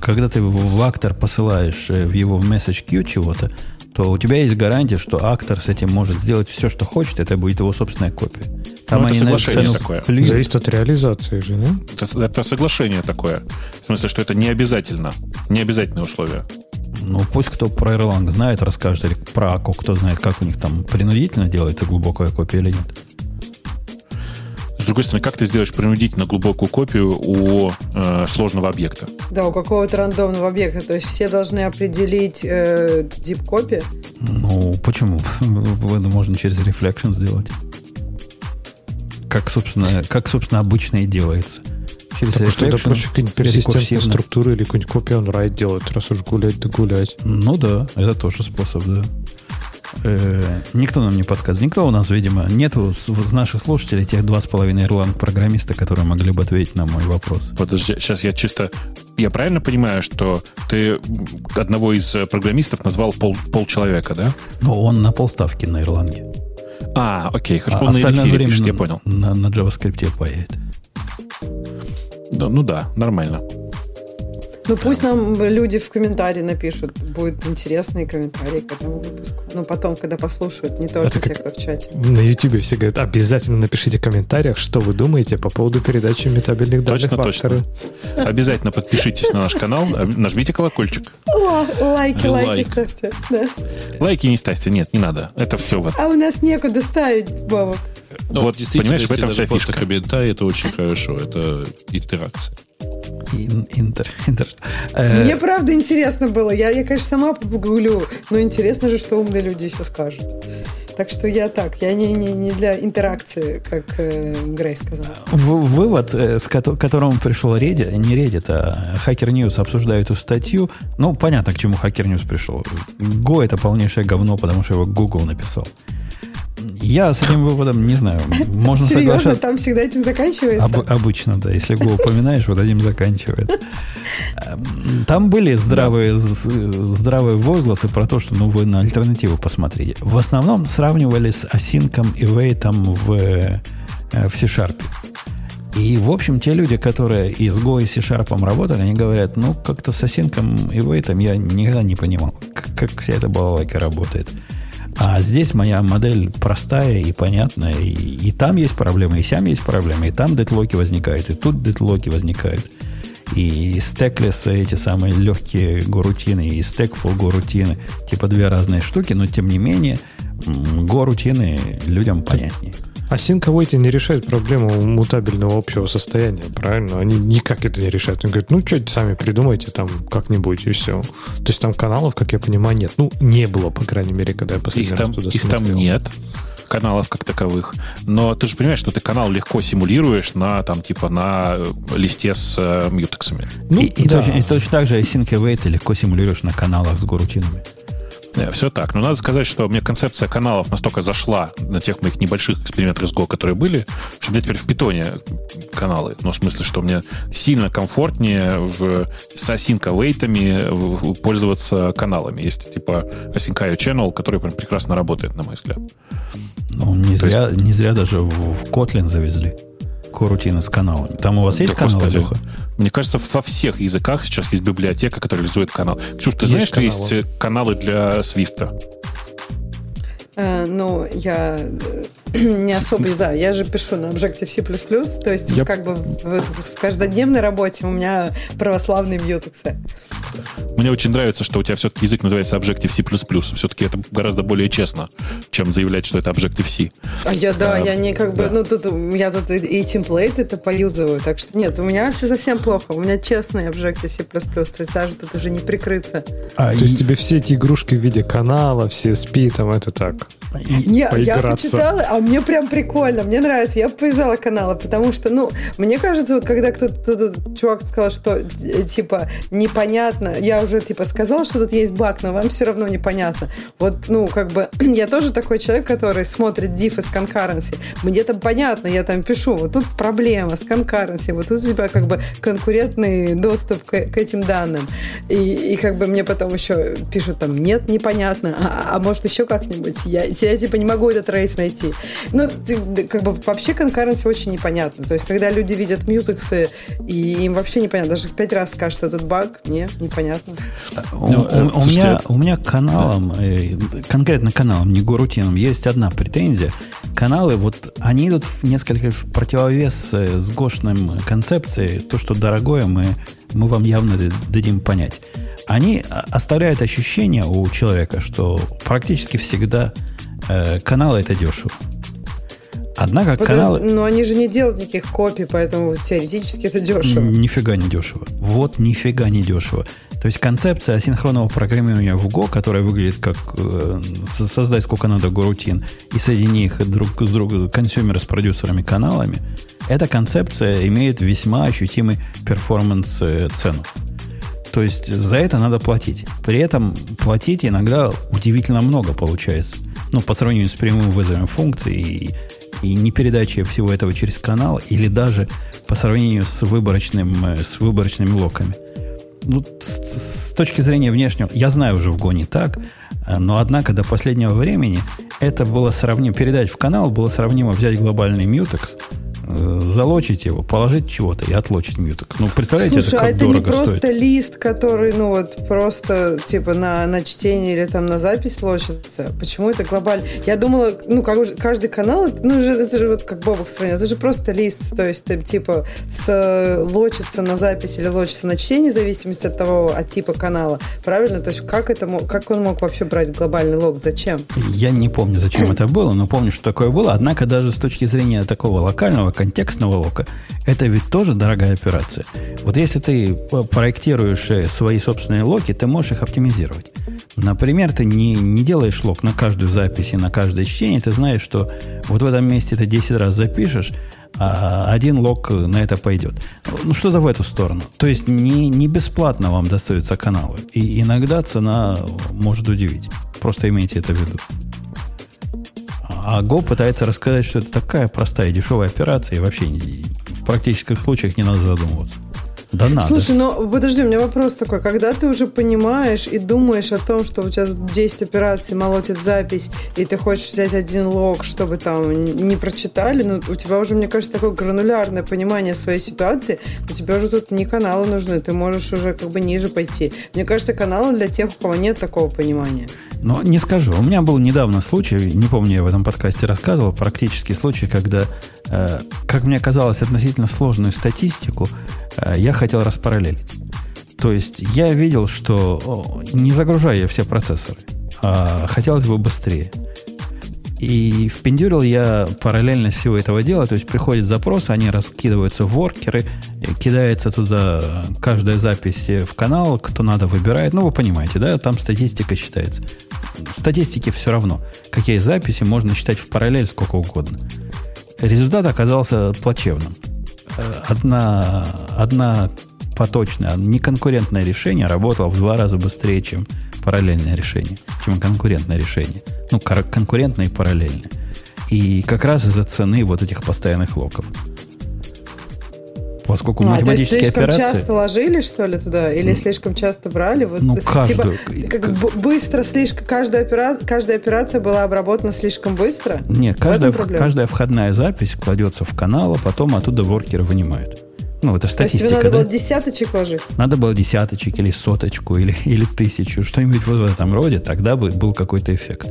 Когда ты в, актор посылаешь э, в его message queue чего-то, то у тебя есть гарантия, что актор с этим может сделать все, что хочет, это будет его собственная копия. Там Ну, это соглашение такое. плюют. Зависит от реализации же, да? Это, это соглашение такое. В смысле, что это не обязательно. Не обязательное условие. Ну, пусть кто про Erlang знает, расскажет, или про Аку, кто знает, как у них там принудительно делается глубокая копия или нет. с другой стороны, как ты сделаешь принудительно глубокую копию у э, сложного объекта? Да, у какого-то рандомного объекта. То есть все должны определить э, deep copy. Ну, почему? Это можно через reflection сделать. Как, собственно, как, собственно, обычно и делается. Так что это проще какие-нибудь структуры или какой-нибудь copy on write делать, раз уж гулять да гулять. Ну да, это тоже способ, да. Э, никто нам не подсказывает. Никто у нас, видимо, нету из наших слушателей тех два с половиной ирланд программиста, которые могли бы ответить на мой вопрос. Подожди, сейчас я чисто... Я правильно понимаю, что ты одного из программистов назвал пол, пол человека, да? Ну, он на полставки на Ирланге. А, окей, хорошо. А он на время пишет, я понял. На, на JavaScript поедет. Да, ну да, нормально. Ну, пусть нам люди в комментарии напишут. Будет интересные комментарии к этому выпуску. Но потом, когда послушают, не только те, кто в чате. На YouTube все говорят, обязательно напишите в комментариях, что вы думаете по поводу передачи метабельных данных Точно, точно. Обязательно подпишитесь на наш канал, нажмите колокольчик. лайки, лайки ставьте. Лайки не ставьте, нет, не надо. Это все вот. А у нас некуда ставить, Бобок. Ну, вот, действительно, понимаешь, в этом вся фишка. комментарий, это очень хорошо. Это интеракция. Интер, интер. Э, Мне правда интересно было. Я, я, конечно, сама погуглю, но интересно же, что умные люди еще скажут. Так что я так, я не, не, не для интеракции, как э, Грей сказал. В, вывод, э, с ко- которому пришел Reddit, не Reddit, а Hacker News обсуждает эту статью. Ну, понятно, к чему Hacker News пришел. Go это полнейшее говно, потому что его Google написал. Я с этим выводом не знаю. Можно Серьезно, соглашаться. там всегда этим заканчивается? Об, обычно, да. Если Go упоминаешь, вот этим заканчивается. Эм, там были здравые, здравые возгласы про то, что ну вы на альтернативу посмотрите. В основном сравнивали с осинком и вейтом в, э, в C-Sharp. И, в общем, те люди, которые и с Go и C-Sharp работали, они говорят, ну, как-то с осинком и вейтом я никогда не понимал, как, как вся эта балалайка работает. А здесь моя модель простая и понятная. И, и там есть проблемы, и сям есть проблемы. И там дедлоки возникают, и тут дедлоки возникают. И стеклес эти самые легкие горутины, и стекфул горутины. Типа две разные штуки, но тем не менее горутины людям понятнее. А Sync не решает проблему мутабельного общего состояния, правильно? Они никак это не решают. Они говорят, ну, что сами придумайте там как-нибудь, и все. То есть там каналов, как я понимаю, нет. Ну, не было, по крайней мере, когда я последний их раз там, туда Их смотрел. там нет каналов как таковых. Но ты же понимаешь, что ты канал легко симулируешь на там типа на э, листе с э, мьютексами. Ну, и, и, да. точно, и точно так же async await легко симулируешь на каналах с горутинами. Yeah, все так. Но надо сказать, что мне концепция каналов настолько зашла на тех моих небольших экспериментах с Go, которые были, что у меня теперь в питоне каналы. Ну, в смысле, что мне сильно комфортнее в, с async пользоваться каналами. Есть типа async channel, который прям прекрасно работает, на мой взгляд. Ну, не, зря, есть... не зря даже в, в Kotlin завезли корутины с каналами. Там у вас есть да, канал, Леха? Мне кажется, во всех языках сейчас есть библиотека, которая реализует канал. Ксюш, ты есть знаешь, каналы. что есть каналы для Свифта? Э, ну, я э, не особо за. Я же пишу на Objective-C++, то есть yep. как бы в, в каждодневной работе у меня православный Mutex. Мне очень нравится, что у тебя все-таки язык называется Objective-C++. Все-таки это гораздо более честно, чем заявлять, что это Objective-C. А я, да, а, я не как бы, да. ну, тут, я тут и, и темплейт это поюзываю, так что нет, у меня все совсем плохо. У меня честный Objective-C++, то есть даже тут уже не прикрыться. А, то и... есть тебе все эти игрушки в виде канала, все SPI, там, это так? Не, я почитала, а мне прям прикольно, мне нравится. Я повязала каналы, потому что, ну, мне кажется, вот когда кто-то, чувак сказал, что, э, типа, непонятно, я уже, типа, сказала, что тут есть баг, но вам все равно непонятно. Вот, ну, как бы, я тоже такой человек, который смотрит diff из concurrency. Мне там понятно, я там пишу, вот тут проблема с concurrency, вот тут у тебя, как бы, конкурентный доступ к, к этим данным. И, и, как бы, мне потом еще пишут там, нет, непонятно, а, а может еще как-нибудь. Я, я типа не могу этот рейс найти. Ну, как бы вообще конкуренция очень непонятна. То есть, когда люди видят мьютексы, и им вообще непонятно, даже пять раз скажут, что этот баг, не, непонятно. У, ну, у, у, меня, у меня каналом, да. э, конкретно каналом, не горутином, есть одна претензия. Каналы, вот они идут в несколько в противовес э, с гошным концепцией. То, что дорогое, мы, мы вам явно дадим понять. Они оставляют ощущение у человека, что практически всегда Э, каналы это дешево. Однако Подожди, каналы... Но они же не делают никаких копий, поэтому теоретически это дешево. Нифига не дешево. Вот нифига не дешево. То есть концепция асинхронного программирования в Go, которая выглядит как э, создать сколько надо горутин и соедини их друг с другом консюмеры с продюсерами каналами, эта концепция имеет весьма ощутимый перформанс э, цену. То есть за это надо платить. При этом платить иногда удивительно много получается. Ну, по сравнению с прямым вызовом функций и, и не передачей всего этого через канал, или даже по сравнению с, выборочным, э, с выборочными локами. Ну, с, с точки зрения внешнего, я знаю уже в Go не так, э, но однако до последнего времени это было сравнимо, передать в канал было сравнимо взять глобальный Mutex, залочить его, положить чего-то и отлочить мьюток. Ну, представляете, Слушай, это как а это дорого не просто стоит. лист, который, ну вот, просто типа на, на чтение или там на запись лочится. Почему это глобально? Я думала, ну, как, каждый канал, ну, же- это же вот как Бобок сравнил, это же просто лист, то есть ты типа с, лочится на запись или лочится на чтение, в зависимости от того, от типа канала. Правильно? То есть как, это, как он мог вообще брать глобальный лог? Зачем? Я не помню, зачем это было, но помню, что такое было. Однако даже с точки зрения такого локального, контекстного лока, это ведь тоже дорогая операция. Вот если ты проектируешь э, свои собственные локи, ты можешь их оптимизировать. Например, ты не, не делаешь лог на каждую запись и на каждое чтение, ты знаешь, что вот в этом месте ты 10 раз запишешь, а один лог на это пойдет. Ну, что-то в эту сторону. То есть не, не бесплатно вам достаются каналы. И иногда цена может удивить. Просто имейте это в виду. А Go пытается рассказать, что это такая простая дешевая операция, и вообще в практических случаях не надо задумываться. Да надо. Слушай, ну подожди, у меня вопрос такой. Когда ты уже понимаешь и думаешь о том, что у тебя 10 операций молотит запись, и ты хочешь взять один лог, чтобы там не прочитали, ну у тебя уже, мне кажется, такое гранулярное понимание своей ситуации, у тебя уже тут не каналы нужны, ты можешь уже как бы ниже пойти. Мне кажется, каналы для тех, у кого нет такого понимания. Но не скажу. У меня был недавно случай, не помню, я в этом подкасте рассказывал, практически случай, когда, э, как мне казалось, относительно сложную статистику э, я хотел распараллелить. То есть я видел, что не загружаю я все процессоры, а хотелось бы быстрее. И впендюрил я параллельность всего этого дела, то есть приходит запрос, они раскидываются в воркеры, кидается туда каждая запись в канал, кто надо выбирает. Ну, вы понимаете, да, там статистика считается. Статистики все равно. Какие записи можно считать в параллель сколько угодно. Результат оказался плачевным. Э, Одна, одна поточное, неконкурентное решение работало в два раза быстрее, чем параллельное решение, чем конкурентное решение. Ну, конкурентное и параллельное. И как раз из-за цены вот этих постоянных локов. Поскольку А, то есть математические слишком операции... часто ложили, что ли, туда? Или слишком часто брали? Вот, Ну, типа, каждую. как Как- б- быстро, слишком... Каждая, опера... каждая операция была обработана слишком быстро? Нет, В каждая, проблема? каждая входная запись кладется в канал, а потом оттуда воркеры вынимают. Ну, это То есть тебе статистика, надо да? было десяточек ложить? Надо было десяточек или соточку, или, или тысячу, что-нибудь вот в этом роде, тогда бы был какой-то эффект.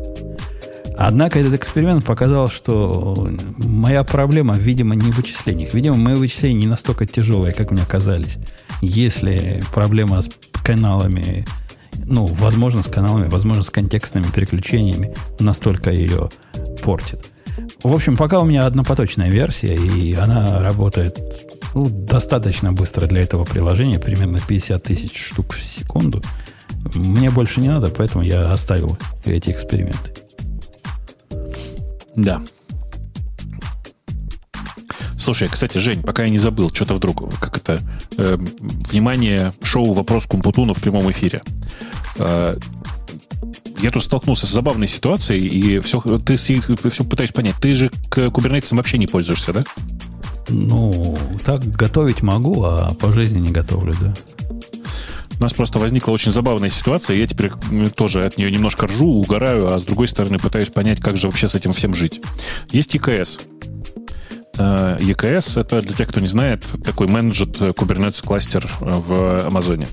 Однако этот эксперимент показал, что моя проблема, видимо, не в вычислениях. Видимо, мои вычисления не настолько тяжелые, как мне казались. Если проблема с каналами, ну, возможно, с каналами, возможно, с контекстными переключениями настолько ее портит. В общем, пока у меня однопоточная версия, и она работает ну, достаточно быстро для этого приложения, примерно 50 тысяч штук в секунду. Мне больше не надо, поэтому я оставил эти эксперименты. Да. Слушай, кстати, Жень, пока я не забыл, что-то вдруг, как это, э, внимание, шоу «Вопрос Компутуна» в прямом эфире. Э, я тут столкнулся с забавной ситуацией, и все, ты все пытаешься понять, ты же к кубернетисам вообще не пользуешься, да? Ну, так готовить могу, а по жизни не готовлю, да. У нас просто возникла очень забавная ситуация, я теперь тоже от нее немножко ржу, угораю, а с другой стороны пытаюсь понять, как же вообще с этим всем жить. Есть EKS. Э, EKS — это, для тех, кто не знает, такой менеджет Kubernetes кластер в Амазоне.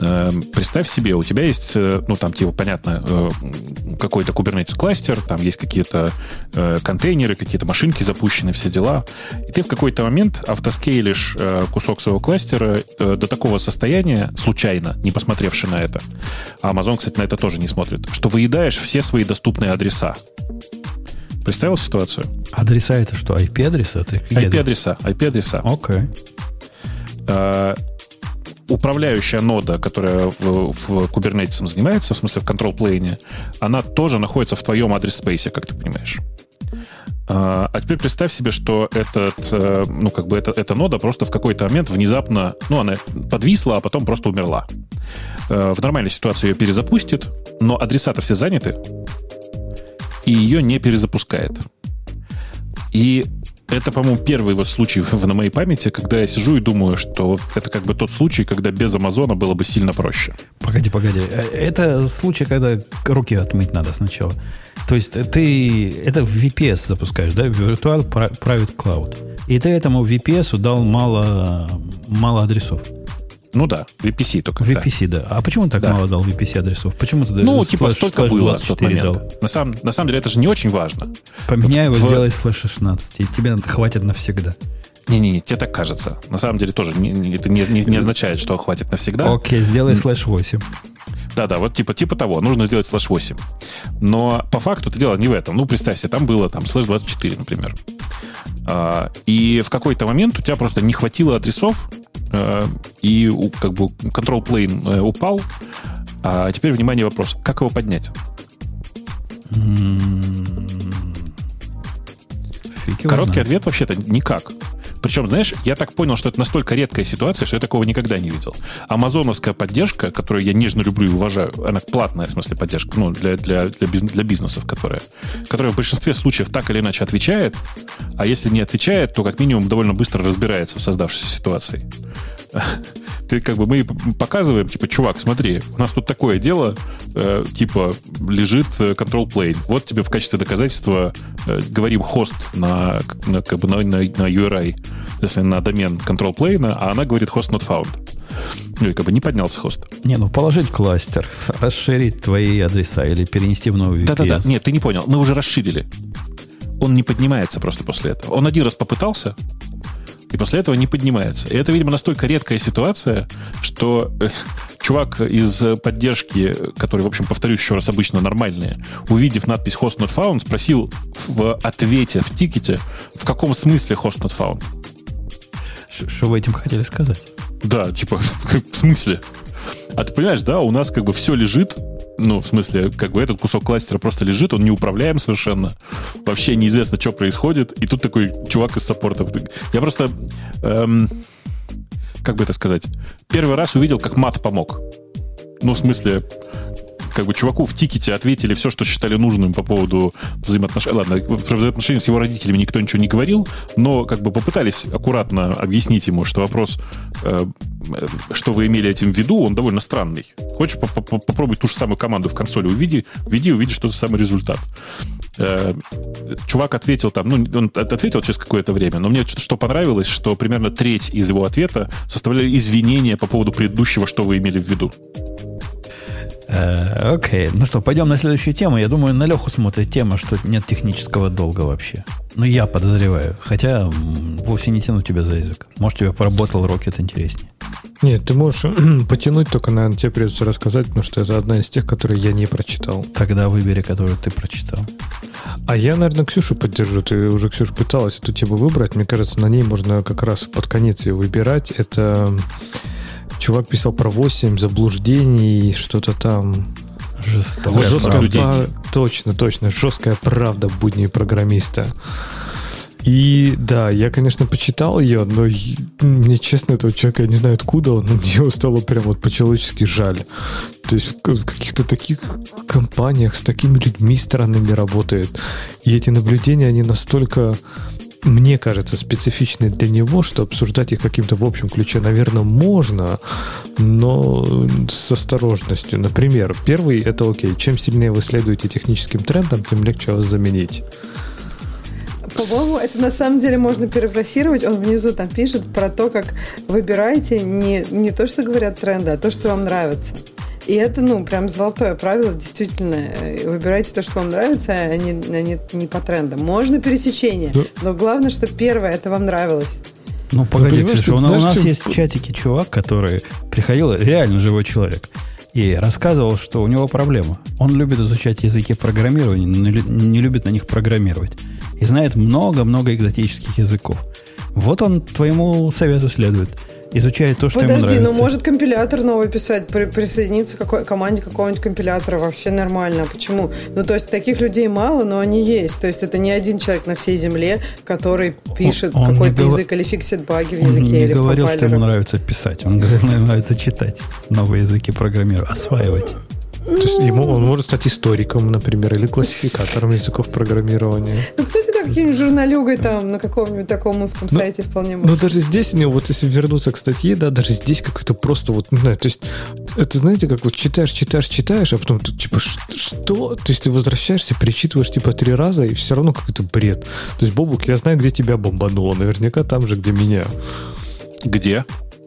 Э, Представь себе, у тебя есть, э, ну, там, типа, понятно, э, какой-то Kubernetes кластер, там есть какие-то э, контейнеры, какие-то машинки запущены, все дела. И ты в какой-то момент автоскейлишь кусок своего кластера до такого состояния, случайно, не посмотревши на это, а Amazon, кстати, на это тоже не смотрит, что выедаешь все свои доступные адреса. Представил ситуацию? Адреса это что, IP-адреса? IP-адреса, IP-адреса. Окей. Э, управляющая нода, которая в, в Kubernetes занимается, в смысле в control plane, она тоже находится в твоем адрес-спейсе, как ты понимаешь. А, а теперь представь себе, что этот, э, ну, как бы это, эта нода просто в какой-то момент внезапно, ну, она подвисла, а потом просто умерла. Э, в нормальной ситуации ее перезапустит, но адреса-то все заняты, и ее не перезапускает. И это, по-моему, первый вот случай на моей памяти, когда я сижу и думаю, что это как бы тот случай, когда без Амазона было бы сильно проще. Погоди, погоди. Э, это случай, когда руки отмыть надо сначала. То есть ты это в VPS запускаешь, да, Virtual Private Cloud. И ты этому VPS дал мало, мало адресов. Ну да, VPC только. VPC, да. А почему так да. мало дал VPC адресов? Почему ты Ну, типа, слэш, столько слэш было в тот момент. Дал? На, самом, на самом деле это же не очень важно. Поменяй его, в... сделай слэш 16, и тебе хватит навсегда. Не-не-не, тебе так кажется. На самом деле тоже не, не, это не, не, не означает, что хватит навсегда. Окей, сделай слэш 8. Да-да, вот типа, типа того, нужно сделать слэш 8. Но по факту это дело не в этом. Ну, представь себе, там было там слэш 24, например. А, и в какой-то момент у тебя просто не хватило адресов, и как бы control plane э, упал. А теперь, внимание, вопрос. Как его поднять? Короткий ответ вообще-то никак. Причем, знаешь, я так понял, что это настолько редкая ситуация, что я такого никогда не видел. Амазоновская поддержка, которую я нежно люблю и уважаю, она платная, в смысле, поддержка, ну, для, для, для, бизнес, для бизнесов, которая, которая в большинстве случаев так или иначе отвечает, а если не отвечает, то как минимум довольно быстро разбирается в создавшейся ситуации ты как бы мы показываем, типа, чувак, смотри, у нас тут такое дело, э, типа, лежит э, control plane. Вот тебе в качестве доказательства э, говорим хост на, на, как бы на, на, на URI, если на домен control plane, а она говорит host not found. Ну, и как бы не поднялся хост. Не, ну положить кластер, расширить твои адреса или перенести в новый VPS. Да-да-да. Нет, ты не понял. Мы уже расширили. Он не поднимается просто после этого. Он один раз попытался, и после этого не поднимается. И это, видимо, настолько редкая ситуация, что э, чувак из поддержки, который, в общем, повторюсь еще раз, обычно нормальные, увидев надпись host not found, спросил в ответе, в тикете, в каком смысле host not found. Что вы этим хотели сказать? Да, типа, в смысле? А ты понимаешь, да, у нас как бы все лежит, ну, в смысле, как бы этот кусок кластера просто лежит, он неуправляем совершенно. Вообще неизвестно, что происходит. И тут такой чувак из саппорта. Я просто... Эм, как бы это сказать? Первый раз увидел, как мат помог. Ну, в смысле, как бы чуваку в тикете ответили все, что считали нужным по поводу взаимоотношений. Ладно, про взаимоотношения с его родителями никто ничего не говорил, но как бы попытались аккуратно объяснить ему, что вопрос, э, что вы имели этим в виду, он довольно странный. Хочешь попробовать ту же самую команду в консоли увиди, введи, увидишь тот же самый результат. Э, чувак ответил там, ну, он ответил через какое-то время, но мне что понравилось, что примерно треть из его ответа составляли извинения по поводу предыдущего, что вы имели в виду. Э, окей. Ну что, пойдем на следующую тему. Я думаю, на Леху смотрит тема, что нет технического долга вообще. Ну, я подозреваю. Хотя вовсе не тяну тебя за язык. Может, тебе поработал Rocket интереснее. Нет, ты можешь потянуть, только, наверное, тебе придется рассказать, потому что это одна из тех, которые я не прочитал. Тогда выбери, которую ты прочитал. А я, наверное, Ксюшу поддержу. Ты уже, Ксюша, пыталась эту тему выбрать. Мне кажется, на ней можно как раз под конец ее выбирать. Это Чувак писал про 8 заблуждений, что-то там. Жестокая жесткая правда. Точно, точно. Жесткая правда будни программиста. И да, я, конечно, почитал ее, но мне, честно, этого человека, я не знаю откуда он, но мне его стало прям вот по-человечески жаль. То есть в каких-то таких компаниях с такими людьми странными работает. И эти наблюдения, они настолько мне кажется, специфичны для него, что обсуждать их каким-то в общем ключе, наверное, можно, но с осторожностью. Например, первый — это окей. Чем сильнее вы следуете техническим трендам, тем легче вас заменить. По-моему, это на самом деле можно перефразировать. Он внизу там пишет про то, как выбираете не, не то, что говорят тренды, а то, что вам нравится. И это, ну, прям золотое правило, действительно. Выбирайте то, что вам нравится, а не, а не, не по трендам. Можно пересечение, да. но главное, что первое, это вам нравилось. Ну, погоди, ну, Ксюша, у, у нас чем... есть в чатике чувак, который приходил, реально живой человек, и рассказывал, что у него проблема. Он любит изучать языки программирования, но не любит на них программировать. И знает много-много экзотических языков. Вот он твоему совету следует – изучает то, что Подожди, ему нравится. ну может компилятор новый писать, при, присоединиться к какой, команде какого-нибудь компилятора, вообще нормально. Почему? Ну, то есть таких людей мало, но они есть. То есть это не один человек на всей земле, который пишет он, какой-то язык гов... или фиксит баги в языке. Он не или говорил, что ему нравится писать. Он говорил, ему нравится читать новые языки программирования, осваивать. То есть ему он может стать историком, например, или классификатором языков программирования. Ну, кстати, да, каким-нибудь журналюгой там на каком-нибудь таком узком ну, сайте вполне может. Ну, даже здесь у него, вот если вернуться к статье, да, даже здесь как-то просто вот, не знаю, то есть это, знаете, как вот читаешь, читаешь, читаешь, а потом ты, типа, что? То есть ты возвращаешься, перечитываешь, типа, три раза, и все равно какой-то бред. То есть, Бобук, я знаю, где тебя бомбануло, наверняка там же, где меня. Где?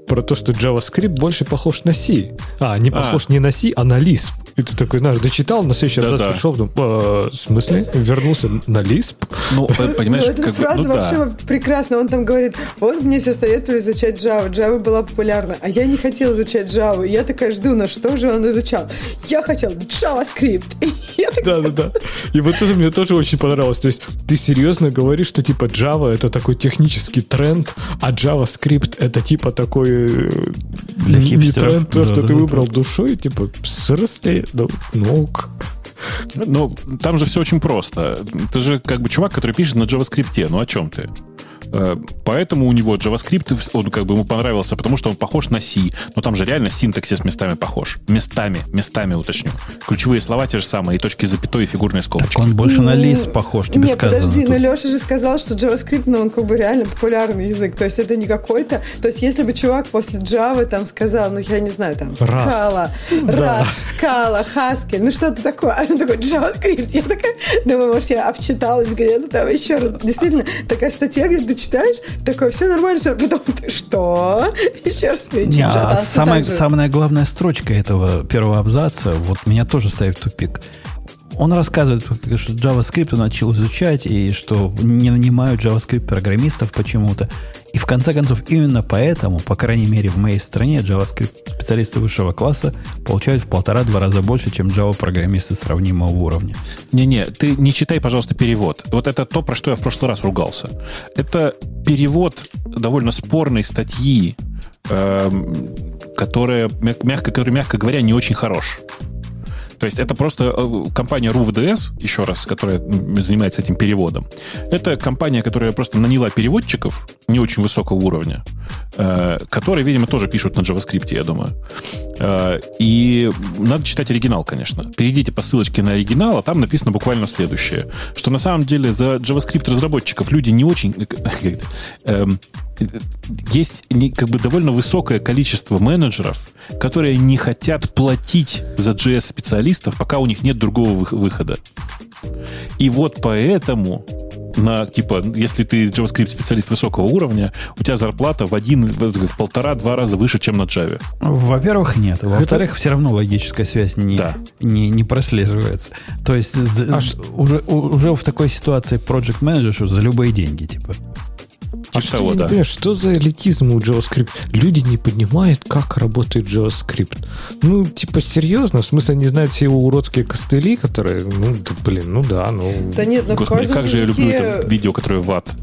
Про то, что JavaScript больше похож на C. А, не а. похож а. не на C, а на Lisp. И ты такой, знаешь, дочитал, на следующий да, раз да. пришел, потом, э, в смысле? Вернулся на Lisp? Ну, понимаешь, ну, эта как фраза ну, вообще да. прекрасна. Он там говорит, вот мне все советовали изучать Java. Java была популярна, а я не хотел изучать Java. Я такая жду, на что же он изучал? Я хотел JavaScript. Да, да, да. И вот это мне тоже очень понравилось. То есть ты серьезно говоришь, что типа Java это такой технический тренд, а JavaScript это типа такой э, Для не тренд, то, что ты выбрал душой, типа, в смысле? ну, ну ну, там же все очень просто. Ты же как бы чувак, который пишет на JavaScript. Ну, о чем ты? Э, поэтому у него JavaScript, он как бы ему понравился, потому что он похож на C. Но там же реально синтаксис местами похож. Местами, местами уточню. Ключевые слова те же самые, и точки запятой, и фигурные скобочки. Так он больше на лист похож, тебе Нет, сказано. подожди, тут. но Леша же сказал, что JavaScript, ну, он как бы реально популярный язык. То есть это не какой-то... То есть если бы чувак после Java там сказал, ну, я не знаю, там, Scala, Rust, Scala, Haskell, ну, что-то такое. А он такой, JavaScript. Я такая, думаю, может, я обчиталась где-то там еще раз. Действительно, такая статья, где ты читаешь, такое, все нормально, все. Потом ты что? Еще раз перечитываешь. А самая, самая главная строчка этого первого абзаца, вот меня тоже ставит в тупик. Он рассказывает, что JavaScript он начал изучать, и что не нанимают JavaScript-программистов почему-то. И в конце концов, именно поэтому, по крайней мере, в моей стране JavaScript-специалисты высшего класса получают в полтора-два раза больше, чем Java-программисты сравнимого уровня. Не-не, ты не читай, пожалуйста, перевод. Вот это то, про что я в прошлый раз ругался. Это перевод довольно спорной статьи, э, которая, мягко, который, мягко говоря, не очень хорош. То есть это просто э, компания RUVDS, еще раз, которая занимается этим переводом. Это компания, которая просто наняла переводчиков не очень высокого уровня, э, которые, видимо, тоже пишут на JavaScript, я думаю. Э, и надо читать оригинал, конечно. Перейдите по ссылочке на оригинал, а там написано буквально следующее, что на самом деле за JavaScript разработчиков люди не очень есть как бы довольно высокое количество менеджеров, которые не хотят платить за JS-специалистов, пока у них нет другого выхода. И вот поэтому на, типа, если ты JavaScript специалист высокого уровня, у тебя зарплата в один, в полтора-два раза выше, чем на Java. Во-первых, нет. Во-вторых, Это... все равно логическая связь не, да. не, не прослеживается. То есть а уже, уже в такой ситуации project manager за любые деньги, типа. А что того, я да. не понимаю, что за элитизм у JavaScript? Люди не понимают, как работает JavaScript. Ну, типа, серьезно? В смысле, они знают все его уродские костыли, которые, ну, да, блин, ну да, ну... Да нет, ну Господи, как же я люблю это видео, которое в ад.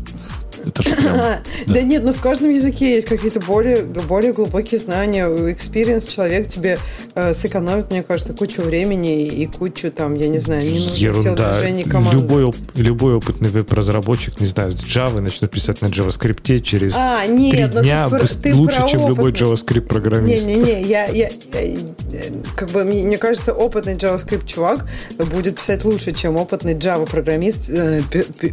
Это же прям, да. да нет, но в каждом языке есть какие-то более, более глубокие знания. Experience человек тебе э, сэкономит, мне кажется, кучу времени и кучу там, я не знаю, минут Ерунда. команды. Любой, любой опытный веб-разработчик, не знаю, с Java начнет писать на JavaScript через а, нет, три ну дня ты, ты лучше, чем любой JavaScript-программист. Не-не-не, я, я, я, как бы, мне, мне кажется, опытный JavaScript-чувак будет писать лучше, чем опытный Java-программист, э,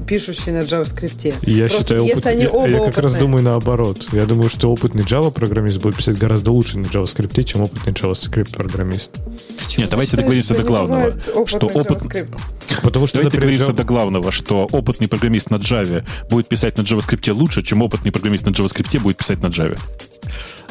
пишущий на JavaScript. Я Просто считаю, если они оба Я как раз думаю наоборот. Я думаю, что опытный Java-программист будет писать гораздо лучше на JavaScript, чем опытный JavaScript-программист. Нет, давайте договоримся до главного. Что опыт... Потому что, давайте договоримся до главного, что опытный программист на Java будет писать на JavaScript лучше, чем опытный программист на JavaScript будет писать на Java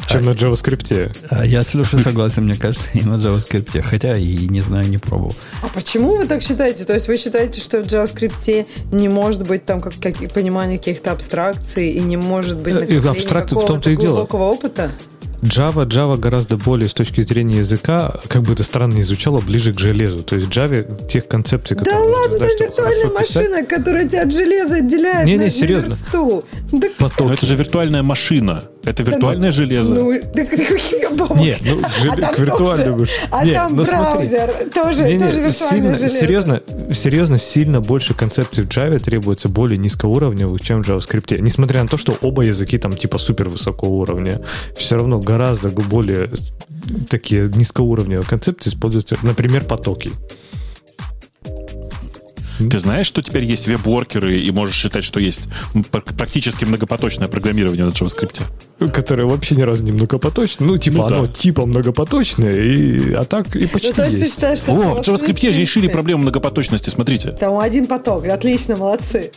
чем на JavaScript. А я с Лешей согласен, мне кажется, и на JavaScript. Хотя и не знаю, не пробовал. А почему вы так считаете? То есть вы считаете, что в JavaScript не может быть там как, как понимания каких-то абстракций и не может быть накопления какого-то глубокого дело. опыта? Java, Java гораздо более с точки зрения языка, как бы это странно не звучало, ближе к железу. То есть в Java тех концепций, Да которые нужно ладно, чтобы виртуальная хорошо писать- машина, которая тебя от железа отделяет Не-не, на, на серьезно. версту. Да Но это же виртуальная машина. Это виртуальное железо. Ну, так, так, Бобок. Не, ну, а желе- там к виртуальному. тоже- А Не, там ну смотри. браузер тоже, Не-не, тоже виртуальное сильно, железо. серьезно, серьезно, сильно больше концепций в Java требуется более низкоуровневых, чем в JavaScript. Несмотря на то, что оба языки там типа супер высокого уровня, все равно гораздо более такие низкоуровневые концепции используются, например, потоки. Ты знаешь, что теперь есть веб-воркеры, и можешь считать, что есть практически многопоточное программирование на JavaScript? Которое вообще ни разу не многопоточное. Ну, типа, Ну да. оно типа многопоточное, и, а так и почти Ну, то есть ты считаешь, что... О, в JavaScript же решили проблему многопоточности, смотрите. Там один поток, отлично, молодцы.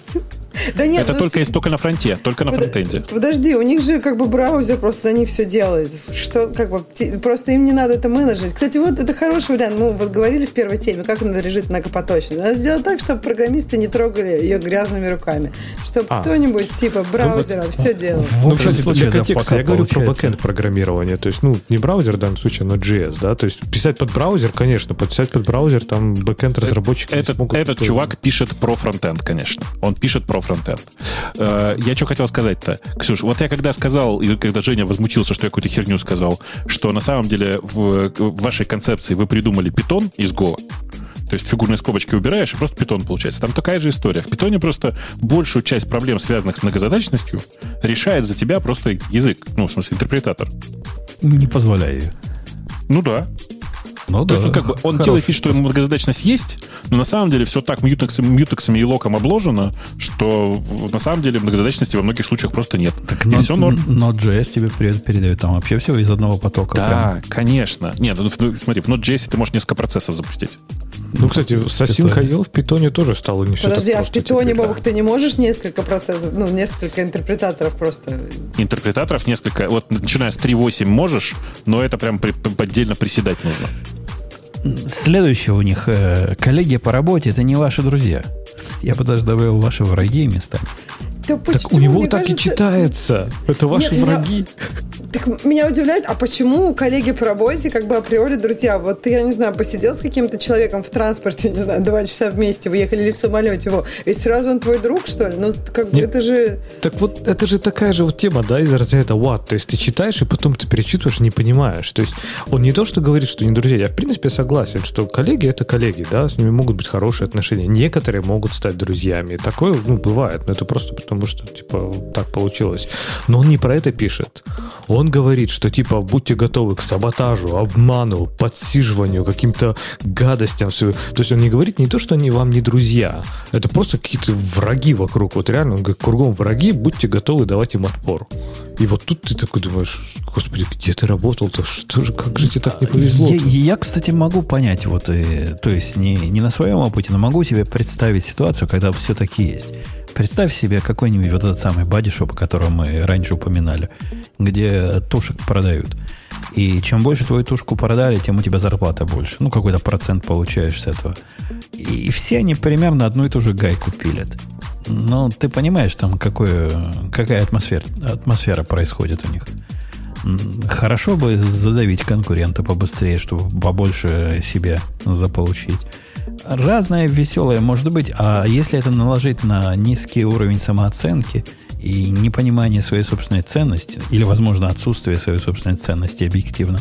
Да нет, Это ну, только есть только на фронте, только на фронтенде. Подожди, у них же как бы браузер просто за них все делает. Что, как бы, просто им не надо это менеджить. Кстати, вот это хороший вариант. Мы вот говорили в первой теме, как надо решить многопоточно. Надо сделать так, чтобы программисты не трогали ее грязными руками. Чтобы А. кто-нибудь типа браузера все делал. В Ну, общем кстати, случае, для контекста я говорю про бэкэнд программирование. То есть, ну, не браузер в данном случае, но JS, да. То есть писать под браузер, конечно, подписать под браузер, там бэкэнд разработчики не Этот, этот чувак пишет про фронтенд, конечно. Он пишет про фронтенд. Э, Я что хотел сказать-то? Ксюш, вот я когда сказал, и когда Женя возмутился, что я какую-то херню сказал, что на самом деле в, в вашей концепции вы придумали питон из Go, то есть фигурные скобочки убираешь, и просто питон получается. Там такая же история. В питоне просто большую часть проблем, связанных с многозадачностью, решает за тебя просто язык, ну, в смысле, интерпретатор. Не позволяю. Ну да. Ну То да. есть, ну, как бы он хороший делает вид, что ему многозадачность есть, но на самом деле все так мьютексами, мьютексами и локом обложено, что на самом деле многозадачности во многих случаях просто нет. Так и Node- все норм. Node.js тебе перед- передает там вообще все из одного потока. прям. Да, конечно. Нет, ну, ну, смотри, в Node.js ты можешь несколько процессов запустить. Ну, кстати, с Async.io в питоне тоже стало не все Подожди, так а в питоне. Бобок, ты не можешь несколько процессов, ну, несколько интерпретаторов просто... Интерпретаторов несколько. Вот начиная с 3.8 можешь, но это прям при- при- отдельно приседать нужно. Следующее у них э, коллеги по работе это не ваши друзья. Я бы даже добавил ваши враги местами. Да Так у него Мне так и кажется, читается. Это ваши Нет, меня- враги. Так меня удивляет, а почему коллеги по работе как бы априори друзья? Вот ты, я не знаю, посидел с каким-то человеком в транспорте, не знаю, два часа вместе, вы ехали или в самолете его, и сразу он твой друг, что ли? Ну, как бы это же... Так вот, это же такая же вот тема, да, из разряда what. То есть ты читаешь, и потом ты перечитываешь, не понимаешь. То есть он не то, что говорит, что не друзья. Я, в принципе, согласен, что коллеги — это коллеги, да, с ними могут быть хорошие отношения. Некоторые могут стать друзьями. Такое, ну, бывает, но это просто потому, что, типа, так получилось. Но он не про это пишет. Он говорит, что, типа, будьте готовы к саботажу, обману, подсиживанию, каким-то гадостям. всё. То есть он не говорит не то, что они вам не друзья. Это просто какие-то враги вокруг. Вот реально, он говорит, кругом враги, будьте готовы давать им отпор. И вот тут ты такой думаешь, господи, где ты работал-то? Что же, как же тебе так не повезло? Я, я, кстати, могу понять, вот, э, то есть не, не на своем опыте, но могу себе представить ситуацию, когда все-таки есть. Представь себе какой-нибудь вот этот самый бодишоп, о котором мы раньше упоминали, где тушек продают. И чем больше твою тушку продали, тем у тебя зарплата больше. Ну, какой-то процент получаешь с этого. И все они примерно одну и ту же гайку пилят. Ну, ты понимаешь, там какое, какая атмосфера, атмосфера происходит у них. Хорошо бы задавить конкурента побыстрее, чтобы побольше себе заполучить. Разное веселое может быть, а если это наложить на низкий уровень самооценки и непонимание своей собственной ценности, или, возможно, отсутствие своей собственной ценности объективно,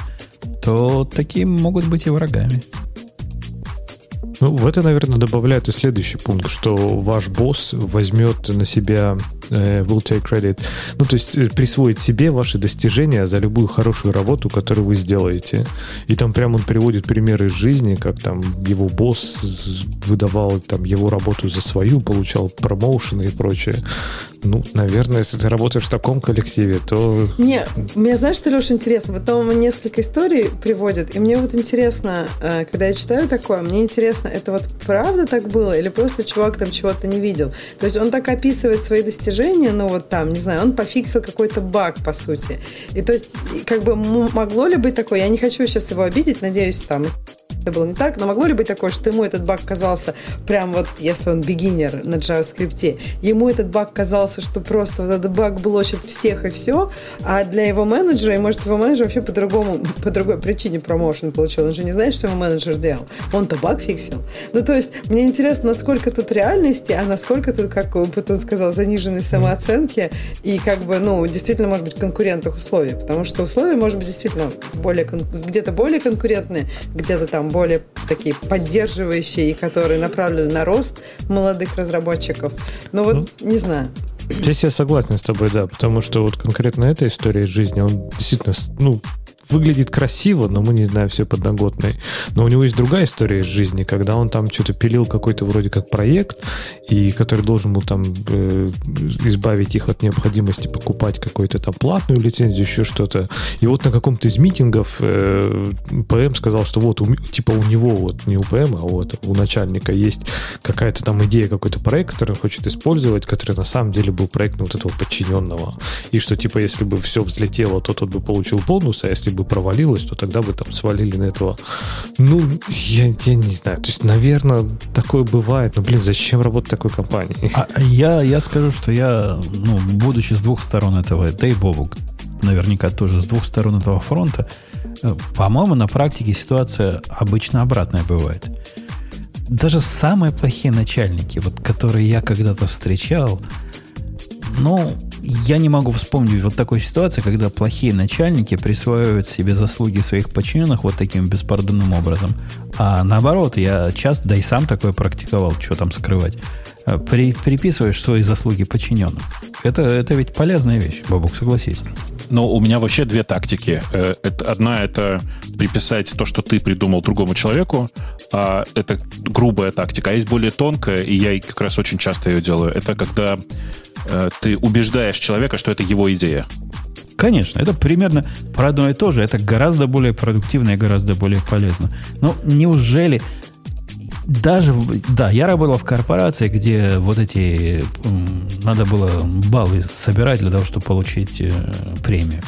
то такие могут быть и врагами. Ну, в это, наверное, добавляет и следующий пункт, что ваш босс возьмет на себя э, will take credit, ну, то есть э, присвоит себе ваши достижения за любую хорошую работу, которую вы сделаете. И там прям он приводит примеры из жизни, как там его босс выдавал там его работу за свою, получал промоушены и прочее. Ну, наверное, если ты работаешь в таком коллективе, то Не, мне знаешь, что, Леша, интересно? Вот там несколько историй приводит, и мне вот интересно, э, когда я читаю такое, мне интересно, это вот правда так было, или просто чувак там чего-то не видел? То есть он так описывает свои достижения, ну вот там, не знаю, он пофиксил какой-то баг, по сути. И то есть, как бы могло ли быть такое, я не хочу сейчас его обидеть, надеюсь, там действие было не так, но могло ли быть такое, что ему этот баг казался прям вот, если он бигинер на JavaScript, ему этот баг казался, что просто вот этот баг блочит всех и все, а для его менеджера, и может его менеджер вообще по-другому, по другой причине промоушен получил, он же не знает, что его менеджер делал, он-то баг фиксил. Ну, то есть, мне интересно, насколько тут реальности, а насколько тут, как Путун сказал, заниженной самооценки и как бы, ну, действительно, может быть, конкурентных условий, потому что условия, может быть, действительно более, где-то более конкурентные, где-то там более такие поддерживающие и которые направлены на рост молодых разработчиков. Но вот, ну, не знаю. Здесь я согласен с тобой, да, потому что вот конкретно эта история из жизни, он действительно, ну, выглядит красиво, но мы не знаем все подноготной. Но у него есть другая история из жизни, когда он там что-то пилил какой-то вроде как проект, и который должен был там э, избавить их от необходимости покупать какую-то там платную лицензию, еще что-то. И вот на каком-то из митингов э, ПМ сказал, что вот у, типа у него, вот не у ПМ, а вот у начальника есть какая-то там идея, какой-то проект, который он хочет использовать, который на самом деле был проект вот этого подчиненного. И что типа если бы все взлетело, то тот бы получил бонус, а если бы бы провалилось, то тогда бы там свалили на этого. Ну, я, я не знаю. То есть, наверное, такое бывает. Но, блин, зачем работать такой компании? А я, я скажу, что я, ну, будучи с двух сторон этого, да и наверняка тоже с двух сторон этого фронта, э, по-моему, на практике ситуация обычно обратная бывает. Даже самые плохие начальники, вот которые я когда-то встречал, ну, я не могу вспомнить вот такой ситуации, когда плохие начальники присваивают себе заслуги своих подчиненных вот таким беспардонным образом. А наоборот, я часто, да и сам такое практиковал, что там скрывать, э, при, приписываешь свои заслуги подчиненным. Это, это ведь полезная вещь, Бабук, согласись. Но у меня вообще две тактики. Э, одна это приписать то, что ты придумал другому человеку, а это грубая тактика. А есть более тонкая, и я как раз очень часто ее делаю. Это когда ты убеждаешь человека, что это его идея. Конечно, это примерно про одно и то же. Это гораздо более продуктивно и гораздо более полезно. Но неужели даже, да, я работал в корпорации, где вот эти, надо было баллы собирать для того, чтобы получить э, премию.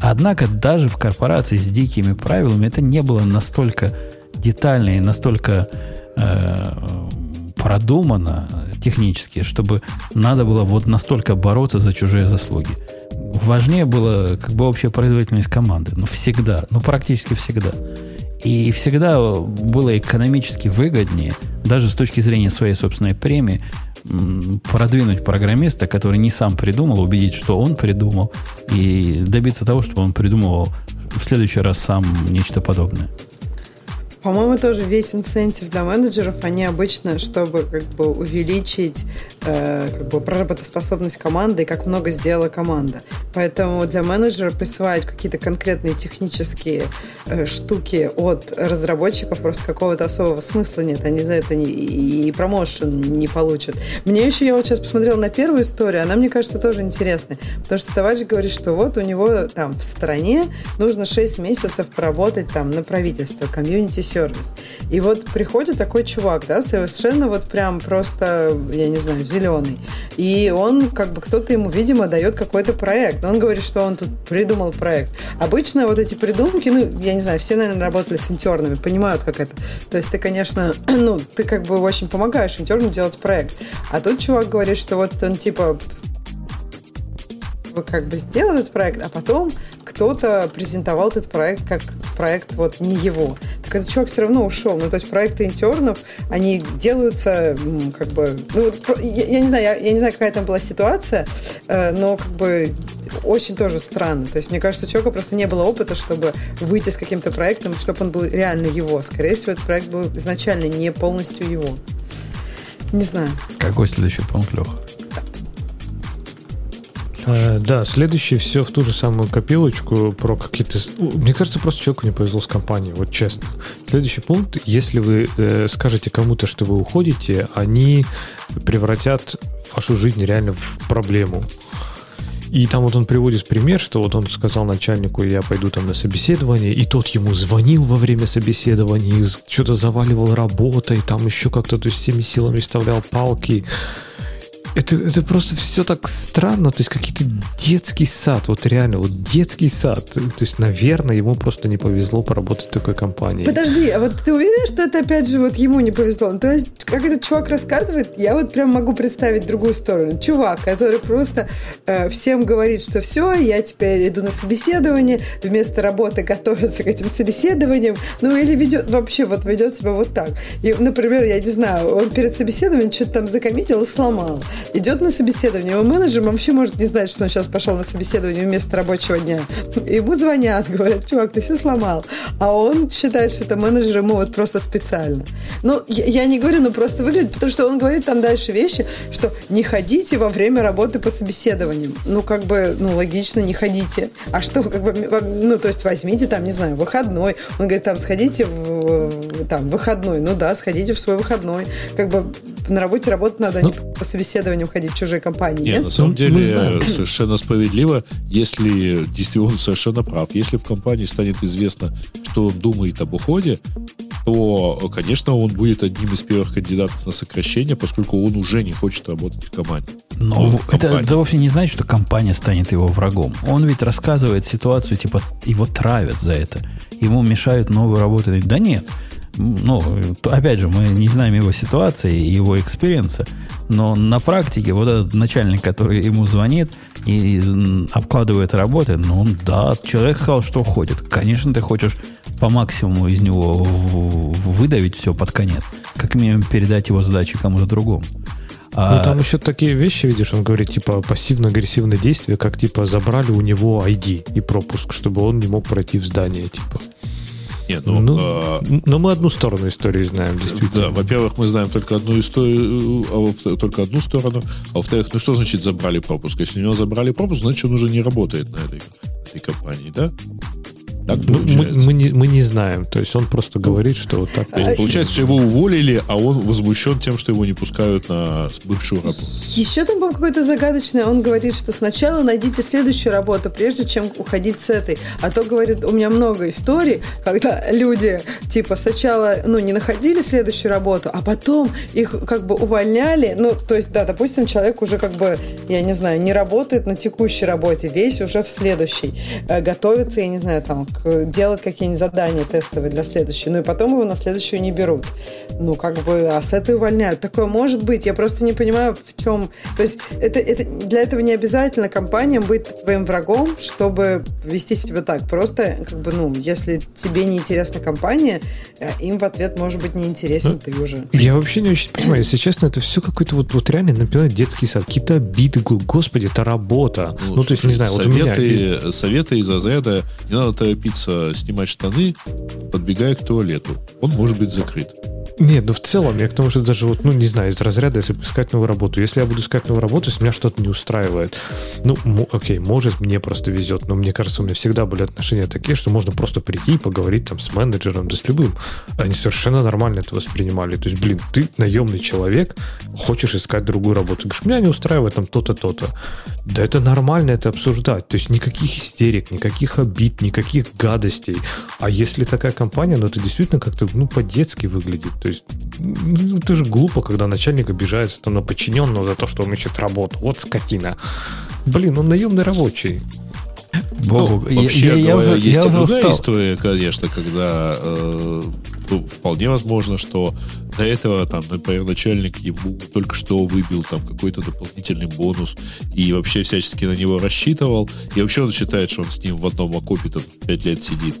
Однако даже в корпорации с дикими правилами это не было настолько детально и настолько э, продумано технически, чтобы надо было вот настолько бороться за чужие заслуги. Важнее было как бы общая производительность команды. Ну, всегда. Ну, практически всегда. И всегда было экономически выгоднее, даже с точки зрения своей собственной премии, продвинуть программиста, который не сам придумал, убедить, что он придумал, и добиться того, чтобы он придумывал в следующий раз сам нечто подобное. По-моему, тоже весь инцентив для менеджеров, они обычно, чтобы как бы увеличить э, как бы работоспособность команды и как много сделала команда. Поэтому для менеджера присваивать какие-то конкретные технические э, штуки от разработчиков просто какого-то особого смысла нет. Они за это не, и промоушен не получат. Мне еще, я вот сейчас посмотрела на первую историю, она, мне кажется, тоже интересная. Потому что товарищ говорит, что вот у него там в стране нужно 6 месяцев поработать там на правительство, комьюнити сервис. И вот приходит такой чувак, да, совершенно вот прям просто, я не знаю, зеленый. И он, как бы, кто-то ему, видимо, дает какой-то проект. Он говорит, что он тут придумал проект. Обычно вот эти придумки, ну, я не знаю, все, наверное, работали с интернами, понимают, как это. То есть ты, конечно, ну, ты как бы очень помогаешь интерну делать проект. А тут чувак говорит, что вот он типа как бы сделал этот проект, а потом кто-то презентовал этот проект как проект вот не его. Так этот чувак все равно ушел. Ну, то есть проекты интернов, они делаются как бы... Ну, я, я не знаю, я, я не знаю, какая там была ситуация, э, но как бы очень тоже странно. То есть мне кажется, у человека просто не было опыта, чтобы выйти с каким-то проектом, чтобы он был реально его. Скорее всего, этот проект был изначально не полностью его. Не знаю. Какой следующий пункт, Леха? А, да, следующий все в ту же самую копилочку про какие-то... Мне кажется, просто человеку не повезло с компанией, вот честно. Следующий пункт, если вы э, скажете кому-то, что вы уходите, они превратят вашу жизнь реально в проблему. И там вот он приводит пример, что вот он сказал начальнику, я пойду там на собеседование, и тот ему звонил во время собеседования, что-то заваливал работой, там еще как-то, то есть всеми силами вставлял палки. Это, это просто все так странно, то есть какие-то детский сад, вот реально, вот детский сад. То есть, наверное, ему просто не повезло поработать в такой компании. Подожди, а вот ты уверен, что это опять же вот ему не повезло? Ну, то есть, как этот чувак рассказывает, я вот прям могу представить другую сторону. Чувак, который просто э, всем говорит, что все, я теперь иду на собеседование, вместо работы готовится к этим собеседованиям, ну или ведет, вообще вот ведет себя вот так. И, например, я не знаю, он перед собеседованием что-то там закоммитил и сломал идет на собеседование, его менеджер вообще может не знать, что он сейчас пошел на собеседование вместо рабочего дня. Ему звонят, говорят, чувак, ты все сломал. А он считает, что это менеджер ему вот просто специально. Ну, я, я не говорю, но просто выглядит, потому что он говорит там дальше вещи, что не ходите во время работы по собеседованиям. Ну, как бы, ну, логично, не ходите. А что, как бы, ну, то есть возьмите там, не знаю, выходной. Он говорит, там, сходите в, там, выходной. Ну да, сходите в свой выходной. Как бы на работе работать надо, ну, а не по собеседованию ходить в чужие компании. Нет, нет? на самом ну, деле совершенно справедливо, если действительно он совершенно прав. Если в компании станет известно, что он думает об уходе, то, конечно, он будет одним из первых кандидатов на сокращение, поскольку он уже не хочет работать в команде. Но в это, это вовсе не значит, что компания станет его врагом. Он ведь рассказывает ситуацию, типа, его травят за это. Ему мешают новую работу. Да нет, ну, опять же, мы не знаем его ситуации и его experience а, но на практике вот этот начальник, который ему звонит и обкладывает работы, ну да, человек сказал, что уходит. Конечно, ты хочешь по максимуму из него выдавить все под конец, как минимум передать его задачи кому-то другому. А... Ну, там еще такие вещи, видишь, он говорит, типа, пассивно-агрессивное действие, как, типа, забрали у него ID и пропуск, чтобы он не мог пройти в здание, типа. Нет, ну, ну, а... но мы одну сторону истории знаем, действительно. Да, во-первых, мы знаем только одну историю, а только одну сторону. А во-вторых, ну что значит забрали пропуск? Если у него забрали пропуск, значит он уже не работает на этой, этой компании, да? Так ну, мы, мы, не, мы не знаем. То есть он просто говорит, что вот так. То есть, получается, что его уволили, а он возмущен тем, что его не пускают на бывшую работу. Еще там, по какой-то загадочное, он говорит, что сначала найдите следующую работу, прежде чем уходить с этой. А то, говорит, у меня много историй, когда люди, типа, сначала, ну, не находили следующую работу, а потом их как бы увольняли. Ну, то есть, да, допустим, человек уже как бы, я не знаю, не работает на текущей работе, весь уже в следующей. Э, готовится, я не знаю, там, делать какие-нибудь задания тестовые для следующей, ну и потом его на следующую не берут. Ну, как бы, а с этой увольняют. Такое может быть. Я просто не понимаю, в чем... То есть это, это, для этого не обязательно компаниям быть твоим врагом, чтобы вести себя так. Просто, как бы, ну, если тебе не интересна компания, э, им в ответ может быть неинтересен ну, ты уже. Я вообще не очень понимаю. Если честно, это все какой-то вот, вот реально напоминает детский сад. Какие-то обиды. Господи, это работа. Ну, ну слушай, то есть, не знаю, советы, вот у меня... Советы из разряда не надо торопиться снимать штаны, подбегая к туалету. Он может быть закрыт. Нет, ну в целом, я к тому, что даже вот, ну, не знаю, из разряда, если искать новую работу. Если я буду искать новую работу, если меня что-то не устраивает, ну, окей, может, мне просто везет, но мне кажется, у меня всегда были отношения такие, что можно просто прийти и поговорить там с менеджером, да с любым. Они совершенно нормально это воспринимали. То есть, блин, ты наемный человек, хочешь искать другую работу. Ты говоришь, меня не устраивает там то-то, то-то. Да это нормально это обсуждать. То есть, никаких истерик, никаких обид, никаких гадостей. А если такая компания, ну, это действительно как-то, ну, по-детски выглядит. То есть, ну, это же глупо, когда начальник обижается там, на подчиненного за то, что он ищет работу. Вот скотина. Блин, он наемный рабочий. Богу, ну, вообще, я, я, я уже, есть я и другая устал. история, конечно, когда э, ну, вполне возможно, что до этого, там, например, начальник ему только что выбил там какой-то дополнительный бонус и вообще всячески на него рассчитывал, и вообще он считает, что он с ним в одном окопе там 5 лет сидит.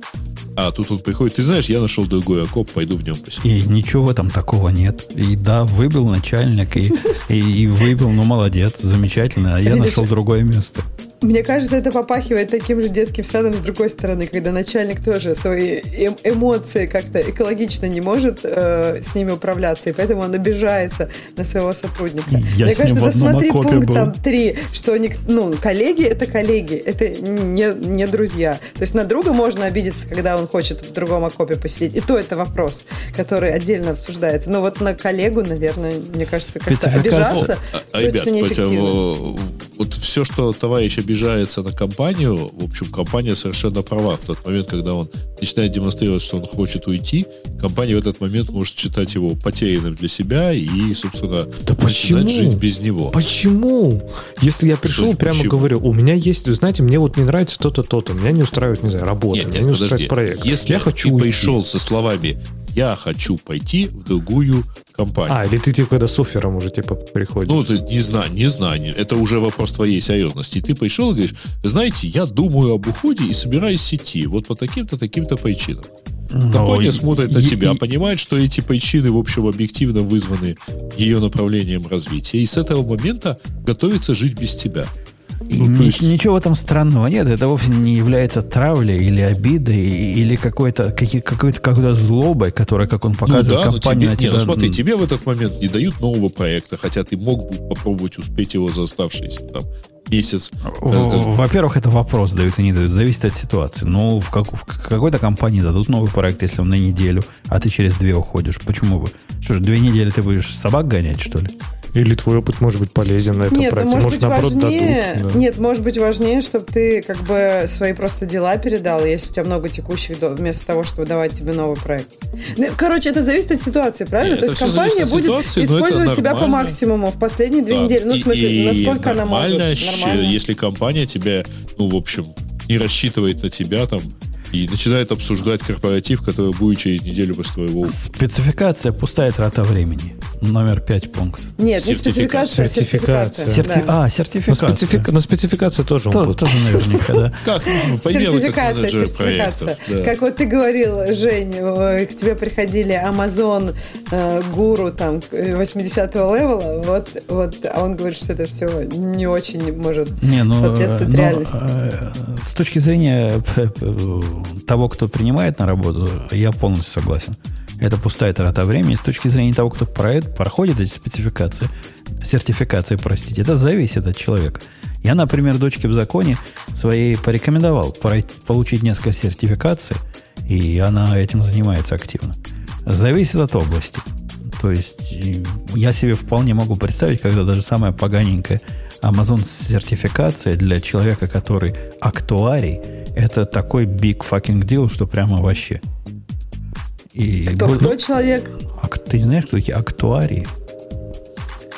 А тут он приходит, ты знаешь, я нашел другой окоп, пойду в нем посидеть. И ничего в этом такого нет. И да, выбил начальник, и, и, и выбил, ну молодец, замечательно, а я нашел другое место. Мне кажется, это попахивает таким же детским садом с другой стороны, когда начальник тоже свои эм эмоции как-то экологично не может э, с ними управляться, и поэтому он обижается на своего сотрудника. Я Мне кажется, это смотри пункт был. там три, что они, ну, коллеги это коллеги, это не, не друзья. То есть на друга можно обидеться, когда он хочет в другом окопе посидеть. И то это вопрос, который отдельно обсуждается. Но вот на коллегу, наверное, мне кажется, как-то обижаться а, а, точно ребят, неэффективно вот все, что товарищ обижается на компанию, в общем, компания совершенно права. В тот момент, когда он начинает демонстрировать, что он хочет уйти, компания в этот момент может считать его потерянным для себя и, собственно, Да почему? начинать жить без него. Почему? Если я пришел, Что, прямо почему? говорю, у меня есть, знаете, мне вот не нравится то-то, то-то, меня не устраивает, не знаю, работа, Нет, меня нет, не подожди. устраивает проект. Если я хочу ты уйти. пришел со словами «я хочу пойти в другую компанию», А, или ты типа когда с оффером уже типа приходишь. Ну, это не знаю, не знание. Это уже вопрос твоей серьезности. Ты пришел и говоришь, знаете, я думаю об уходе и собираюсь идти. Вот по таким-то, таким-то причинам. Компания Но смотрит на тебя, и- понимает, что эти причины, в общем, объективно вызваны ее направлением развития. И с этого момента готовится жить без тебя. И Ну, то есть- Ничего в этом странного нет. Это вовсе не является травлей или обидой, или какой-то, какой- какой-то, какой-то злобой, которая, как он показывает, ну да, компания тебе, на не, тебя... ну смотри, тебе в этот момент не дают нового проекта, хотя ты мог бы попробовать успеть его за оставшийся там месяц. В- Э, Во-первых, это вопрос дают и не дают. Зависит от ситуации. Ну, в, как- в какой-то компании дадут новый проект, если он на неделю, а ты через две уходишь. Почему бы? Что ж, две недели ты будешь собак гонять, что ли? Или твой опыт может быть полезен на этом Нет, ну, проекте. может быть наоборот, важнее. дадут. да. Нет, может быть важнее, чтобы ты как бы свои просто дела передал, если у тебя много текущих дел, вместо того, чтобы давать тебе новый проект. Ну, Короче, это зависит от ситуации, правильно? Нет, То есть компания будет ситуации, использовать тебя по максимуму в последние две Да. недели. Ну, в И- смысле, и насколько она может. Нормально. Если компания тебя, ну, в общем, не рассчитывает на тебя там и начинает обсуждать корпоратив, который будет через неделю после твоего Спецификация пустая трата времени. Номер пять пункт. Нет, не Сертификат. спецификация, а Сертификация. сертификация. Серти- да. А, На, сертификация. специфика- на спецификацию тоже он То- будет. тоже наверняка, да. Как? Ну, Сертификация, сертификация. да. Как вот ты говорил, Жень, э, к тебе приходили Amazon э, гуру там э, 80-го левела, вот, вот, а он говорит, что это все не очень может Не, ну, соответствовать ну, реальности. э, с точки зрения п- того, кто принимает на работу, я полностью согласен. Это пустая трата времени. С точки зрения того, кто проект, проходит эти спецификации, сертификации, простите, это зависит от человека. Я, например, дочке в законе своей порекомендовал пройти- получить несколько сертификаций, и она этим занимается активно. Зависит от области. То есть я себе вполне могу представить, когда даже самая поганенькая Amazon сертификация для человека, который актуарий, это такой big fucking deal, что прямо вообще. И Кто, был- кто человек? а ты знаешь, кто такие актуарии?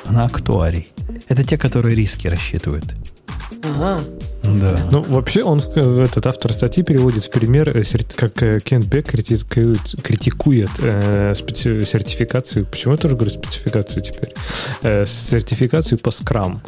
Она актуарий. Это те, которые риски рассчитывают. Ага. Да. Ну, вообще, он, этот автор статьи переводит в пример, э, как э, Кент Бек критикует, критикует э, сертификацию, почему я тоже говорю спецификацию теперь, Э, сертификацию по скрам.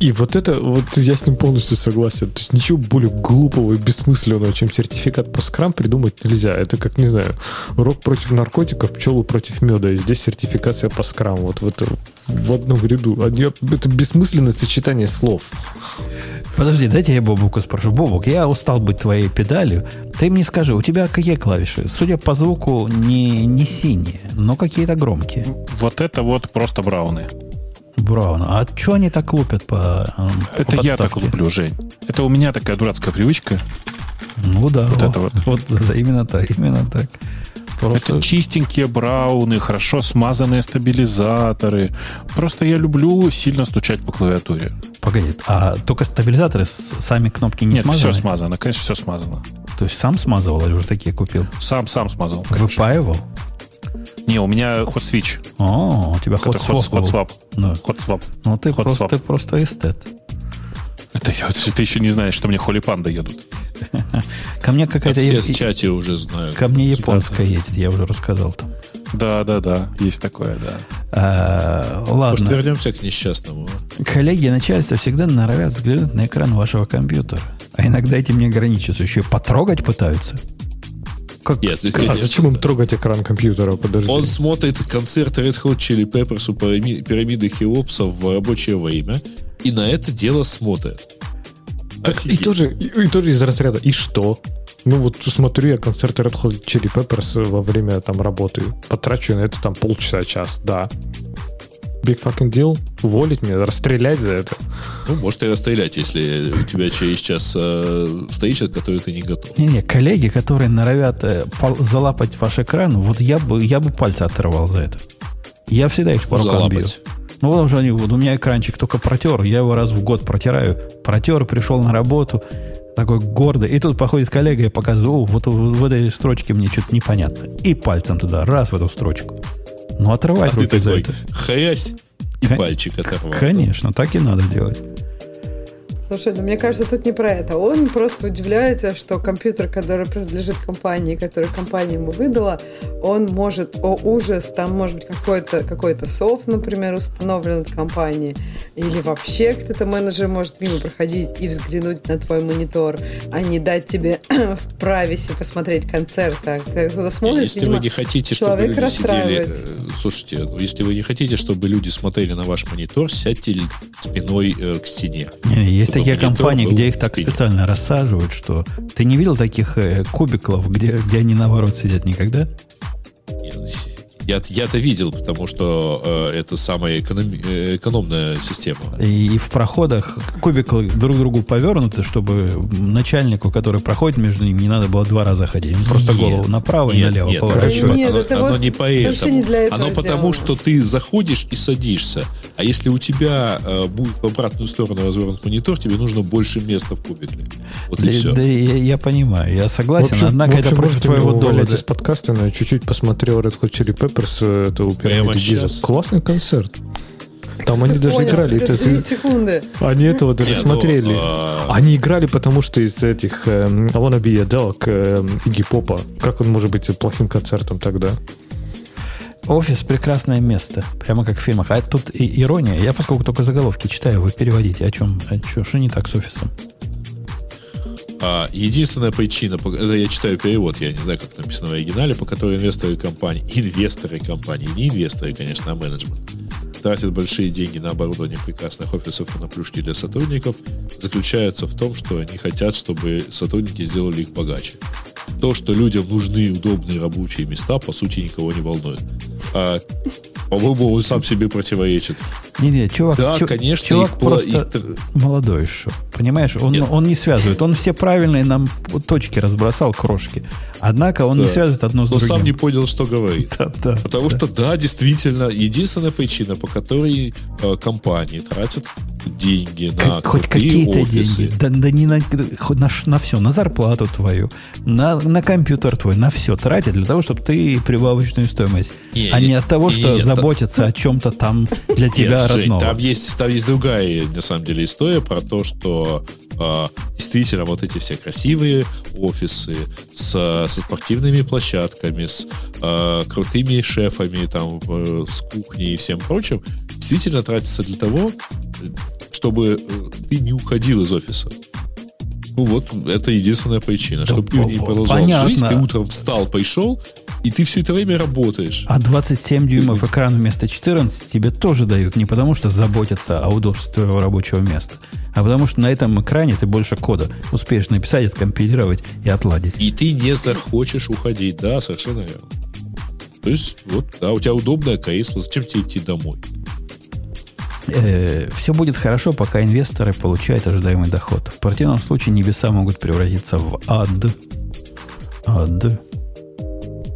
И вот это, вот я с ним полностью согласен. То есть ничего более глупого и бессмысленного, чем сертификат по скрам придумать нельзя. Это как, не знаю, рок против наркотиков, пчелы против меда. И здесь сертификация по скрам. Вот в, это, в одном ряду. Это бессмысленное сочетание слов. Подожди, дайте я Бобуку спрошу. Бобук, я устал быть твоей педалью. Ты мне скажи, у тебя какие клавиши? Судя по звуку, не, не синие, но какие-то громкие. Вот это вот просто брауны. Браун. А что они так лупят по по Это я так люблю, Жень. Это у меня такая дурацкая привычка. Ну да, Вот вот, это вот. вот, да, именно так, именно так. Просто Это чистенькие брауны, хорошо смазанные стабилизаторы. Просто я люблю сильно стучать по клавиатуре. погоди, а только стабилизаторы сами кнопки не Нет, смазаны? все смазано, конечно, все смазано. То есть сам смазывал или уже такие купил? Сам, сам смазал. конечно. Выпаивал? Не, у меня ход свич. О, у тебя Это ход ход, ход свап. Да. Ход свап. Ну ты Hot просто, swap. ты просто эстет. Это ты еще не знаешь, что мне холи панда едут. Ко мне А какая-то... все в чате уже знают. Ко мне японская едет, я уже рассказал там. Да, да, да, есть такое, да. А, Может, ладно. вернемся к несчастному. Коллеги и начальство всегда норовят взглянуть на экран вашего компьютера. А иногда этим не ограничиваются. Еще и потрогать пытаются. Как, Нет, А конечно, зачем им да. трогать экран компьютера? Подожди. Он смотрит концерт Red Hot Chili Peppers у пирами- пирамиды Хеопса в рабочее время и на это дело смотрит. Так, и тоже, и, и тоже из разряда. И что? Ну вот смотрю я концерты Red Hot Chili Peppers во время там работы. Потрачу на это там полчаса, час, да. Big fucking deal. Уволить меня, расстрелять за это. Ну, может и расстрелять, если у тебя через час э, стоит человек, который ты не готов. Не-не, коллеги, которые норовят э, пол- залапать ваш экран, вот я бы, я бы пальцы оторвал за это. Я всегда их по рукам бью. Ну, потому что они, вот у меня экранчик только протер, я его раз в год протираю. Протер, пришел на работу, такой гордый. И тут походит коллега и показывает, о, вот в, этой строчке мне что-то непонятно. И пальцем туда, раз в эту строчку. Ну, отрывать А ты руки за такой, это. хрясь, и Кон- пальчик оторвал. Конечно, так и надо делать. Слушай, ну мне кажется, тут не про это. Он просто удивляется, что компьютер, который принадлежит компании, который компания ему выдала, он может, о ужас, там может быть какой-то какой софт, например, установлен от компании, или вообще кто-то менеджер может мимо проходить и взглянуть на твой монитор, а не дать тебе в прависе посмотреть концерт. А кто-то смотрит, Если видимо, вы не хотите, чтобы человек люди сидели... э, Слушайте, если вы не хотите, чтобы люди смотрели на ваш монитор, сядьте спиной э, к стене. Не, не, есть Чтобы такие компании, был где их так спине. специально рассаживают, что... Ты не видел таких э, кубиклов, где, где они наоборот сидят никогда? Я, я-то видел, потому что э, это самая эконом- э, экономная система. И, и в проходах кубиклы друг к другу повернуты, чтобы начальнику, который проходит между ними, не надо было два раза ходить. Он просто Нет, голову направо и нет, налево нет, поворачивает. Нет, оно, это оно вот не вообще поэтому. не для этого оно потому, сделано. что ты заходишь и садишься. А если у тебя э, будет в обратную сторону развернут монитор, тебе нужно больше места в кубикле. Вот и Да, все. да я, я понимаю, я согласен, В общем- однако в общем, это против твоего довода. из подкаста, но я чуть-чуть посмотрел Red Hot Chili Peppers, э, это у пирамиды Гиза. Классный концерт. Там они даже Понял, играли. это это- секунды. Они этого даже Не, ну, смотрели. а- Они играли, потому что из этих э, I Wanna Be a Dog э, Игги Попа. Как он может быть плохим концертом тогда? Офис прекрасное место, прямо как в фильмах. А тут и ирония. Я поскольку только заголовки читаю, вы переводите. О чем? О чем? Что не так с офисом? А, единственная причина, я читаю перевод, я не знаю, как написано в оригинале, по которой инвесторы компании, инвесторы компании, не инвесторы, конечно, а менеджмент, тратят большие деньги на оборудование прекрасных офисов и на плюшки для сотрудников, заключается в том, что они хотят, чтобы сотрудники сделали их богаче. То, что людям нужны удобные рабочие места, по сути, никого не волнует. А, по-моему, он сам себе противоречит. Не, не, чувак, Да, чу- конечно, чувак их просто их молодой еще. Понимаешь, он, Нет. он не связывает. Он все правильные нам точки разбросал, крошки. Однако он не Да. связывает одно с Но другим. сам не понял, что говорит. Да, да, Потому что, да, действительно, единственная причина, по которой э, компании тратят деньги на Как- хоть какие-то офисы. деньги. Да, да не на, хоть на, на все, на зарплату твою, на, на компьютер твой, на все тратят для того, чтобы ты прибавочную стоимость, Не, а не от того, что не, заботятся о чем-то там для тебя Нет, Жень, родного. там есть, там есть другая, на самом деле, история про то, что э, действительно вот эти все красивые офисы с, со спортивными площадками, с э, крутыми шефами, там, э, с кухней и всем прочим, действительно тратятся для того, чтобы э, ты не уходил из офиса. Ну вот, это единственная причина. чтобы ты в ней продолжал понятно. жить, ты утром встал, пришел, и ты все это время работаешь. А 27 дюймов экран вместо 14 тебе тоже дают не потому, что заботятся о удобстве твоего рабочего места, а потому что на этом экране ты больше кода успеешь написать, откомпилировать и отладить. И ты не захочешь уходить. Да, совершенно верно. То есть, вот, да, у тебя удобное кресло, зачем тебе идти домой? Все будет хорошо, пока инвесторы получают ожидаемый доход. В противном случае небеса могут превратиться в ад. Ад.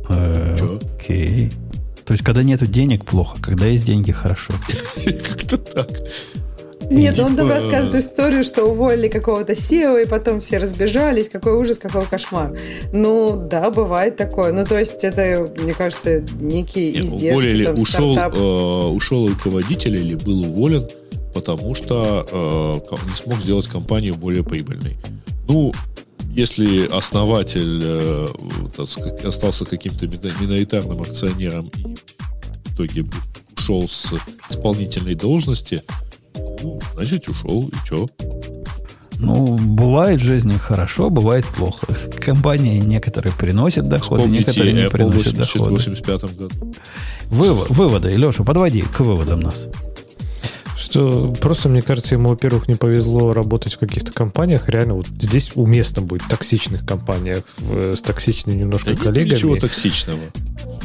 Э? Окей. То есть, когда нету денег, плохо. Когда есть деньги, хорошо. Как-то так. Нет, он там рассказывает историю, что уволили какого-то SEO, и потом все разбежались. Какой ужас, какой кошмар. Ну, да, бывает такое. Ну, то есть, это, мне кажется, некие Не, издержки. уволили, там, ушел, стартап. э, ушел руководитель или был уволен, потому что э, не смог сделать компанию более прибыльной. Ну, если основатель э, так сказать, остался каким-то миноритарным акционером и в итоге ушел с исполнительной должности, ну, значит, ушел, и что? Ну, бывает в жизни хорошо, бывает плохо. Компании некоторые приносят доходы, Вспомните некоторые не Apple приносят 84 доходы. 85 году. Вывод, выводы, Леша, подводи к выводам нас. Что просто, мне кажется, ему, во-первых, не повезло работать в каких-то компаниях. Реально, вот здесь уместно будет в токсичных компаниях в, с токсичными немножко Да нет коллегами. ничего токсичного.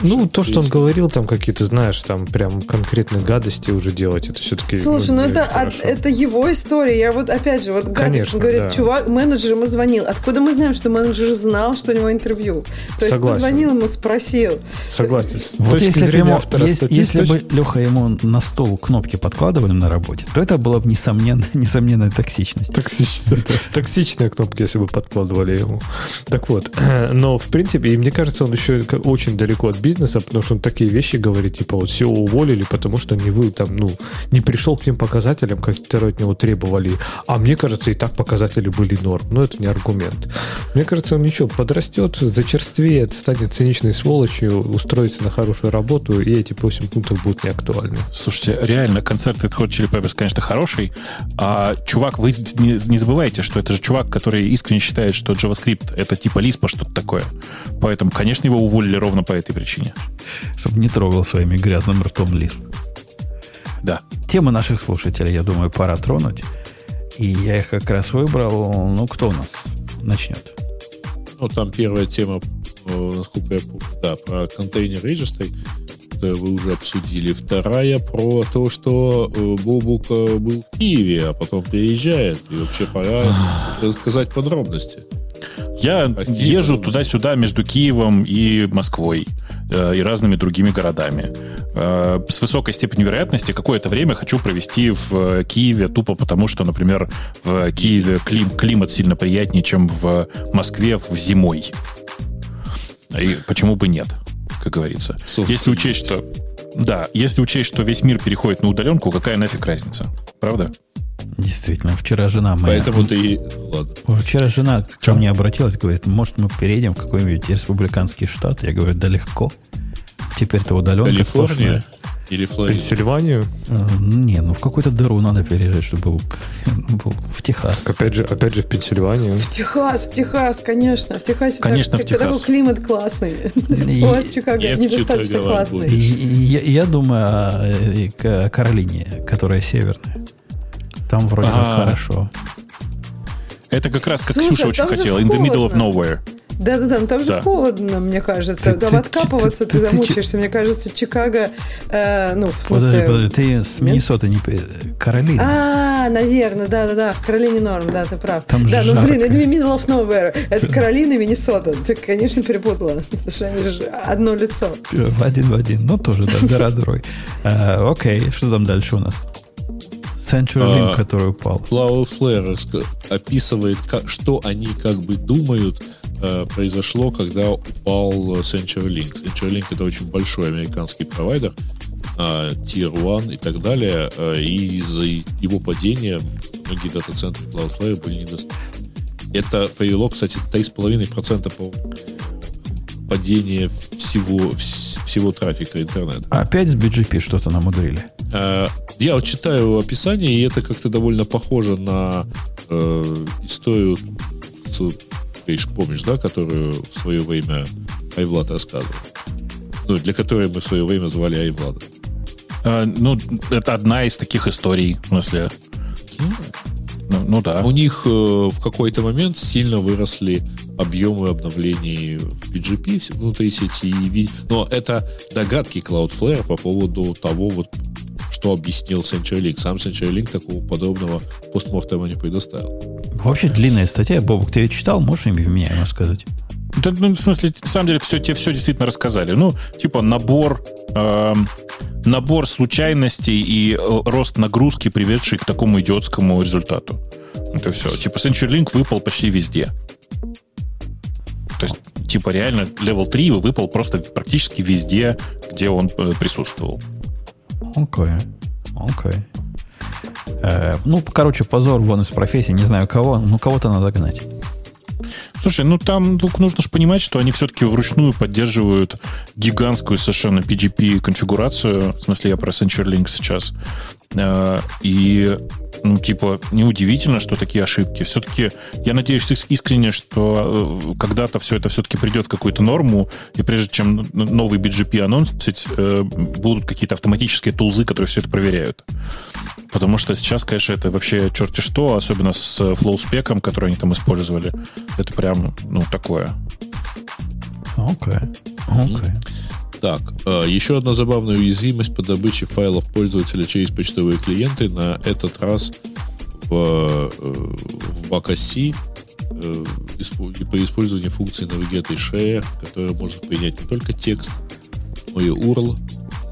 Ну, то, что он говорил, там какие-то, знаешь, там прям конкретные гадости уже делать, это все-таки... Слушай, ну это, от- это его история. Я вот опять же, вот гадость, Конечно, он говорит, да. чувак, менеджер ему звонил. Откуда мы знаем, что менеджер знал, что у него интервью? То есть Согласен. позвонил ему, спросил. Согласен. С Вот точки если, бы зрения автора ес- статьи, если с бы точки- Леха ему на стол кнопки подкладывали на работе, то это была бы несомненно, несомненная токсичность. Токсичная, токсичные кнопки, если бы подкладывали ему. Так вот, но в принципе, и мне кажется, он еще очень далеко от бизнеса, потому что он такие вещи говорит, типа вот все уволили, потому что не вы там, ну, не пришел к тем показателям, которые от него требовали. А мне кажется, и так показатели были норм. Но это не аргумент. Мне кажется, он ничего, подрастет, зачерствеет, станет циничной сволочью, устроится на хорошую работу, и эти 8 пунктов будут неактуальны. Слушайте, реально, концерт Red Chili Peppers, конечно, хороший, а чувак, вы не, не забывайте, что это же чувак, который искренне считает, что JavaScript это типа Lisp, что-то такое. Поэтому, конечно, его уволили ровно по этой причине. Чтобы не трогал своими грязным ртом лист. Да. Темы наших слушателей, я думаю, пора тронуть. И я их как раз выбрал. Ну, кто у нас начнет? Ну, там первая тема, э, насколько я помню, да, про контейнер регистры. Это вы уже обсудили. Вторая про то, что э, Бобук э, был в Киеве, а потом приезжает. И вообще пора рассказать подробности. Я езжу туда-сюда между Киевом и Москвой э, и разными другими городами. Э, с высокой степенью вероятности какое-то время хочу провести в Киеве тупо потому, что, например, в Киеве клим- климат сильно приятнее, чем в Москве в зимой. И почему бы нет, как говорится. Собственно, Если учесть, что... Да, если учесть, что весь мир переходит на удаленку, какая нафиг разница? Правда? Действительно, вчера жена моя... Поэтому ты... Ладно. Вчера жена ко мне обратилась, говорит, может, мы переедем в какой-нибудь республиканский штат? Я говорю, да легко. Теперь-то удаленка Калифорния сплошная. Или Флорида? Пенсильванию, Э, Не, ну в какую-то дыру надо переезжать, чтобы был, был в Техас. опять же, опять же в Пенсильванию. В Техас, в Техас, конечно. В Техасе Конечно, так- в Техас. такой климат классный. И- У вас в Чикаго Я недостаточно классный. Я, я думаю о, к- Каролине, которая северная. Там вроде А. хорошо. Это как раз как Слушай, Ксюша очень там же хотела. In the middle of nowhere. Да-да-да, но там же Да. холодно, мне кажется. Ты- Там ты- откапываться ты- ты, ты- ты замучаешься. Мне кажется, Чикаго, э, ну, в Подожди, смысле... подожди, ты с? Миннесоты не... пе- Каролина. А, наверное, да-да-да, в Каролине норм, да, ты прав. Там да, ну жарко. блин, это middle of nowhere. Это Каролина и Миннесота. Ты, конечно, перепутала. Потому что они же одно лицо. В один в один. Ну, тоже, да, гора дрой. А, Окей, что там дальше у нас? CenturyLink, А, который упал. Cloudflare описывает, как- что они как бы думают э, произошло, когда упал э, CenturyLink. CenturyLink это очень большой американский провайдер, э, Tier 1 и так далее, э, и из-за его падения многие дата-центры Cloudflare были недоступны. Это привело, кстати, 3,5% по падение всего, вс- всего трафика интернета. Опять с BGP что-то намудрили. Я вот читаю описание, и это как-то довольно похоже на э, историю, с- ж помнишь, да, которую в свое время Айвлад рассказывал. Ну, для которой мы в свое время звали Айвлада. А, ну, это одна из таких историй, в смысле. Ну, ну да. У них э, в какой-то момент сильно выросли объемы обновлений в PGP внутри сети. Но это догадки Cloudflare по поводу того, вот, что объяснил CenturyLink. Сам CenturyLink такого подобного постмортема не предоставил. Вообще длинная статья. Бобок, ты ее читал? Можешь имя меня ему сказать? Да, ну, в смысле, на самом деле, все, тебе все действительно рассказали. Ну, типа набор, эм, набор случайностей и э, рост нагрузки, приведший к такому идиотскому результату. Это все. Типа CenturyLink выпал почти везде. То есть, типа, реально, level 3 выпал просто практически везде, где он э, присутствовал. Окей. Окей. Э, ну, короче, позор вон из профессии. Не знаю кого, но кого-то надо гнать. Слушай, ну там только нужно же понимать, что они все-таки вручную поддерживают гигантскую совершенно PGP-конфигурацию. В смысле, я про CenturyLink сейчас. Э, и, ну, типа, неудивительно, что такие ошибки. Все-таки я надеюсь искренне, что э, когда-то все это все-таки придет в какую-то норму, и прежде чем новый BGP анонсить, э, будут какие-то автоматические тулзы, которые все это проверяют. Потому что сейчас, конечно, это вообще черти что, особенно с флоуспеком, который они там использовали. Это прям, ну, такое. Окей. Okay. Okay. Так, э, еще одна забавная уязвимость по добыче файлов пользователя через почтовые клиенты. На этот раз в, э, в macOS э, по использованию функции Navigate и Share, которая может принять не только текст, но и URL,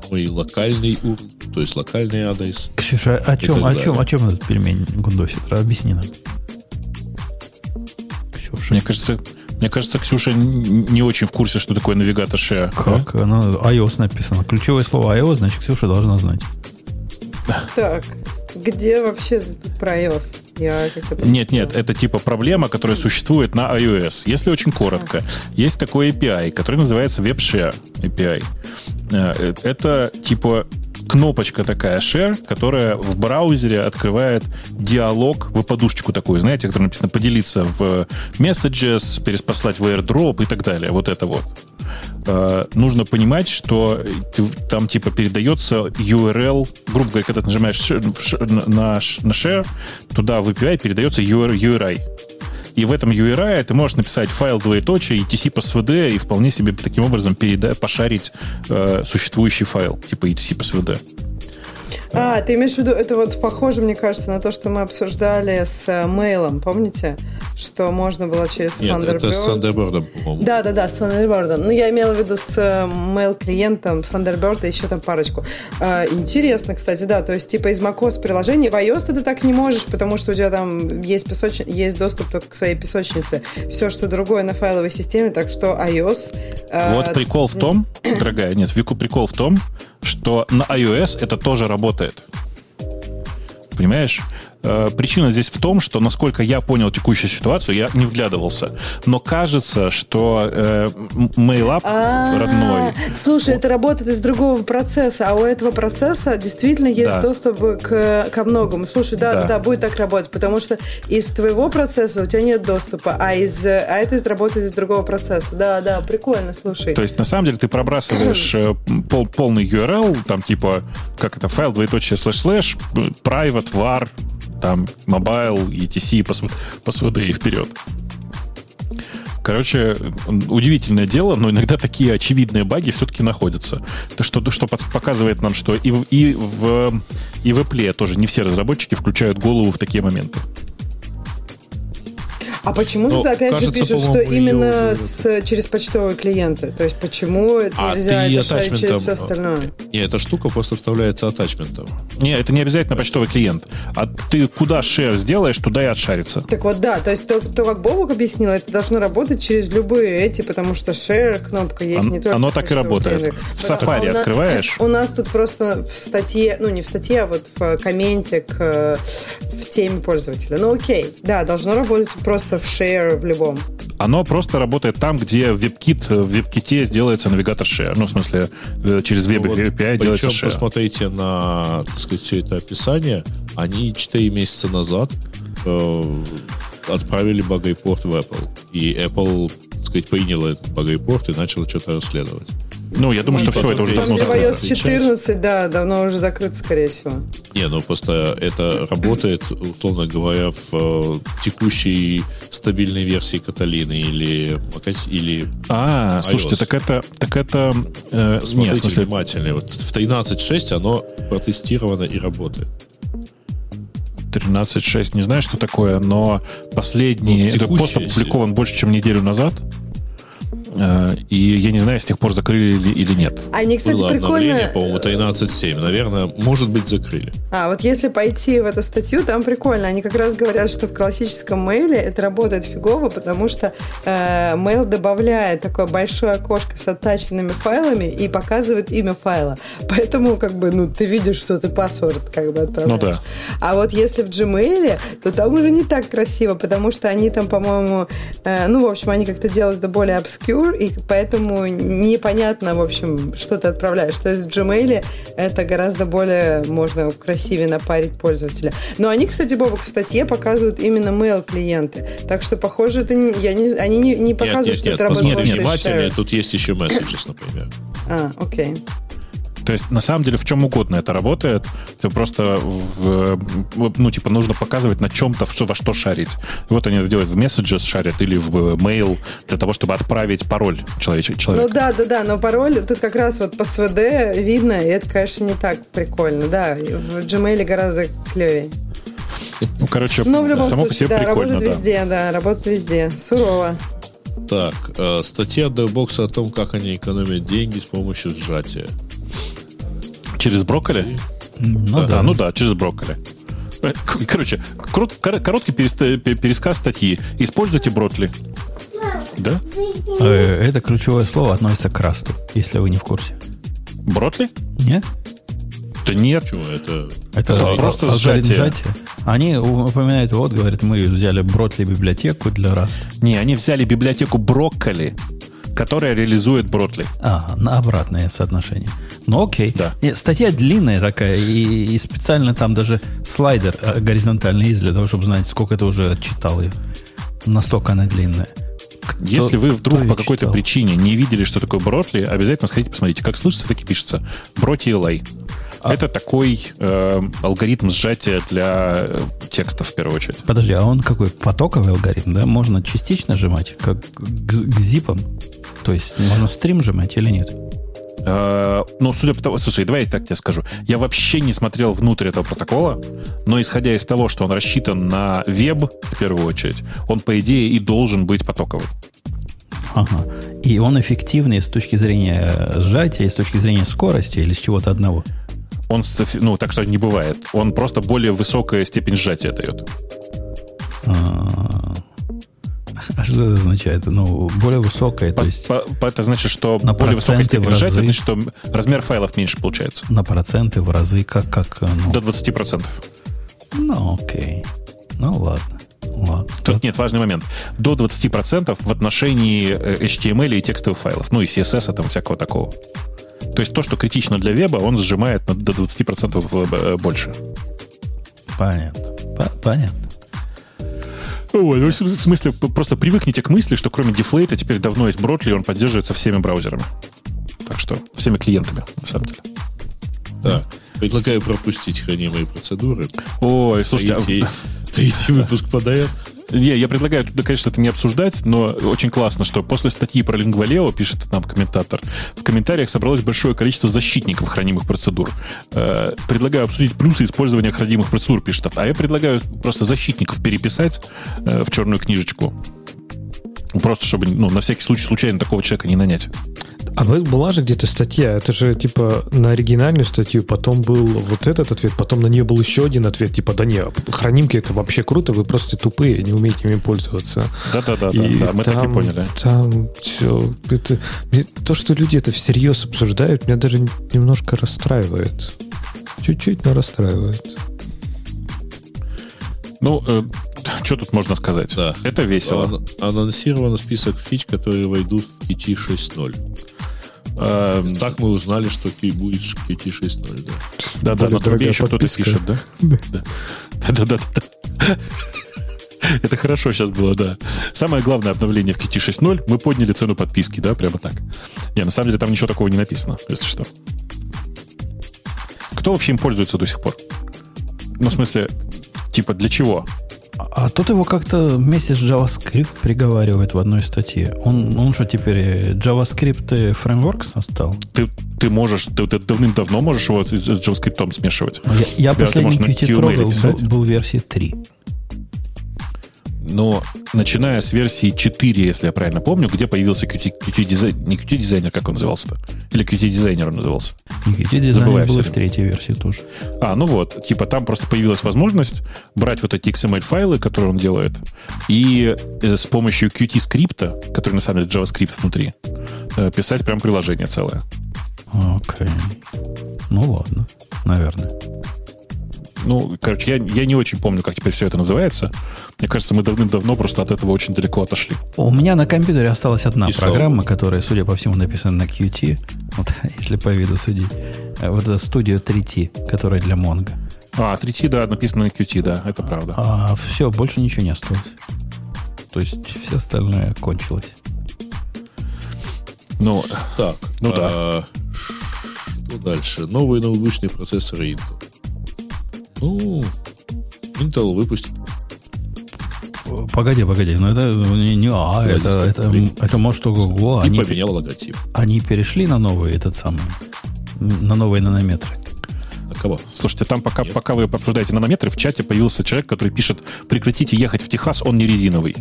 но и локальный URL, то есть локальный адрес. Ксюша, о чем, о чем, о чем этот пельмень гундосит? Объясни нам. Ксюша. Мне кажется, мне кажется, Ксюша не очень в курсе, что такое навигатор Share. Как? Да? Она, iOS написано. Ключевое слово iOS, значит, Ксюша должна знать. Так, где вообще тут про iOS? Я нет, нет, это типа проблема, которая существует на iOS. Если очень коротко, есть такой API, который называется WebShare API. Э, это типа кнопочка такая share, которая в браузере открывает диалог, вы подушечку такую, знаете, которая написано поделиться в messages, переспослать в airdrop и так далее. Вот это вот. Uh, нужно понимать, что там типа передается URL, грубо говоря, когда ты нажимаешь на, на share, туда в API передается URI. И в этом URI ты можешь написать файл двоеточие, etc по svd и вполне себе таким образом переда- пошарить э, существующий файл, типа etc по svd. А, ты имеешь в виду, это вот похоже, мне кажется, на то, что мы обсуждали с э, мейлом, помните? Что можно было через Нет, Thunderbird. это с Thunderbird, по-моему. Да, да, да, с Thunderbird. Ну, я имела в виду с э, mail-клиентом, Thunderbird и еще там парочку. А, интересно, кстати, да, то есть типа из macOS приложений. В iOS ты так не можешь, потому что у тебя там есть, песоч... есть доступ только к своей песочнице. Все, что другое на файловой системе, так что iOS... Э, вот прикол в том, дорогая, нет, Вику прикол в том, что на iOS это тоже работает. Понимаешь? Э, причина здесь в том, что, насколько я понял текущую ситуацию, я не вглядывался, но кажется, что э, MailUp а, родной... Слушай, это работает из другого процесса, а у этого процесса действительно есть доступ к, ко многому. Слушай, да, да, да, будет так работать, потому что из твоего процесса у тебя нет доступа, а, из, а это работает из другого процесса. Да, да, прикольно, слушай. То есть, на самом деле, ты пробрасываешь э, пол, полный URL, там типа, как это, файл двоеточие слэш-слэш, private var, там mobile, ETC, по СВД и вперед. Короче, удивительное дело, но иногда такие очевидные баги все-таки находятся. Это что, что показывает нам, что и в, и в, и в Apple тоже не все разработчики включают голову в такие моменты. А почему Но, ты опять кажется, же пишешь, что именно уже... с, через почтовые клиенты? То есть почему это а нельзя это через все остальное? Не, эта штука просто вставляется атачментом. Не, это не обязательно почтовый клиент. А ты куда шер сделаешь, туда и отшарится. Так вот, да. То есть то, то как Бобок объяснил, это должно работать через любые эти, потому что шер кнопка есть Он, не только Оно так и работает. Клиенты. В Safari а открываешь. У нас тут просто в статье, ну не в статье, а вот в комменте к, в теме пользователя. Ну окей, да, должно работать просто в share в любом. Оно просто работает там, где в WebKit, в WebKit делается навигатор share. Ну, в смысле, э, через Web ну, API вот, делается share. посмотрите на, так сказать, все это описание. Они 4 месяца назад э, отправили багайпорт в Apple. И Apple, так сказать, приняла этот багайпорт и начала что-то расследовать. Ну, я думаю, что все, это уже давно закрыто. iOS 14, да, давно уже закрыто, скорее всего. Не, ну просто это работает, условно говоря, в э, текущей стабильной версии Каталины или или А, iOS. слушайте, так это... Так это э, Смотрите нет, смысле... внимательно. Вот в 13.6 оно протестировано и работает. 13.6, не знаю, что такое, но последний... Ну, это пост опубликован больше, чем неделю назад. Э, и я не знаю, с тех пор закрыли или, или нет. Они, кстати, Было прикольно... по-моему, 13.7. Наверное, может быть, закрыли. А, вот если пойти в эту статью, там прикольно. Они как раз говорят, что в классическом мейле это работает фигово, потому что э, мейл добавляет такое большое окошко с оттаченными файлами и показывает имя файла. Поэтому, как бы, ну, ты видишь, что ты паспорт как бы отправляешь. Ну да. А вот если в Gmail, то там уже не так красиво, потому что они там, по-моему, э, ну, в общем, они как-то делают это более obscure, secure, и поэтому непонятно, в общем, что ты отправляешь. То есть в Gmail это гораздо более можно красивее напарить пользователя. Но они, кстати, Бобок, в статье показывают именно mail клиенты. Так что, похоже, это не, я не, они не, не показывают, нет, что нет, это работает нет, нет, нет, тут есть еще messages, например. А, окей. То есть, на самом деле, в чем угодно это работает. Ты просто, в, ну, типа, нужно показывать на чем-то, во что шарить. И вот они это делают в Messages шарят или в э, mail для того, чтобы отправить пароль человеч- Ну человеку. да, да, да, но пароль тут как раз вот по СВД видно, и это, конечно, не так прикольно. Да, в Gmail гораздо клевее. Ну, короче, Но в любом само по случае, себе да, прикольно, работает да. везде, да, работает везде. Сурово. Так, э, статья Dropbox о том, как они экономят деньги с помощью сжатия. Через брокколи? Ну А, да. ну да, через брокколи. Э, Короче, короткий пересказ статьи. Используйте бротли. Да? Э, Это ключевое слово относится к расту, если вы не в курсе. Бротли? Нет? Да нет. Почему это? Это Это просто сжатие. сжатия. Они упоминают, вот, говорят, мы взяли Бротли библиотеку для Rust. Не, они взяли библиотеку брокколи, которая реализует бротли. А, на обратное соотношение. Ну окей. Да. И статья длинная такая, и, и специально там даже слайдер э, горизонтальный есть для того, чтобы знать, сколько ты уже отчитал ее. Настолько она длинная. Кто- Если вы вдруг по какой-то читал? причине не видели, что такое бротли, обязательно сходите посмотрите. Как слышится, так и пишется. Броти LA. А- Это такой э, алгоритм сжатия для э, текстов, в первую очередь. Подожди, а он какой потоковый алгоритм, да? Можно частично сжимать, как к, к зипам? То есть можно стрим сжимать или нет? Э, ну, судя по тому... Слушай, давай я так тебе скажу. Я вообще не смотрел внутрь этого протокола, но исходя из того, что он рассчитан на веб, в первую очередь, он, по идее, и должен быть потоковым. Ага. И он эффективный с точки зрения э, сжатия, с точки зрения скорости или с чего-то одного? Он, ну, так что не бывает. Он просто более высокая степень сжатия дает. А а что это означает? Ну, более высокая, то По- есть по- по- это значит, что На более высокая степень сжатия, разы. значит, что размер файлов меньше получается. на проценты, в разы, как, как, э, ну, До 20%. ну, окей. Ну, ладно. Ладно. Тут нет, важный момент. До 20% в отношении э, HTML и текстовых файлов. Ну и CSS, там всякого такого. То есть то, что критично для веба, он сжимает до 20% э, больше. Понятно. По- Понятно. Ой, ну, в смысле, просто привыкните к мысли, что кроме дефлейта теперь давно есть Бротли, он поддерживается всеми браузерами. Так что всеми клиентами, на самом деле. Так, предлагаю пропустить хранимые процедуры. Ой, слушайте, а- Третий, третий выпуск подает. Не, я предлагаю, да, конечно, это не обсуждать, но очень классно, что после статьи про Лингвалео, пишет нам комментатор, в комментариях собралось большое количество защитников хранимых процедур. Э, предлагаю обсудить плюсы использования хранимых процедур, пишет. А я предлагаю просто защитников переписать э, в черную книжечку. Просто чтобы, ну, на всякий случай случайно такого человека не нанять. А была же где-то статья, это же типа на оригинальную статью, потом был вот этот ответ, потом на нее был еще один ответ, типа, да не, хранимки это вообще круто, вы просто тупые, не умеете ими пользоваться. Да-да-да, да, мы так и поняли. Там все, это, то, что люди это всерьез обсуждают, меня даже немножко расстраивает. Чуть-чуть, но расстраивает. Ну, что тут можно сказать? Да. Это весело. Ан- Анонсирован список фич, которые войдут в Qt 6.0. Э, Так мы узнали, что Q- будет Qt 6.0, да. Да, да, на трубе еще кто-то пишет, да? Да. Да, да, да. Это хорошо сейчас было, да. Самое главное обновление в Qt 6.0, мы подняли цену подписки, да, прямо так. Не, на самом деле там ничего такого не написано, если что. Кто вообще им пользуется до сих пор? Ну, в смысле, типа, для чего? А тут его как-то вместе с JavaScript приговаривают в одной статье. Он, он что теперь э, JavaScript э, фреймворк стал? Ты, ты можешь, ты, ты давным-давно можешь его с, с JavaScript смешивать. Я, я последний Qt трогал, был, был версии 3. Но начиная с версии 4, если я правильно помню, где появился Qt, Qt дизайн, не Qt дизайнер, как он назывался-то? Или Qt дизайнер он назывался? И Qt Забываю дизайн был в третьей версии тоже. А, ну вот, типа там просто появилась возможность брать вот эти XML-файлы, которые он делает, и э, с помощью Qt-скрипта, который на самом деле JavaScript внутри, э, писать прям приложение целое. Окей. Ну ладно, наверное. Ну, короче, я, я не очень помню, как теперь все это называется. Мне кажется, мы давным-давно просто от этого очень далеко отошли. У меня на компьютере осталась одна И программа, слава которая, судя по всему, написана на Qt. Вот, если по виду судить. Э, Вот это Studio 3T, которая для Mongo. А, 3T, да, написано на Qt, да, это правда. А все, больше ничего не осталось. То есть все остальное кончилось. Ну, Так, Ну а, что дальше? Новые ноутбучные процессоры Intel. Ну, Intel выпустил. Погоди, погоди, но это не, не а, это, это, погоди. это может ого, и они, поменял логотип. они перешли на новые этот самый, на новые нанометры. А кого? слушайте, там пока, Нет. пока вы обсуждаете нанометры, в чате появился человек, который пишет, прекратите ехать в Техас, он не резиновый.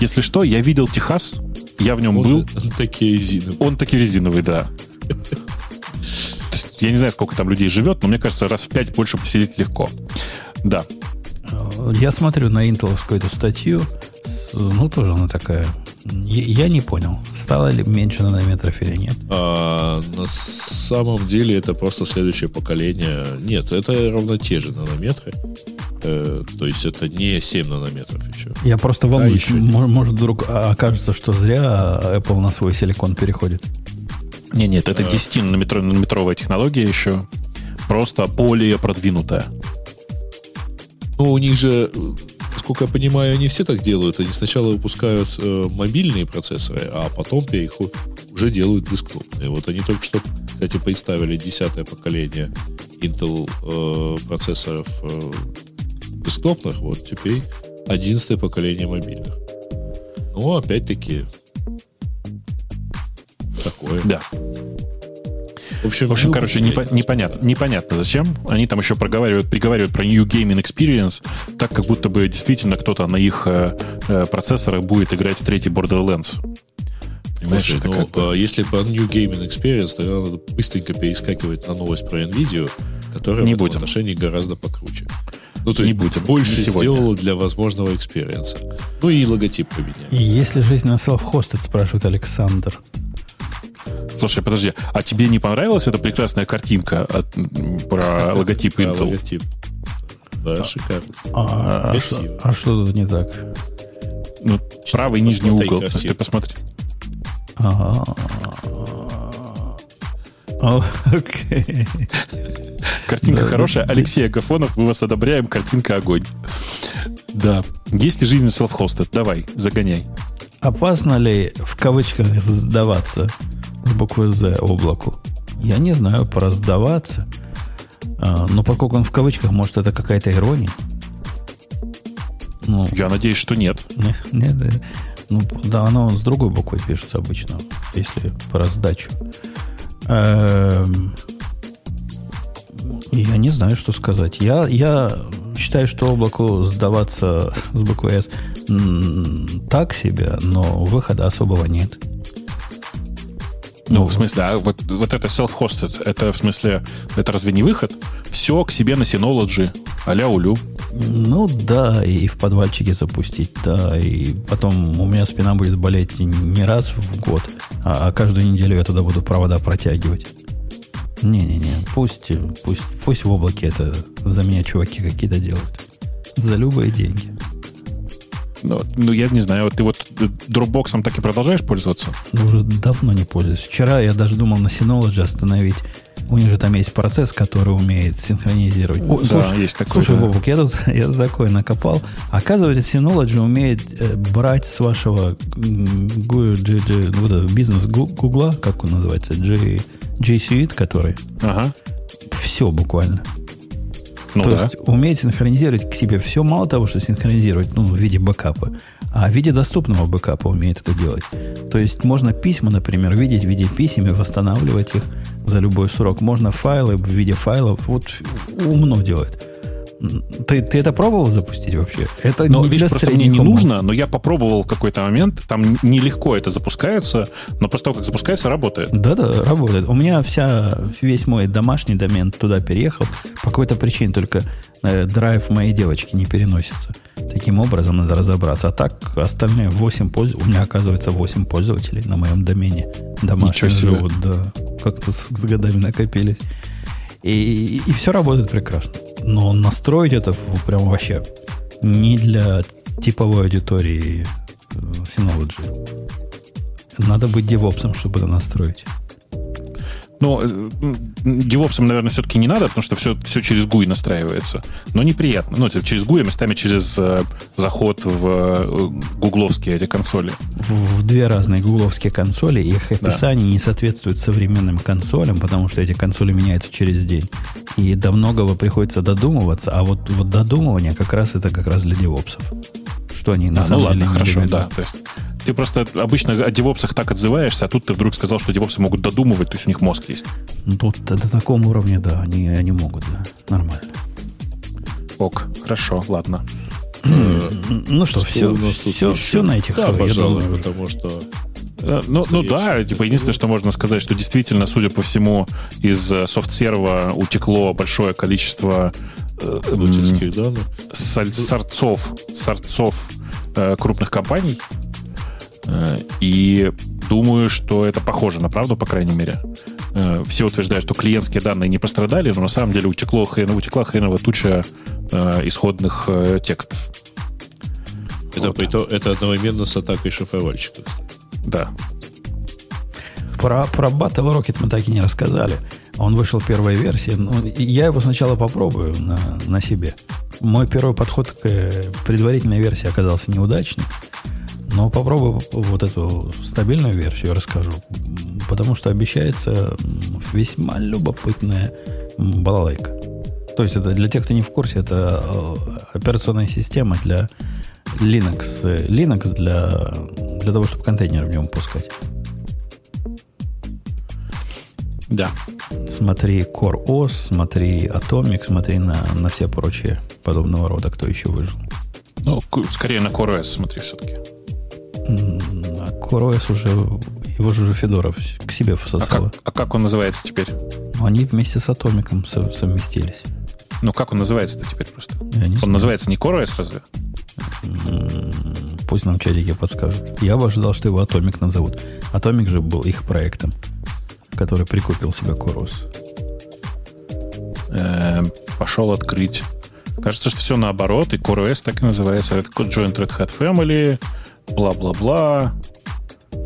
Если что, я видел Техас, я в нем Он- был, он такие резины. он таки резиновый, да. Я не знаю, сколько там людей живет, но мне кажется, раз в пять больше посидеть легко. Да. Э, Я смотрю на интеловскую эту статью, ну, тоже она такая. Я не понял, стало ли меньше нанометров или нет. А на самом деле это просто следующее поколение. Нет, это ровно те же нанометры. Э, то есть это не 7 нанометров еще. Я просто волнуюсь, еще нет. мо- может вдруг а, окажется, что зря Apple на свой силикон переходит. Не, нет, это 10-нанометровая технология еще. Просто более продвинутая. Ну, у них же, насколько я понимаю, они все так делают. Они сначала выпускают э, мобильные процессоры, а потом переход, уже делают десктопные. Вот они только что, кстати, представили десятое поколение Intel э, процессоров э, десктопных. Вот теперь одиннадцатое поколение мобильных. Ну, опять-таки, такое. Да. В общем, В общем, ну, короче, непо- не непонятно, непонятно зачем. Они там еще проговаривают, приговаривают про New Gaming Experience, так как будто бы действительно кто-то на их э, э, процессорах будет играть в третий Borderlands. Понимаешь, Слушай, ну, как а, если по New Gaming Experience, тогда надо быстренько перескакивать на новость про NVIDIA, которая Не в будем. отношении гораздо покруче. Ну, то Не есть будем. больше Не сегодня. сделала для возможного experience а. Ну и логотип поменяли. Есть ли жизнь на self-hosted, спрашивает Александр. Слушай, подожди, а тебе не понравилась эта прекрасная картинка от, про логотип А, Intel? логотип. Да, шикарно. А, а что, а что тут не так? Ну, правый нижний угол. Ты посмотри. О, Окей. Картинка хорошая. Алексей Агафонов, мы вас одобряем. Картинка огонь. Да. Есть ли жизнь self-hosted? Давай, загоняй. Опасно ли в кавычках сдаваться с буквы Z облаку? Я не знаю, про сдаваться. А, но поскольку он в кавычках, может, это какая-то ирония? Ну, Я надеюсь, что нет. не, не, да. ну, да, оно с другой буквой пишется обычно, если про сдачу. Эм, я не знаю, что сказать. Я, я считаю, что облаку сдаваться с буквой м, так себе, но выхода особого нет. Ну, в смысле, а вот, вот это self-hosted, это в смысле, это разве не выход? Все к себе на Synology, а-ля улю. Ну да, и в подвальчике запустить, да, и потом у меня спина будет болеть не раз в год, а, а каждую неделю я туда буду провода протягивать. Не-не-не, пусть, пусть, пусть в облаке это за меня чуваки какие-то делают. За любые деньги. Ну, ну, я не знаю, вот ты вот Dropbox так и продолжаешь пользоваться? Но уже давно не пользуюсь. Вчера я даже думал на Synology остановить. У них же там есть процесс, который умеет синхронизировать. О, Да, слушай, есть такой, Слушай, да. Бобук, я тут я тут такое накопал. Оказывается, Synology умеет э, брать с вашего это, бизнес Гу- Гугла, как он называется, G, G Suite, который Ага. все буквально. Ну То да. есть умеет синхронизировать к себе все, мало того, что синхронизировать ну, в виде бэкапа, а в виде доступного бэкапа умеет это делать. То есть можно письма, например, видеть в виде писем и восстанавливать их за любой срок. Можно файлы в виде файлов. Вот умно делает. Ты, ты это пробовал запустить вообще? Это Но, не видишь, для просто мне не умов. нужно, но я попробовал в какой-то момент, там нелегко это запускается, но после того, как запускается, работает. Да-да, работает. У меня вся, весь мой домашний домен туда переехал. По какой-то причине только э, драйв моей девочки не переносится. Таким образом надо разобраться. А так остальные 8 пользователей, у меня оказывается 8 пользователей на моем домене домашних Ничего себе. живут. Да, как-то с годами накопились. И, и все работает прекрасно. Но настроить это прям вообще не для типовой аудитории э, Synology. Надо быть девопсом, чтобы это настроить. Ну, девопсом, наверное, все-таки не надо, потому что все, все через GUI настраивается. Но неприятно. Ну, через GUI, местами через э, заход в э, гугловские эти консоли. В, в две разные гугловские консоли. Их описание да. не соответствует современным консолям, потому что эти консоли меняются через день. И до многого приходится додумываться, а вот, вот додумывание как раз это как раз для девопсов. Что они на а, самом ну, ладно, деле хорошо, да. То есть ты просто обычно о девопсах так отзываешься, а тут ты вдруг сказал, что девопсы могут додумывать, то есть у них мозг есть. Ну, тут до такого уровня, да, они, они могут, да. Нормально. Ок, хорошо, ладно. Ну что, все, все, все на этих, да, пожалуй, думаю, потому что э, ну, ну да, типа единственное, что можно сказать, что действительно, судя по всему, из э, софт-серва утекло большое количество э, данных. сорцов, сорцов э, крупных компаний, Э, и думаю, что это похоже на правду, по крайней мере. Э, все утверждают, что клиентские данные не пострадали, но на самом деле утекло хрен, утекла хреновая туча э, исходных текстов. Это, вот. это одновременно с атакой шифровальщиков. Да. Про, про Battle Rocket мы так и не рассказали. Он вышел первой версии. Ну, я его сначала попробую на, на себе. Мой первый подход к предварительной версии оказался неудачным. Но попробую вот эту стабильную версию расскажу. Потому что обещается весьма любопытная балалайка. То есть это для тех, кто не в курсе, это э, операционная система для Linux. Linux для, для того, чтобы контейнер в нем пускать. Да. Смотри Core OS, смотри Atomic, смотри на, на все прочие подобного рода, кто еще выжил. Ну, скорее на Core OS смотри все-таки. А CoreOS уже, его же уже Федоров к себе всосал. А как, а как он называется теперь? Они вместе с Атомиком совместились. Ну, как он называется-то теперь просто? Он знаю. называется не CoreOS разве? Пусть нам чатики подскажут. Я бы ожидал, что его Атомик назовут. Атомик же был их проектом, который прикупил себе CoreOS. Э, пошел открыть. Кажется, что все наоборот, и CoreOS так и называется. Это Joint Red Hat Family, бла-бла-бла.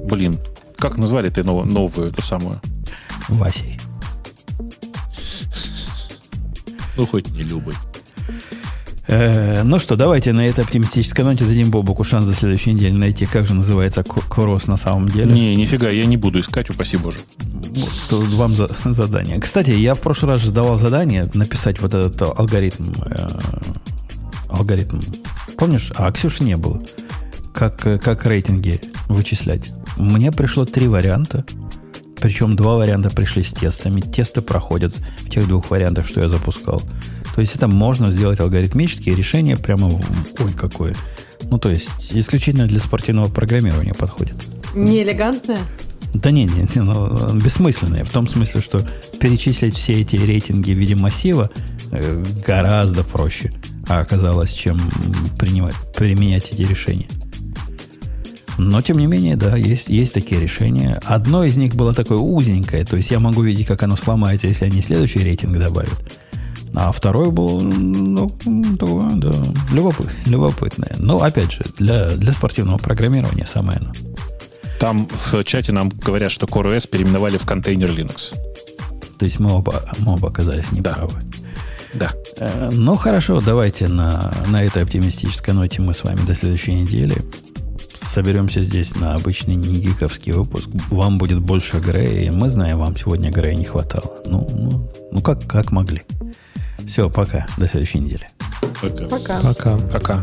Блин, как назвали ты новую, новую эту самую? Васей. Ну, хоть не Любой. Э, ну что, давайте на этой оптимистической ноте дадим Бобуку шанс за следующей неделе найти, как же называется Корос на самом деле. Не, нифига, я не буду искать, упаси боже. Вот, вам за, задание. Кстати, я в прошлый раз задавал задание написать вот этот алгоритм. Э, алгоритм. Помнишь? А Ксюши не было как, как рейтинги вычислять. Мне пришло три варианта. Причем два варианта пришли с тестами. Тесты проходят в тех двух вариантах, что я запускал. То есть это можно сделать алгоритмические решения прямо... Ой, какое. Ну, то есть исключительно для спортивного программирования подходит. Не элегантное? Да не, не, не ну, бессмысленное. В том смысле, что перечислить все эти рейтинги в виде массива э, гораздо проще а оказалось, чем принимать, применять эти решения. Но, тем не менее, да, есть, есть такие решения. Одно из них было такое узенькое, то есть я могу видеть, как оно сломается, если они следующий рейтинг добавят. А второй был, ну, такое, да, любопыт, любопытное. Но, опять же, для, для спортивного программирования самое оно. Там в чате нам говорят, что CoreOS переименовали в контейнер Linux. То есть мы оба, мы оба оказались неправы. Да. да. Ну, хорошо, давайте на, на этой оптимистической ноте мы с вами до следующей недели соберемся здесь на обычный не гиковский выпуск. Вам будет больше Грея. Мы знаем, вам сегодня Грея не хватало. Ну, ну, ну как, как могли. Все, пока. До следующей недели. Пока. Пока. Пока. Пока.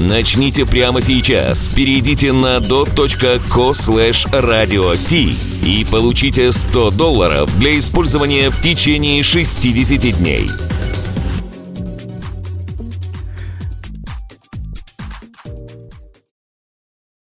Начните прямо сейчас. Перейдите на dot.co slash и получите 100 долларов для использования в течение 60 дней.